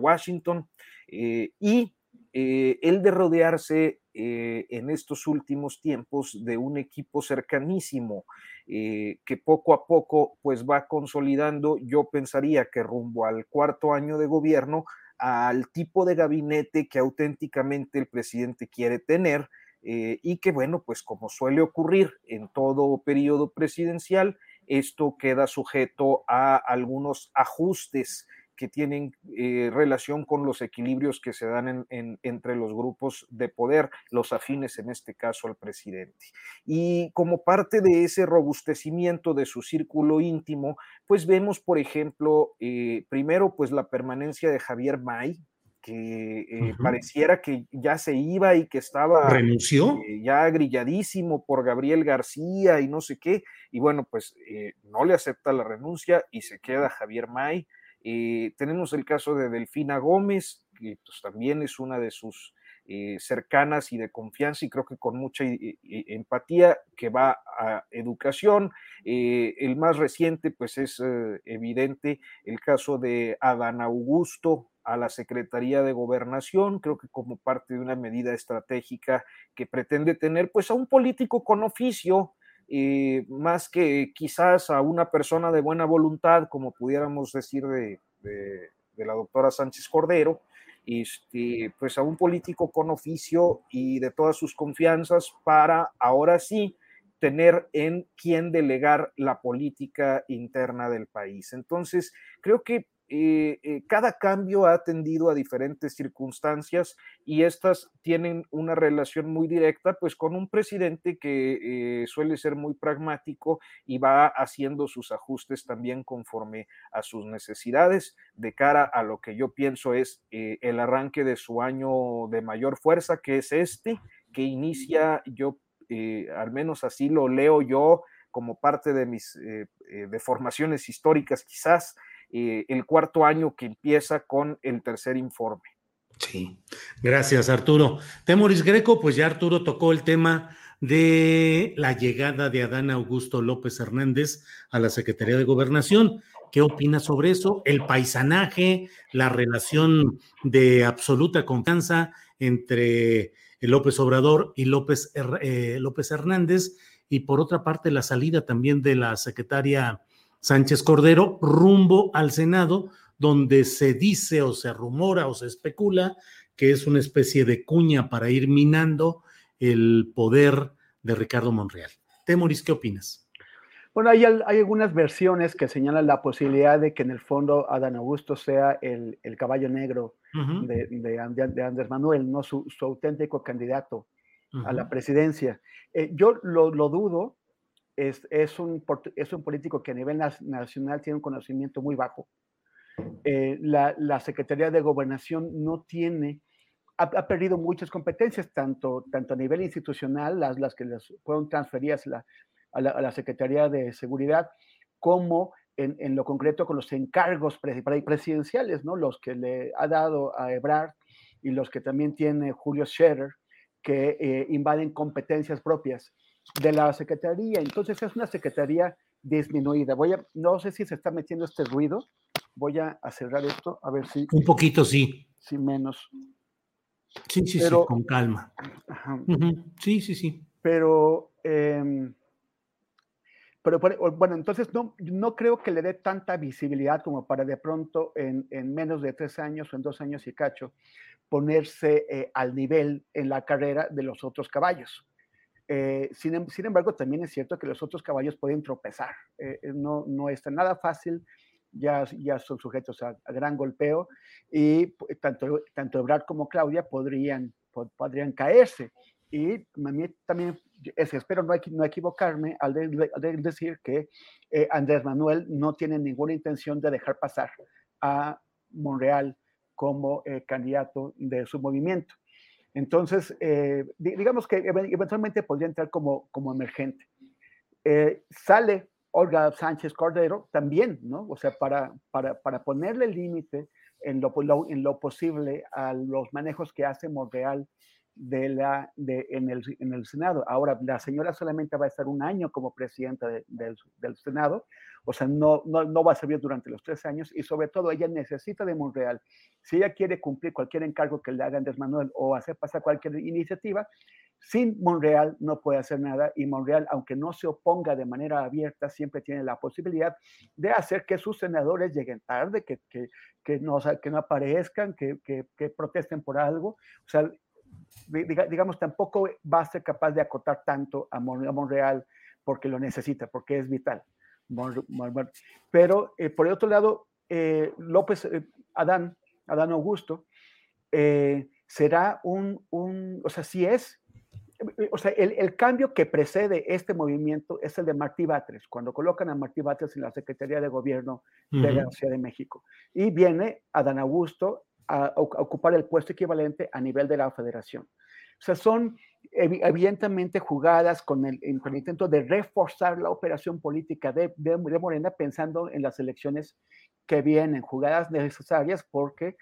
Washington, eh, y eh, el de rodearse en estos últimos tiempos de un equipo cercanísimo que poco a poco pues va consolidando, yo pensaría que rumbo al cuarto año de gobierno, al tipo de gabinete que auténticamente el presidente quiere tener eh, y que, bueno, pues como suele ocurrir en todo periodo presidencial, esto queda sujeto a algunos ajustes que tienen eh, relación con los equilibrios que se dan entre los grupos de poder, los afines en este caso al presidente. Y como parte de ese robustecimiento de su círculo íntimo, pues vemos, por ejemplo, eh, primero, pues la permanencia de Javier May, que eh, pareciera que ya se iba y que estaba renunció ya grilladísimo por Gabriel García y no sé qué, y bueno, pues no le acepta la renuncia y se queda Javier May. Eh, tenemos el caso de Delfina Gómez, que pues, también es una de sus eh, cercanas y de confianza y creo que con mucha empatía que va a educación. Eh, el más reciente, pues es evidente el caso de Adán Augusto a la Secretaría de Gobernación, creo que como parte de una medida estratégica que pretende tener pues a un político con oficio, eh, más que quizás a una persona de buena voluntad, como pudiéramos decir de, la doctora Sánchez Cordero, este, pues a un político con oficio y de todas sus confianzas para ahora sí tener en quién delegar la política interna del país. Entonces, creo que eh, eh, cada cambio ha atendido a diferentes circunstancias y estas tienen una relación muy directa pues con un presidente que eh, suele ser muy pragmático y va haciendo sus ajustes también conforme a sus necesidades. De cara a lo que yo pienso es el arranque de su año de mayor fuerza que es este que inicia yo al menos así lo leo yo como parte de mis deformaciones históricas quizás eh, el cuarto año que empieza con el tercer informe. Sí, gracias Arturo. Temoris Greco, pues ya Arturo tocó el tema de la llegada de Adán Augusto López Hernández a la Secretaría de Gobernación. ¿Qué opinas sobre eso? El paisanaje, la relación de absoluta confianza entre López Obrador y López, eh, López Hernández, y por otra parte la salida también de la secretaria Sánchez Cordero rumbo al Senado, donde se dice o se rumora o se especula que es una especie de cuña para ir minando el poder de Ricardo Monreal. Temoris, ¿qué opinas? Bueno, hay, hay, algunas versiones que señalan la posibilidad de que en el fondo Adán Augusto sea el, caballo negro de, de, Andrés Manuel, no su, auténtico candidato a la presidencia. Eh, yo lo, dudo, es, es, un, es un político que a nivel nacional tiene un conocimiento muy bajo. Eh, la, la, Secretaría de Gobernación no tiene, ha, perdido muchas competencias, tanto, tanto a nivel institucional, las, las que les fueron transferidas a, la, Secretaría de Seguridad, como en, en, lo concreto con los encargos presidenciales, ¿no? los que le ha dado a Ebrard y los que también tiene Julio Scherer, que eh, invaden competencias propias de la Secretaría. Entonces es una Secretaría disminuida. Voy a, no sé si se está metiendo este ruido. Voy a, cerrar esto, a ver si. Un poquito, sí. Sí, menos. Sí, sí, sí, con calma. Sí, sí, sí. Pero, em, pero, bueno, entonces no, no creo que le dé tanta visibilidad como para de pronto en, en menos de tres años o en dos años y cacho ponerse eh, al nivel en la carrera de los otros caballos. Eh, em, sin, embargo, también es cierto que los otros caballos pueden tropezar. Eh, eh, no, no está nada fácil, ya, ya son sujetos a, gran golpeo y tanto, tanto Ebrard como Claudia podrían, podrían caerse. Y a también espero no, no equivocarme al, decir que Andrés Manuel no tiene ninguna intención de dejar pasar a Monreal como candidato de su movimiento. Entonces, eh, digamos que eventualmente podría entrar como, como emergente. Eh, sale Olga Sánchez Cordero también, ¿no? O sea, para, para, para ponerle límite en lo, en lo posible a los manejos que hace Monreal de la, de, en, el, en el Senado. Ahora, la señora solamente va a estar un año como presidenta del, del, Senado, o sea, no, no, no, va a servir durante los tres años y sobre todo ella necesita de Monreal. Si ella quiere cumplir cualquier encargo que le haga Andrés Manuel o hacer pasar cualquier iniciativa, sin Monreal no puede hacer nada y Monreal, aunque no se oponga de manera abierta, siempre tiene la posibilidad de hacer que sus senadores lleguen tarde, que, que, que no, que no aparezcan, que, que, que protesten por algo. O sea, digamos, tampoco va a ser capaz de acotar tanto a, Monreal porque lo necesita, porque es vital. Pero eh, por el otro lado, eh, López, eh, Adán, Adán Augusto, será un, un, o sea, si es, o sea, el, el, cambio que precede este movimiento es el de Martí Batres, cuando colocan a Martí Batres en la Secretaría de Gobierno de la Ciudad de México. Y viene Adán Augusto a, ocupar el puesto equivalente a nivel de la federación. O sea, son evidentemente jugadas con el, con el intento de reforzar la operación política de, de, Morena pensando en las elecciones que vienen, jugadas necesarias porque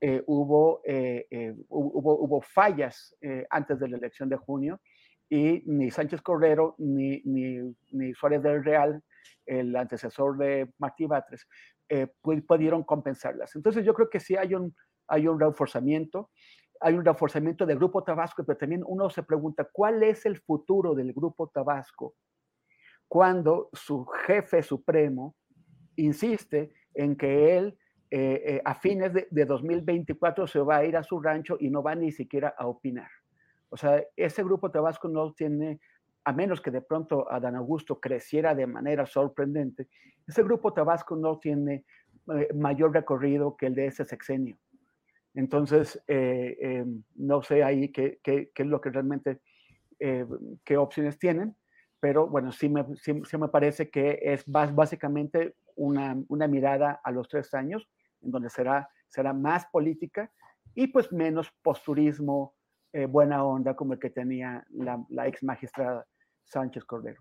eh, hubo, eh, eh, hubo, hubo, fallas antes de la elección de junio y ni Sánchez Cordero ni, ni, ni Suárez del Real, el antecesor de Martí Batres, pudieron compensarlas. Entonces yo creo que sí hay un, hay un reforzamiento, hay un reforzamiento del Grupo Tabasco, pero también uno se pregunta, ¿cuál es el futuro del Grupo Tabasco? Cuando su jefe supremo insiste en que él eh, eh, a fines de, de, 2024 se va a ir a su rancho y no va ni siquiera a opinar. O sea, ese grupo Tabasco no tiene, a menos que de pronto Adán Augusto creciera de manera sorprendente, ese grupo Tabasco no tiene eh, mayor recorrido que el de ese sexenio. Entonces, eh, eh, no sé ahí qué, es lo que realmente, eh, qué opciones tienen, pero bueno, sí me, sí, me parece que es básicamente una, una, mirada a los tres años, en donde será, será más política y pues menos posturismo, buena onda como el que tenía la, la ex magistrada Sánchez Cordero.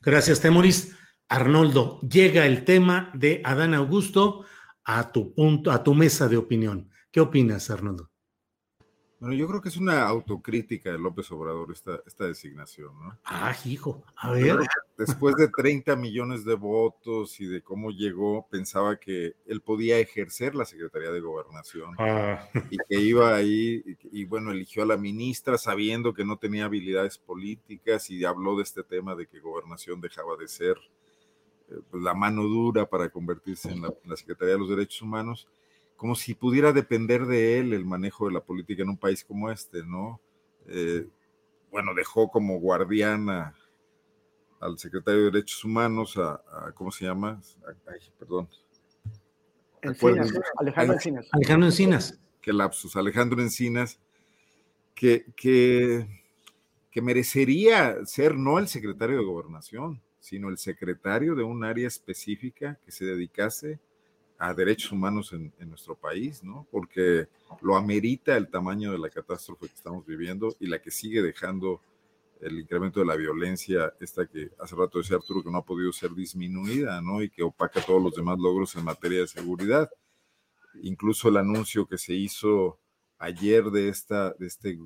Gracias, Temoris. Arnoldo, llega el tema de Adán Augusto a tu punto, a tu mesa de opinión. ¿Qué opinas, Arnoldo? Bueno, yo creo que es una autocrítica de López Obrador esta, esta designación, ¿no? Ah, hijo, a ver. después de 30 millones de votos y de cómo llegó, pensaba que él podía ejercer la Secretaría de Gobernación Ah. y que iba ahí, y, y bueno, eligió a la ministra sabiendo que no tenía habilidades políticas y habló de este tema de que Gobernación dejaba de ser eh, pues, la mano dura para convertirse en la, en la Secretaría de los Derechos Humanos, como si pudiera depender de él el manejo de la política en un país como este, ¿no? Eh, bueno, dejó como guardiana al secretario de Derechos Humanos, a, a- ¿cómo se llama? A- ay, perdón. Encinas. Alejandro Encinas. Alejandro Encinas. Qué lapsus. Alejandro Encinas, que, que, que merecería ser no el secretario de Gobernación, sino el secretario de un área específica que se dedicase a derechos humanos en, en nuestro país, ¿no? Porque lo amerita el tamaño de la catástrofe que estamos viviendo y la que sigue dejando el incremento de la violencia, esta que hace rato decía Arturo que no ha podido ser disminuida, ¿no? Y que opaca todos los demás logros en materia de seguridad. Incluso el anuncio que se hizo ayer de, esta, de este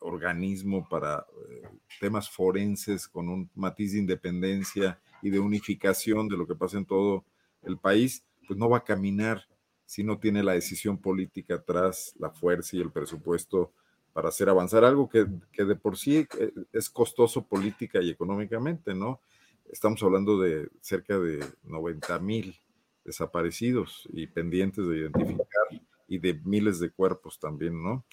organismo para eh, temas forenses con un matiz de independencia y de unificación de lo que pasa en todo el país, pues no va a caminar si no tiene la decisión política atrás, la fuerza y el presupuesto para hacer avanzar algo que, que de por sí eh, es costoso política y económicamente, ¿no? Estamos hablando de cerca de 90 mil desaparecidos y pendientes de identificar y de miles de cuerpos también, ¿no?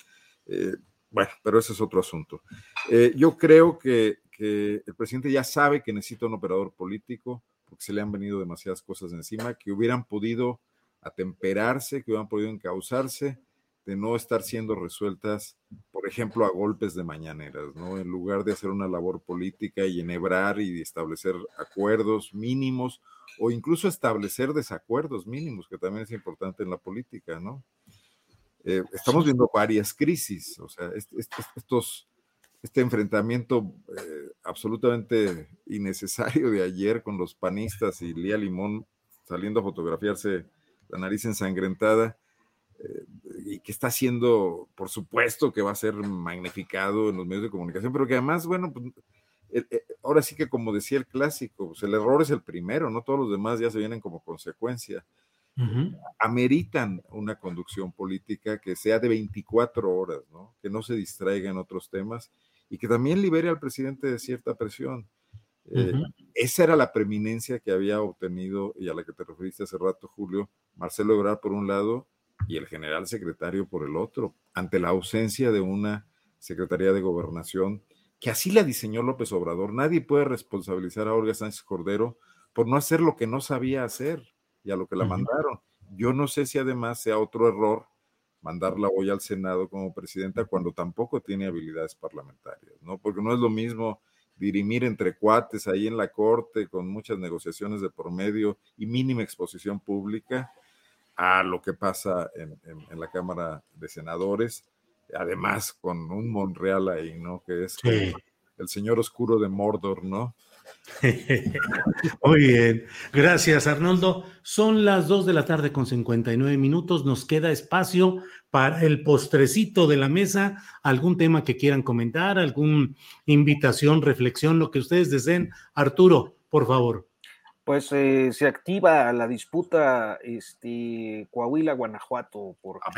Eh, bueno, pero ese es otro asunto. Eh, yo creo que, que el presidente ya sabe que necesita un operador político porque se le han venido demasiadas cosas encima que hubieran podido atemperarse, que hubieran podido encauzarse de no estar siendo resueltas, por ejemplo, a golpes de mañaneras, ¿no? En lugar de hacer una labor política y enhebrar y establecer acuerdos mínimos o incluso establecer desacuerdos mínimos, que también es importante en la política, ¿no? Eh, estamos viendo varias crisis, o sea, est- est- estos, este enfrentamiento eh, absolutamente innecesario de ayer con los panistas y Lía Limón saliendo a fotografiarse la nariz ensangrentada, eh, y que está haciendo, por supuesto, que va a ser magnificado en los medios de comunicación, pero que además, bueno, pues, eh, ahora sí que como decía el clásico, pues, el error es el primero, no todos los demás ya se vienen como consecuencia. Ameritan una conducción política que sea de 24 horas, ¿no? que no se distraiga en otros temas y que también libere al presidente de cierta presión. Eh. Esa era la preeminencia que había obtenido y a la que te referiste hace rato, Julio, Marcelo Ebrard por un lado y el general secretario por el otro, ante la ausencia de una Secretaría de Gobernación que así la diseñó López Obrador. Nadie puede responsabilizar a Olga Sánchez Cordero por no hacer lo que no sabía hacer y a lo que la mandaron. Yo no sé si además sea otro error mandarla hoy al Senado como presidenta cuando tampoco tiene habilidades parlamentarias, ¿no? Porque no es lo mismo dirimir entre cuates ahí en la corte con muchas negociaciones de por medio y mínima exposición pública a lo que pasa en, en- en la Cámara de Senadores, además con un Monreal ahí, ¿no? Que es Sí. el señor oscuro de Mordor, ¿no? Muy bien, gracias Arnoldo. Son las 2 de la tarde con 59 minutos. Nos queda espacio para el postrecito de la mesa. ¿Algún tema que quieran comentar? ¿Alguna invitación, reflexión, lo que ustedes deseen? Arturo, por favor. Pues eh, se activa la disputa este, Coahuila-Guanajuato, porque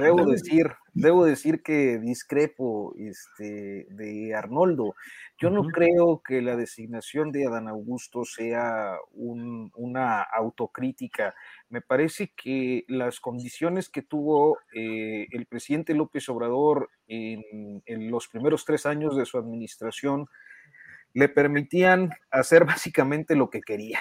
debo decir, debo decir que discrepo este, de Arnoldo. Yo no creo que la designación de Adán Augusto sea un- una autocrítica. Me parece que las condiciones que tuvo eh, el presidente López Obrador en, en los primeros tres años de su administración le permitían hacer básicamente lo que quería.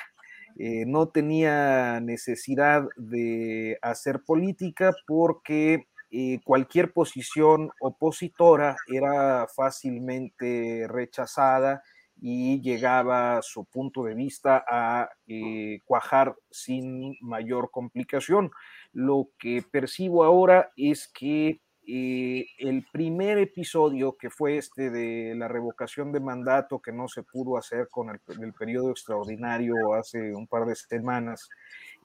Eh, no tenía necesidad de hacer política porque eh, cualquier posición opositora era fácilmente rechazada y llegaba su punto de vista a eh, cuajar sin mayor complicación. Lo que percibo ahora es que eh, el primer episodio, que fue este de la revocación de mandato que no se pudo hacer con el, periodo extraordinario hace un par de semanas,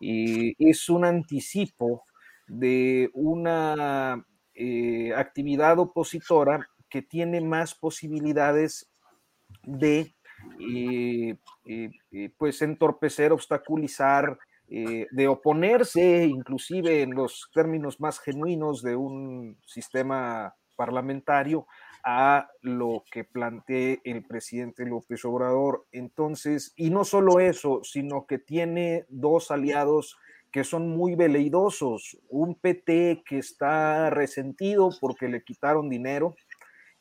eh, es un anticipo de una eh, actividad opositora que tiene más posibilidades de pues entorpecer, obstaculizar, de oponerse inclusive en los términos más genuinos de un sistema parlamentario a lo que plantee el presidente López Obrador. Entonces, y no solo eso, sino que tiene dos aliados que son muy veleidosos, un PT que está resentido porque le quitaron dinero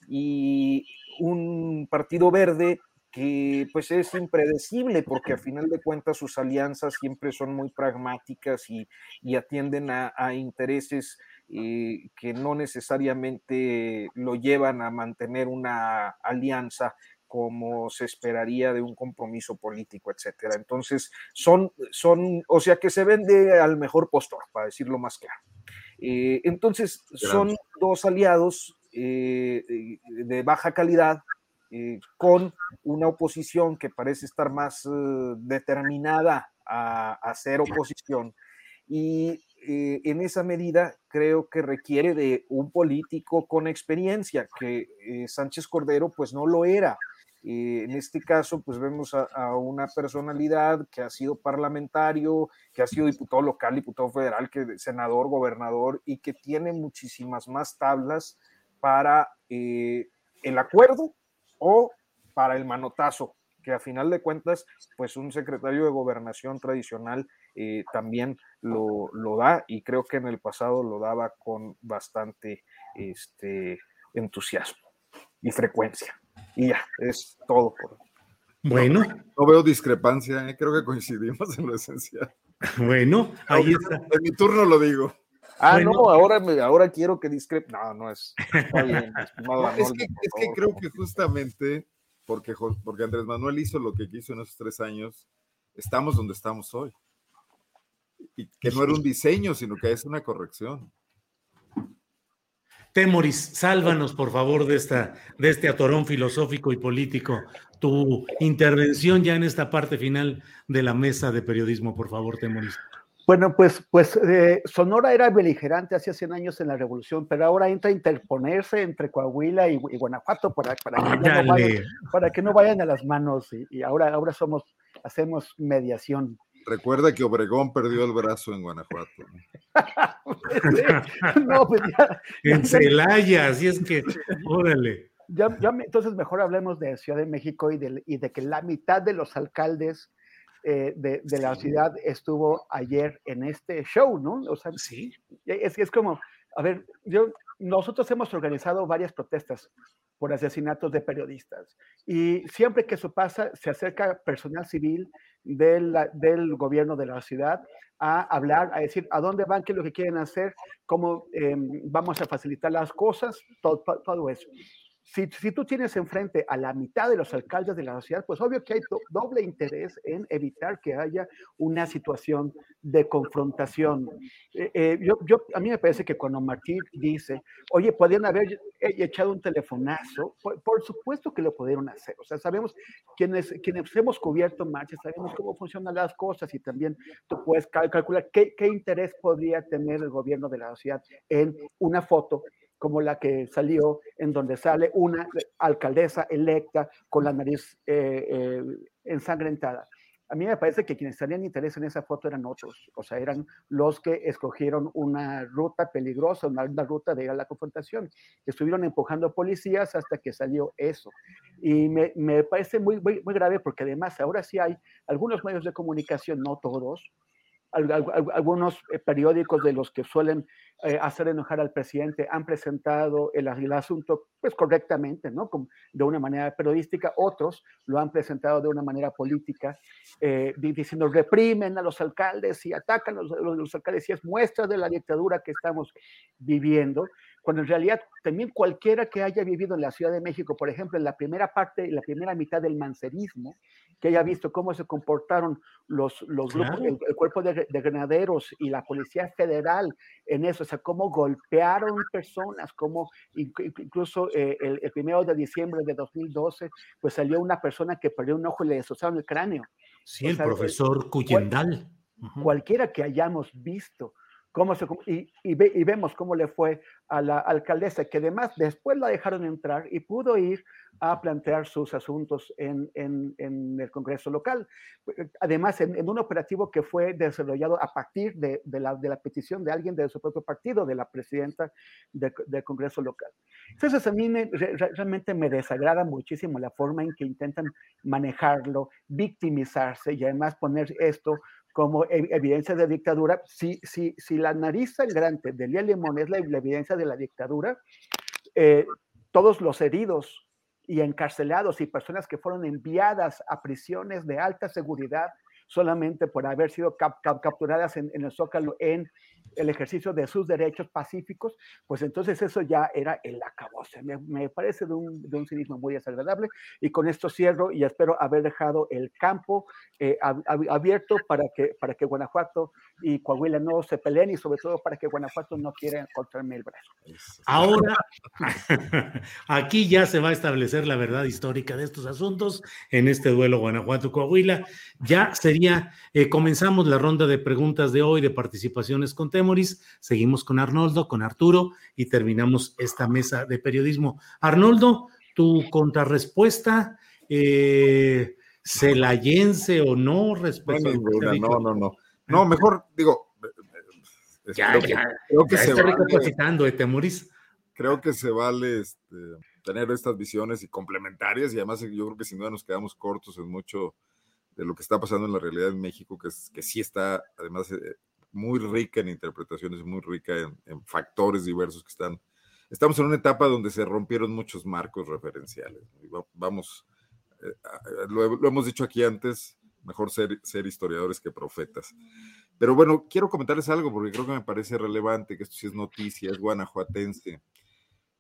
y un partido verde que pues es impredecible porque a final de cuentas sus alianzas siempre son muy pragmáticas y, atienden a, a intereses eh, que no necesariamente lo llevan a mantener una alianza como se esperaría de un compromiso político, etcétera. Entonces, son, son, o sea, que se vende al mejor postor, para decirlo más claro. Eh, entonces, son dos aliados eh, de baja calidad con una oposición que parece estar más determinada a, a hacer oposición y eh, en esa medida creo que requiere de un político con experiencia, que eh, Sánchez Cordero pues no lo era. Eh, en este caso, pues vemos a, una personalidad que ha sido parlamentario, que ha sido diputado local, diputado federal, que senador, gobernador y que tiene muchísimas más tablas para el acuerdo o para el manotazo, que a final de cuentas, pues un secretario de gobernación tradicional eh, también lo, lo, da y creo que en el pasado lo daba con bastante este, entusiasmo y frecuencia. Y ya, es todo por Bueno. No, veo discrepancia, ¿eh? creo que coincidimos en lo esencial. Bueno, ahí está. En mi turno lo digo. Ah, no, ahora, ahora quiero que discrepe. No, no es. es, que, es que creo que justamente porque, porque Andrés Manuel hizo lo que quiso en esos tres años, estamos donde estamos hoy y que no era un diseño, sino que es una corrección. Temoris, sálvanos por favor de, esta, de este atorón filosófico y político. Tu intervención ya en esta parte final de la mesa de periodismo, por favor, Temoris. Bueno, pues, pues eh, Sonora era beligerante hace 100 años en la revolución, pero ahora entra a interponerse entre Coahuila y, Guanajuato para, para, que no vayan, para, que no vayan, a las manos y, y, ahora, ahora somos, hacemos mediación. Recuerda que Obregón perdió el brazo en Guanajuato. no, pues ya, en Celaya, así es que, órale. Ya, ya, entonces mejor hablemos de Ciudad de México y de, y de que la mitad de los alcaldes eh, de, de, la ciudad estuvo ayer en este show, ¿no? O sea, sí. Es, es como, a ver, yo, nosotros hemos organizado varias protestas por asesinatos de periodistas y siempre que eso pasa, se acerca personal civil del, del gobierno de la ciudad a hablar, a decir a dónde van, qué es lo que quieren hacer, cómo eh, vamos a facilitar las cosas, todo, todo eso si, si, tú tienes enfrente a la mitad de los alcaldes de la ciudad, pues obvio que hay doble interés en evitar que haya una situación de confrontación. Eh, eh, yo, yo, a mí me parece que cuando Martín dice, oye, podrían haber echado un telefonazo, por, supuesto que lo pudieron hacer. O sea, sabemos quienes, quienes hemos cubierto marchas, sabemos cómo funcionan las cosas y también tú puedes calcular qué, qué interés podría tener el gobierno de la ciudad en una foto como la que salió, en donde sale una alcaldesa electa con la nariz eh, eh, ensangrentada. A mí me parece que quienes tenían interés en esa foto eran otros, o sea, eran los que escogieron una ruta peligrosa, una, ruta de ir a la confrontación. Estuvieron empujando policías hasta que salió eso. Y me, me parece muy, muy, muy grave porque además ahora sí hay algunos medios de comunicación, no todos, algunos eh, periódicos de los que suelen eh, hacer enojar al presidente han presentado el, asunto pues correctamente, ¿no? de una manera periodística, otros lo han presentado de una manera política, eh, diciendo reprimen a los alcaldes y atacan a los, los, alcaldes y es muestra de la dictadura que estamos viviendo cuando en realidad también cualquiera que haya vivido en la Ciudad de México, por ejemplo, en la primera parte, en la primera mitad del mancerismo, que haya visto cómo se comportaron los, los grupos, el, cuerpo de, granaderos y la Policía Federal en eso, o sea, cómo golpearon personas, cómo incluso eh, el, primero de diciembre de 2012, pues salió una persona que perdió un ojo y le destrozaron el cráneo. Sí, el profesor Cuyendal. Cualquiera que hayamos visto cómo se, y, y, vemos cómo le fue a la alcaldesa, que además después la dejaron entrar y pudo ir a plantear sus asuntos en, en, en el Congreso local. Además, en, un operativo que fue desarrollado a partir de, de, la, de, la, petición de alguien de su propio partido, de la presidenta del Congreso local. Entonces, a mí me, realmente me desagrada muchísimo la forma en que intentan manejarlo, victimizarse y además poner esto como evidencia de dictadura, si, si, si la nariz sangrante de Lía Limón es la, evidencia de la dictadura, eh, todos los heridos y encarcelados y personas que fueron enviadas a prisiones de alta seguridad solamente por haber sido capturadas en, en, el Zócalo en el ejercicio de sus derechos pacíficos, pues entonces eso ya era el acabose. Me, me parece de un, de un, cinismo muy desagradable y con esto cierro y espero haber dejado el campo eh, abierto para que, para que Guanajuato y Coahuila no se peleen y sobre todo para que Guanajuato no quiera encontrarme el brazo. Ahora, aquí ya se va a establecer la verdad histórica de estos asuntos en este duelo Guanajuato-Coahuila. Ya sería, eh, comenzamos la ronda de preguntas de hoy de participaciones con Temoris, seguimos con Arnoldo, con Arturo y terminamos esta mesa de periodismo. Arnoldo, tu contrarrespuesta, eh, ¿celayense o no respecto a No, no, no. No, mejor digo. Eh, ya, creo ya, que, creo que se recapacitando, vale, Temoris. Creo que se vale este, tener estas visiones y complementarias y además yo creo que sin duda nos quedamos cortos en mucho de lo que está pasando en la realidad en México, que, es, que sí está además eh, muy rica en interpretaciones, muy rica en, factores diversos que están. Estamos en una etapa donde se rompieron muchos marcos referenciales. Vamos, eh, lo, hemos dicho aquí antes, mejor ser, ser historiadores que profetas. Pero bueno, quiero comentarles algo porque creo que me parece relevante, que esto sí es noticia, es guanajuatense.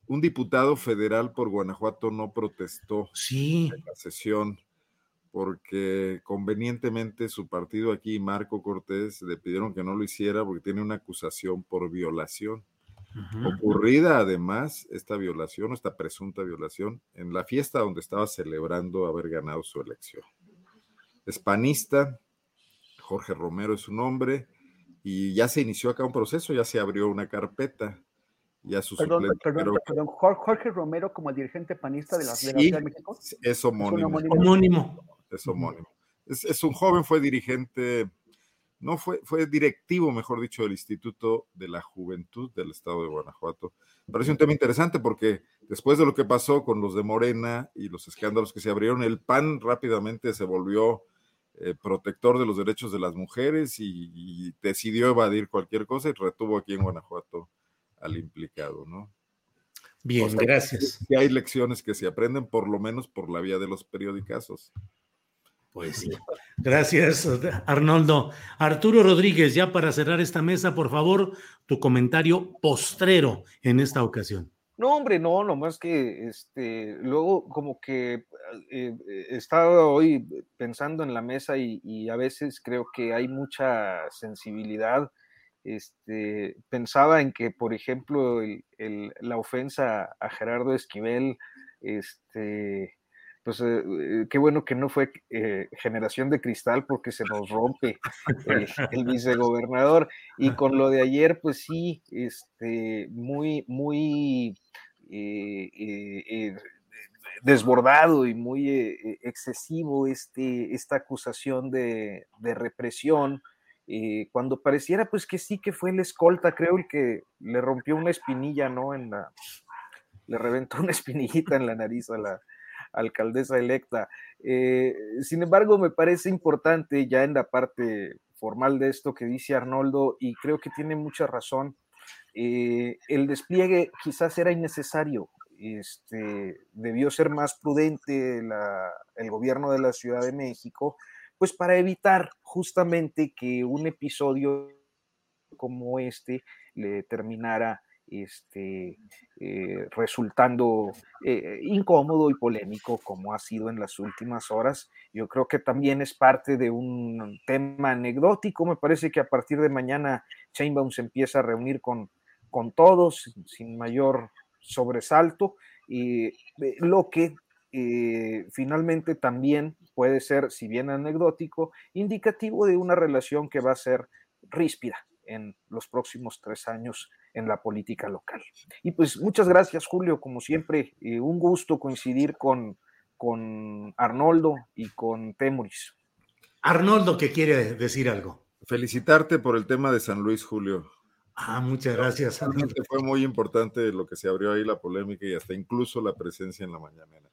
Un diputado federal por Guanajuato no protestó sí. en la sesión porque convenientemente su partido aquí, Marco Cortés, le pidieron que no lo hiciera porque tiene una acusación por violación. Ocurrida además esta violación, esta presunta violación, en la fiesta donde estaba celebrando haber ganado su elección. Es panista, Jorge Romero es su nombre, y ya se inició acá un proceso, ya se abrió una carpeta. Ya su perdón, perdón, perdón, Jorge Romero como el dirigente panista de la, de Ciudad de México. Es homónimo. Es homónimo es homónimo. Es, un joven, fue dirigente, no fue, fue directivo, mejor dicho, del Instituto de la Juventud del Estado de Guanajuato. parece un tema interesante porque después de lo que pasó con los de Morena y los escándalos que se abrieron, el PAN rápidamente se volvió eh, protector de los derechos de las mujeres y, decidió evadir cualquier cosa y retuvo aquí en Guanajuato al implicado, ¿no? Bien, gracias. Y hay lecciones que se aprenden por lo menos por la vía de los periodicazos. Pues sí. Gracias, Arnoldo. Arturo Rodríguez, ya para cerrar esta mesa, por favor, tu comentario postrero en esta ocasión. No, hombre, no, nomás que este, luego como que eh, estaba hoy pensando en la mesa y, a veces creo que hay mucha sensibilidad. Este, pensaba en que, por ejemplo, la ofensa a Gerardo Esquivel, este, pues eh, eh, qué bueno que no fue eh, generación de cristal porque se nos rompe el, vicegobernador. Y con lo de ayer, pues sí, este, muy, muy desbordado y muy excesivo este, esta acusación de, de represión. cuando pareciera pues que sí que fue el escolta, creo el que le rompió una espinilla, ¿no? En la, le reventó una espinillita en la nariz a la, alcaldesa electa. Eh, sin embargo, me parece importante ya en la parte formal de esto que dice Arnoldo, y creo que tiene mucha razón, eh, el despliegue quizás era innecesario. Este, debió ser más prudente el gobierno de la Ciudad de México, pues para evitar justamente que un episodio como este le terminara este, eh, resultando eh, incómodo y polémico como ha sido en las últimas horas. Yo creo que también es parte de un tema anecdótico. Me parece que a partir de mañana Chainbaum se empieza a reunir con, con todos sin mayor sobresalto, y eh, lo que finalmente también puede ser, si bien anecdótico, indicativo de una relación que va a ser ríspida en los próximos tres años en la política local. Y pues muchas gracias, Julio, como siempre, eh, un gusto coincidir con, con Arnoldo y con Temuris. Arnoldo, que quiere decir algo. Felicitarte por el tema de San Luis, Julio. Ah, muchas gracias. Realmente fue muy importante lo que se abrió ahí, la polémica y hasta incluso la presencia en la mañanera.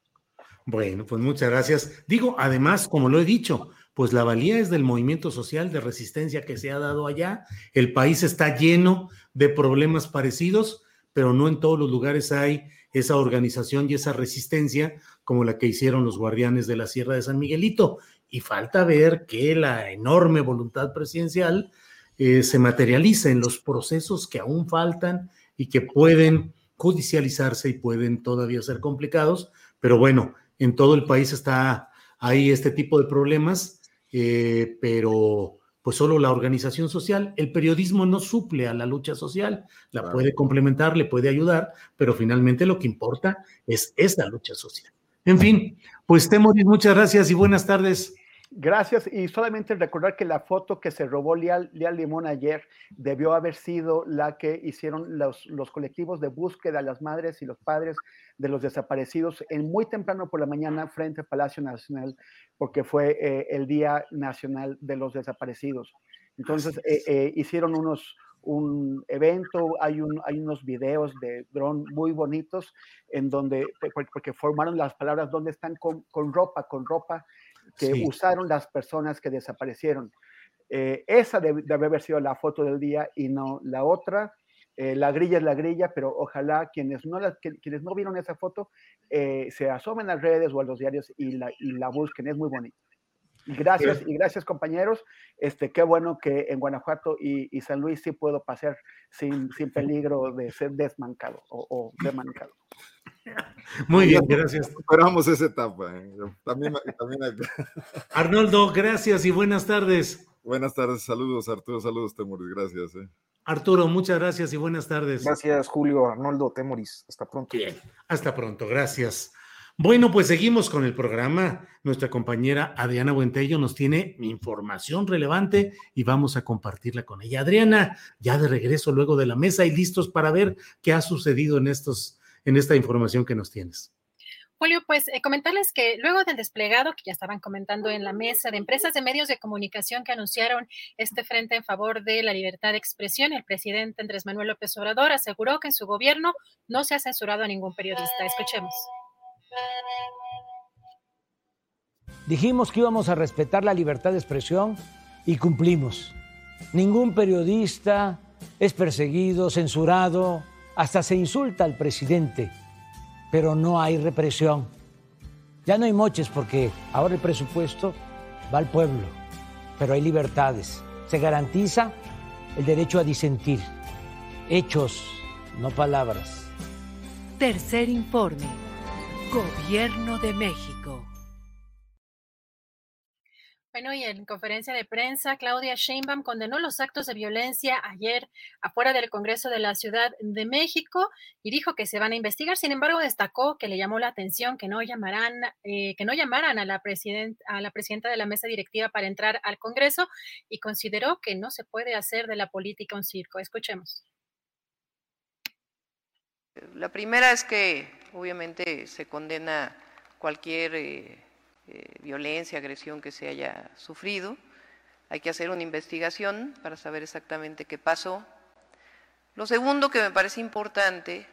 Bueno, pues muchas gracias. Digo, además, como lo he dicho, pues la valía es del movimiento social de resistencia que se ha dado allá. El país está lleno de problemas parecidos, pero no en todos los lugares hay esa organización y esa resistencia como la que hicieron los guardianes de la Sierra de San Miguelito. Y falta ver que la enorme voluntad presidencial eh, se materializa en los procesos que aún faltan y que pueden judicializarse y pueden todavía ser complicados, pero bueno, en todo el país está ahí este tipo de problemas, eh, pero pues solo la organización social, el periodismo no suple a la lucha social, la puede complementar, le puede ayudar, pero finalmente lo que importa es esta lucha social. En fin, pues Temoris, muchas gracias y buenas tardes. Gracias. Y solamente recordar que la foto que se robó Leal, Limón ayer debió haber sido la que hicieron los, los, colectivos de búsqueda, las madres y los padres de los desaparecidos, en muy temprano por la mañana frente al Palacio Nacional, porque fue eh, el Día Nacional de los Desaparecidos. Entonces, eh, eh, hicieron unos, un evento, hay, un, hay unos videos de dron muy bonitos en donde, porque formaron las palabras, donde están con, con ropa, con ropa que usaron las personas que desaparecieron. Eh, esa debe, haber sido la foto del día y no la otra. Eh, la grilla es la grilla, pero ojalá quienes no, la, quienes no vieron esa foto eh, se asomen a las redes o a los diarios y la, y la busquen, es muy bonita. Gracias y gracias compañeros. Este, qué bueno que en Guanajuato y, San Luis sí puedo pasar sin, sin peligro de ser desmancado o, o desmancado. Muy bien, gracias. Esperamos esa etapa. ¿eh? También, Arnoldo, gracias y buenas tardes. Buenas tardes, saludos Arturo, saludos Temoris, gracias. ¿eh? Arturo, muchas gracias y buenas tardes. Gracias Julio, Arnoldo, Temoris, hasta pronto. Bien, hasta pronto, gracias. Bueno, pues seguimos con el programa. Nuestra compañera Adriana Buentello nos tiene información relevante y vamos a compartirla con ella. Adriana, ya de regreso luego de la mesa y listos para ver qué ha sucedido en estos en esta información que nos tienes. Julio, pues eh, comentarles que luego del desplegado que ya estaban comentando en la mesa de empresas de medios de comunicación que anunciaron este frente en favor de la libertad de expresión, el presidente Andrés Manuel López Obrador aseguró que en su gobierno no se ha censurado a ningún periodista. Escuchemos. Dijimos que íbamos a respetar la libertad de expresión y cumplimos. Ningún periodista es perseguido, censurado, hasta se insulta al presidente, pero no hay represión. Ya no hay moches porque ahora el presupuesto va al pueblo, pero hay libertades. Se garantiza el derecho a disentir. Hechos, no palabras. Tercer informe. Gobierno de México. Bueno, y en conferencia de prensa, Claudia Sheinbaum condenó los actos de violencia ayer afuera del Congreso de la Ciudad de México y dijo que se van a investigar. Sin embargo, destacó que le llamó la atención que no llamarán, eh, que no llamaran a la, a la presidenta de la mesa directiva para entrar al Congreso y consideró que no se puede hacer de la política un circo. Escuchemos. La primera es que obviamente se condena cualquier eh, eh, violencia, agresión que se haya sufrido. Hay que hacer una investigación para saber exactamente qué pasó. Lo segundo que me parece importante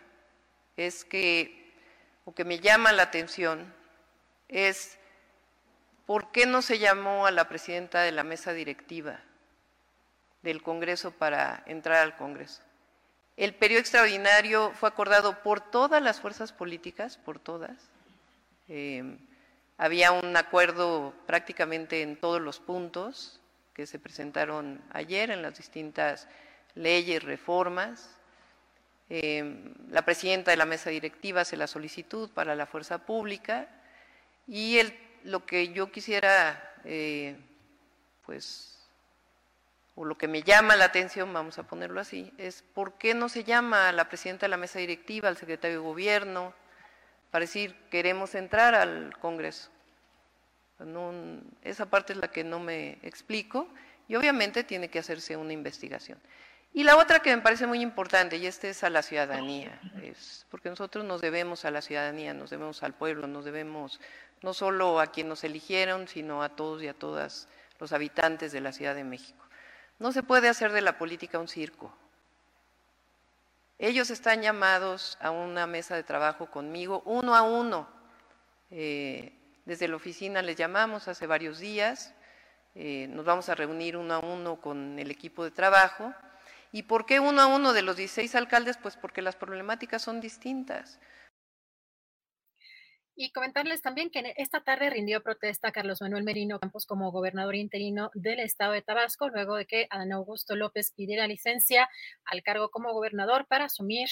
es que, o que me llama la atención, es por qué no se llamó a la presidenta de la mesa directiva del Congreso para entrar al Congreso. El periodo extraordinario fue acordado por todas las fuerzas políticas, por todas. Eh, había un acuerdo prácticamente en todos los puntos que se presentaron ayer en las distintas leyes, reformas. Em, la presidenta de la mesa directiva hace la solicitud para la fuerza pública y lo que yo quisiera, eh, pues, o lo que me llama la atención, vamos a ponerlo así, es por qué no se llama a la presidenta de la mesa directiva, al secretario de gobierno, para decir, queremos entrar al Congreso. esa parte es la que no me explico y obviamente tiene que hacerse una investigación. Y la otra que me parece muy importante, y esta es a la ciudadanía, es porque nosotros nos debemos a la ciudadanía, nos debemos al pueblo, nos debemos no solo a quienes nos eligieron, sino a todos y a todas los habitantes de la Ciudad de México. No se puede hacer de la política un circo. Ellos están llamados a una mesa de trabajo conmigo, uno a uno. Eh, desde la oficina les llamamos hace varios días, eh, nos vamos a reunir uno a uno con el equipo de trabajo ¿Y por qué uno a uno de los 16 alcaldes? Pues porque las problemáticas son distintas. Y comentarles también que esta tarde rindió protesta Carlos Manuel Merino Campos como gobernador interino del estado de Tabasco, luego de que Adán Augusto López pidiera licencia al cargo como gobernador para asumir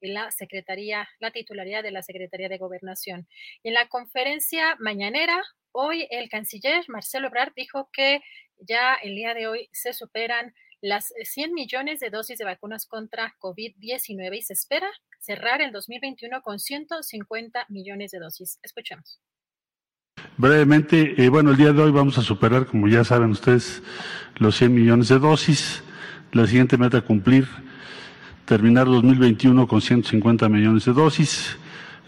la secretaría, la titularidad de la Secretaría de Gobernación. en la conferencia mañanera, hoy el canciller Marcelo Ebrard dijo que ya el día de hoy se superan las 100 millones de dosis de vacunas contra COVID-19 y se espera cerrar el 2021 con 150 millones de dosis. Escuchemos. Brevemente, eh, bueno, el día de hoy vamos a superar, como ya saben ustedes, los 100 millones de dosis. La siguiente meta cumplir, terminar 2021 con 150 millones de dosis.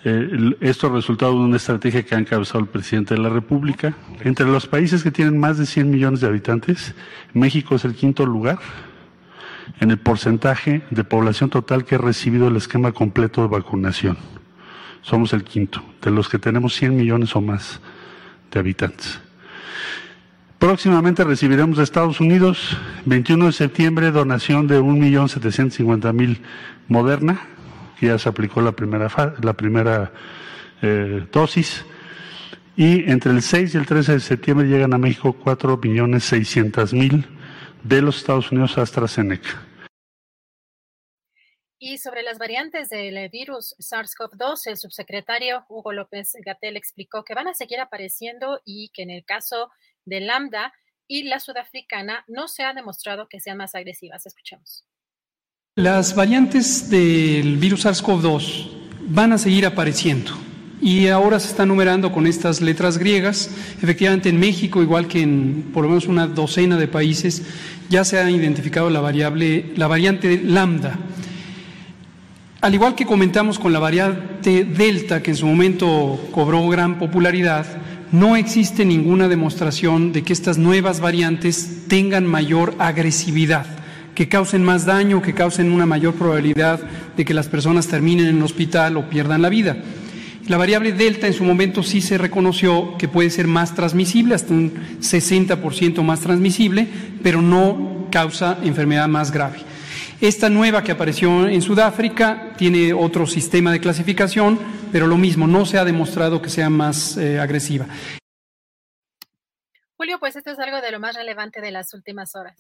Esto es resultado de una estrategia que ha encabezado el presidente de la República. Entre los países que tienen más de 100 millones de habitantes, México es el quinto lugar en el porcentaje de población total que ha recibido el esquema completo de vacunación. Somos el quinto, de los que tenemos 100 millones o más de habitantes. Próximamente recibiremos de Estados Unidos, 21 de septiembre, donación de 1.750.000 Moderna, ya se aplicó la primera, la primera eh, dosis. Y entre el 6 y el 13 de septiembre llegan a México 4 millones 600 mil de los Estados Unidos AstraZeneca. Y sobre las variantes del virus SARS-CoV-2, el subsecretario Hugo López Gatel explicó que van a seguir apareciendo y que en el caso de Lambda y la sudafricana no se ha demostrado que sean más agresivas. Escuchemos. Las variantes del virus SARS-CoV-2 van a seguir apareciendo y ahora se están numerando con estas letras griegas. Efectivamente, en México, igual que en por lo menos una docena de países, ya se ha identificado la, variable, la variante lambda. Al igual que comentamos con la variante delta, que en su momento cobró gran popularidad, no existe ninguna demostración de que estas nuevas variantes tengan mayor agresividad que causen más daño, que causen una mayor probabilidad de que las personas terminen en el hospital o pierdan la vida. La variable delta en su momento sí se reconoció que puede ser más transmisible, hasta un 60% más transmisible, pero no causa enfermedad más grave. Esta nueva que apareció en Sudáfrica tiene otro sistema de clasificación, pero lo mismo, no se ha demostrado que sea más eh, agresiva. Julio, pues esto es algo de lo más relevante de las últimas horas.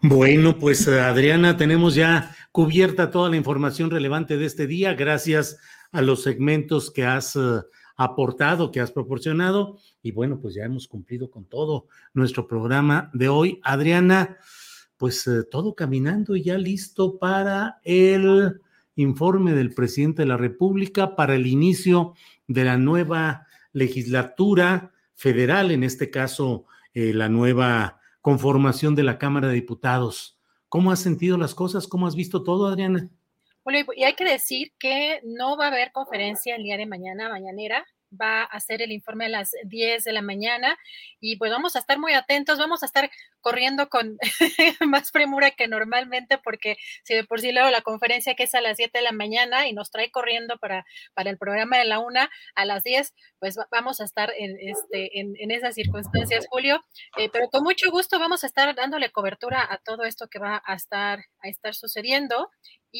Bueno, pues Adriana, tenemos ya cubierta toda la información relevante de este día, gracias a los segmentos que has eh, aportado, que has proporcionado. Y bueno, pues ya hemos cumplido con todo nuestro programa de hoy. Adriana, pues eh, todo caminando y ya listo para el informe del presidente de la República, para el inicio de la nueva legislatura federal, en este caso eh, la nueva conformación de la Cámara de Diputados. ¿Cómo has sentido las cosas? ¿Cómo has visto todo, Adriana? Y hay que decir que no va a haber conferencia el día de mañana, mañanera va a hacer el informe a las 10 de la mañana y pues vamos a estar muy atentos, vamos a estar corriendo con más premura que normalmente porque si de por sí luego la conferencia que es a las 7 de la mañana y nos trae corriendo para, para el programa de la una a las 10, pues vamos a estar en, este, en, esas circunstancias, Julio, eh, pero con mucho gusto vamos a estar dándole cobertura a todo esto que va a estar, a estar sucediendo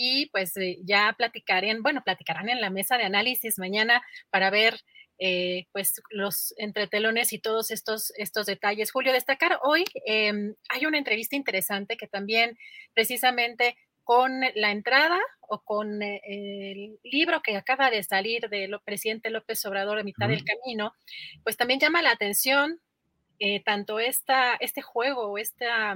y pues eh, ya platicarán, bueno, platicarán en la mesa de análisis mañana para ver eh, pues los entretelones y todos estos, estos detalles. Julio, destacar hoy em, hay una entrevista interesante que también precisamente con la entrada o con eh, el libro que acaba de salir del presidente López Obrador a mitad del camino, pues también llama la atención tanto esta, este juego, esta,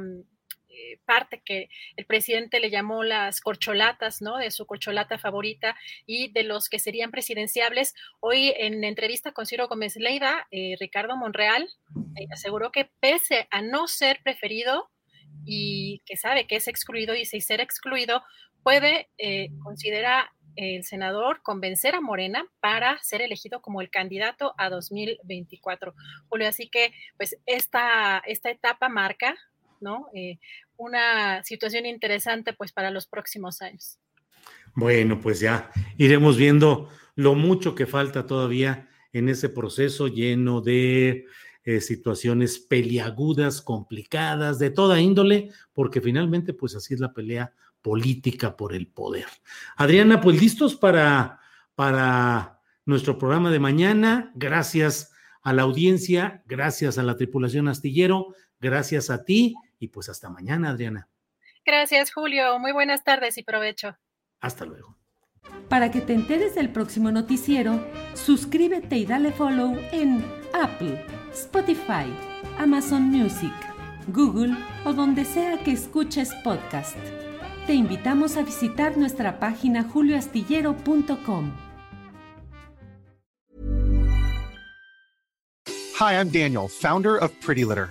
parte que el presidente le llamó las corcholatas, ¿no? De su corcholata favorita y de los que serían presidenciables. Hoy en entrevista con Ciro Gómez Leida, eh, Ricardo Monreal eh, aseguró que pese a no ser preferido y que sabe que es excluido y si ser excluido, puede, eh, considera el senador convencer a Morena para ser elegido como el candidato a 2024. Julio, así que pues esta, esta etapa marca ¿no? Eh, una situación interesante pues para los próximos años. Bueno, pues ya iremos viendo lo mucho que falta todavía en ese proceso lleno de eh, situaciones peliagudas, complicadas, de toda índole, porque finalmente pues así es la pelea política por el poder. Adriana, pues listos para, para nuestro programa de mañana. Gracias a la audiencia, gracias a la tripulación astillero, gracias a ti y pues hasta mañana, Adriana. Gracias, Julio. Muy buenas tardes y provecho. Hasta luego. Para que te enteres del próximo noticiero, suscríbete y dale follow en Apple, Spotify, Amazon Music, Google o donde sea que escuches podcast. Te invitamos a visitar nuestra página julioastillero.com. Hi, I'm Daniel, founder of Pretty Litter.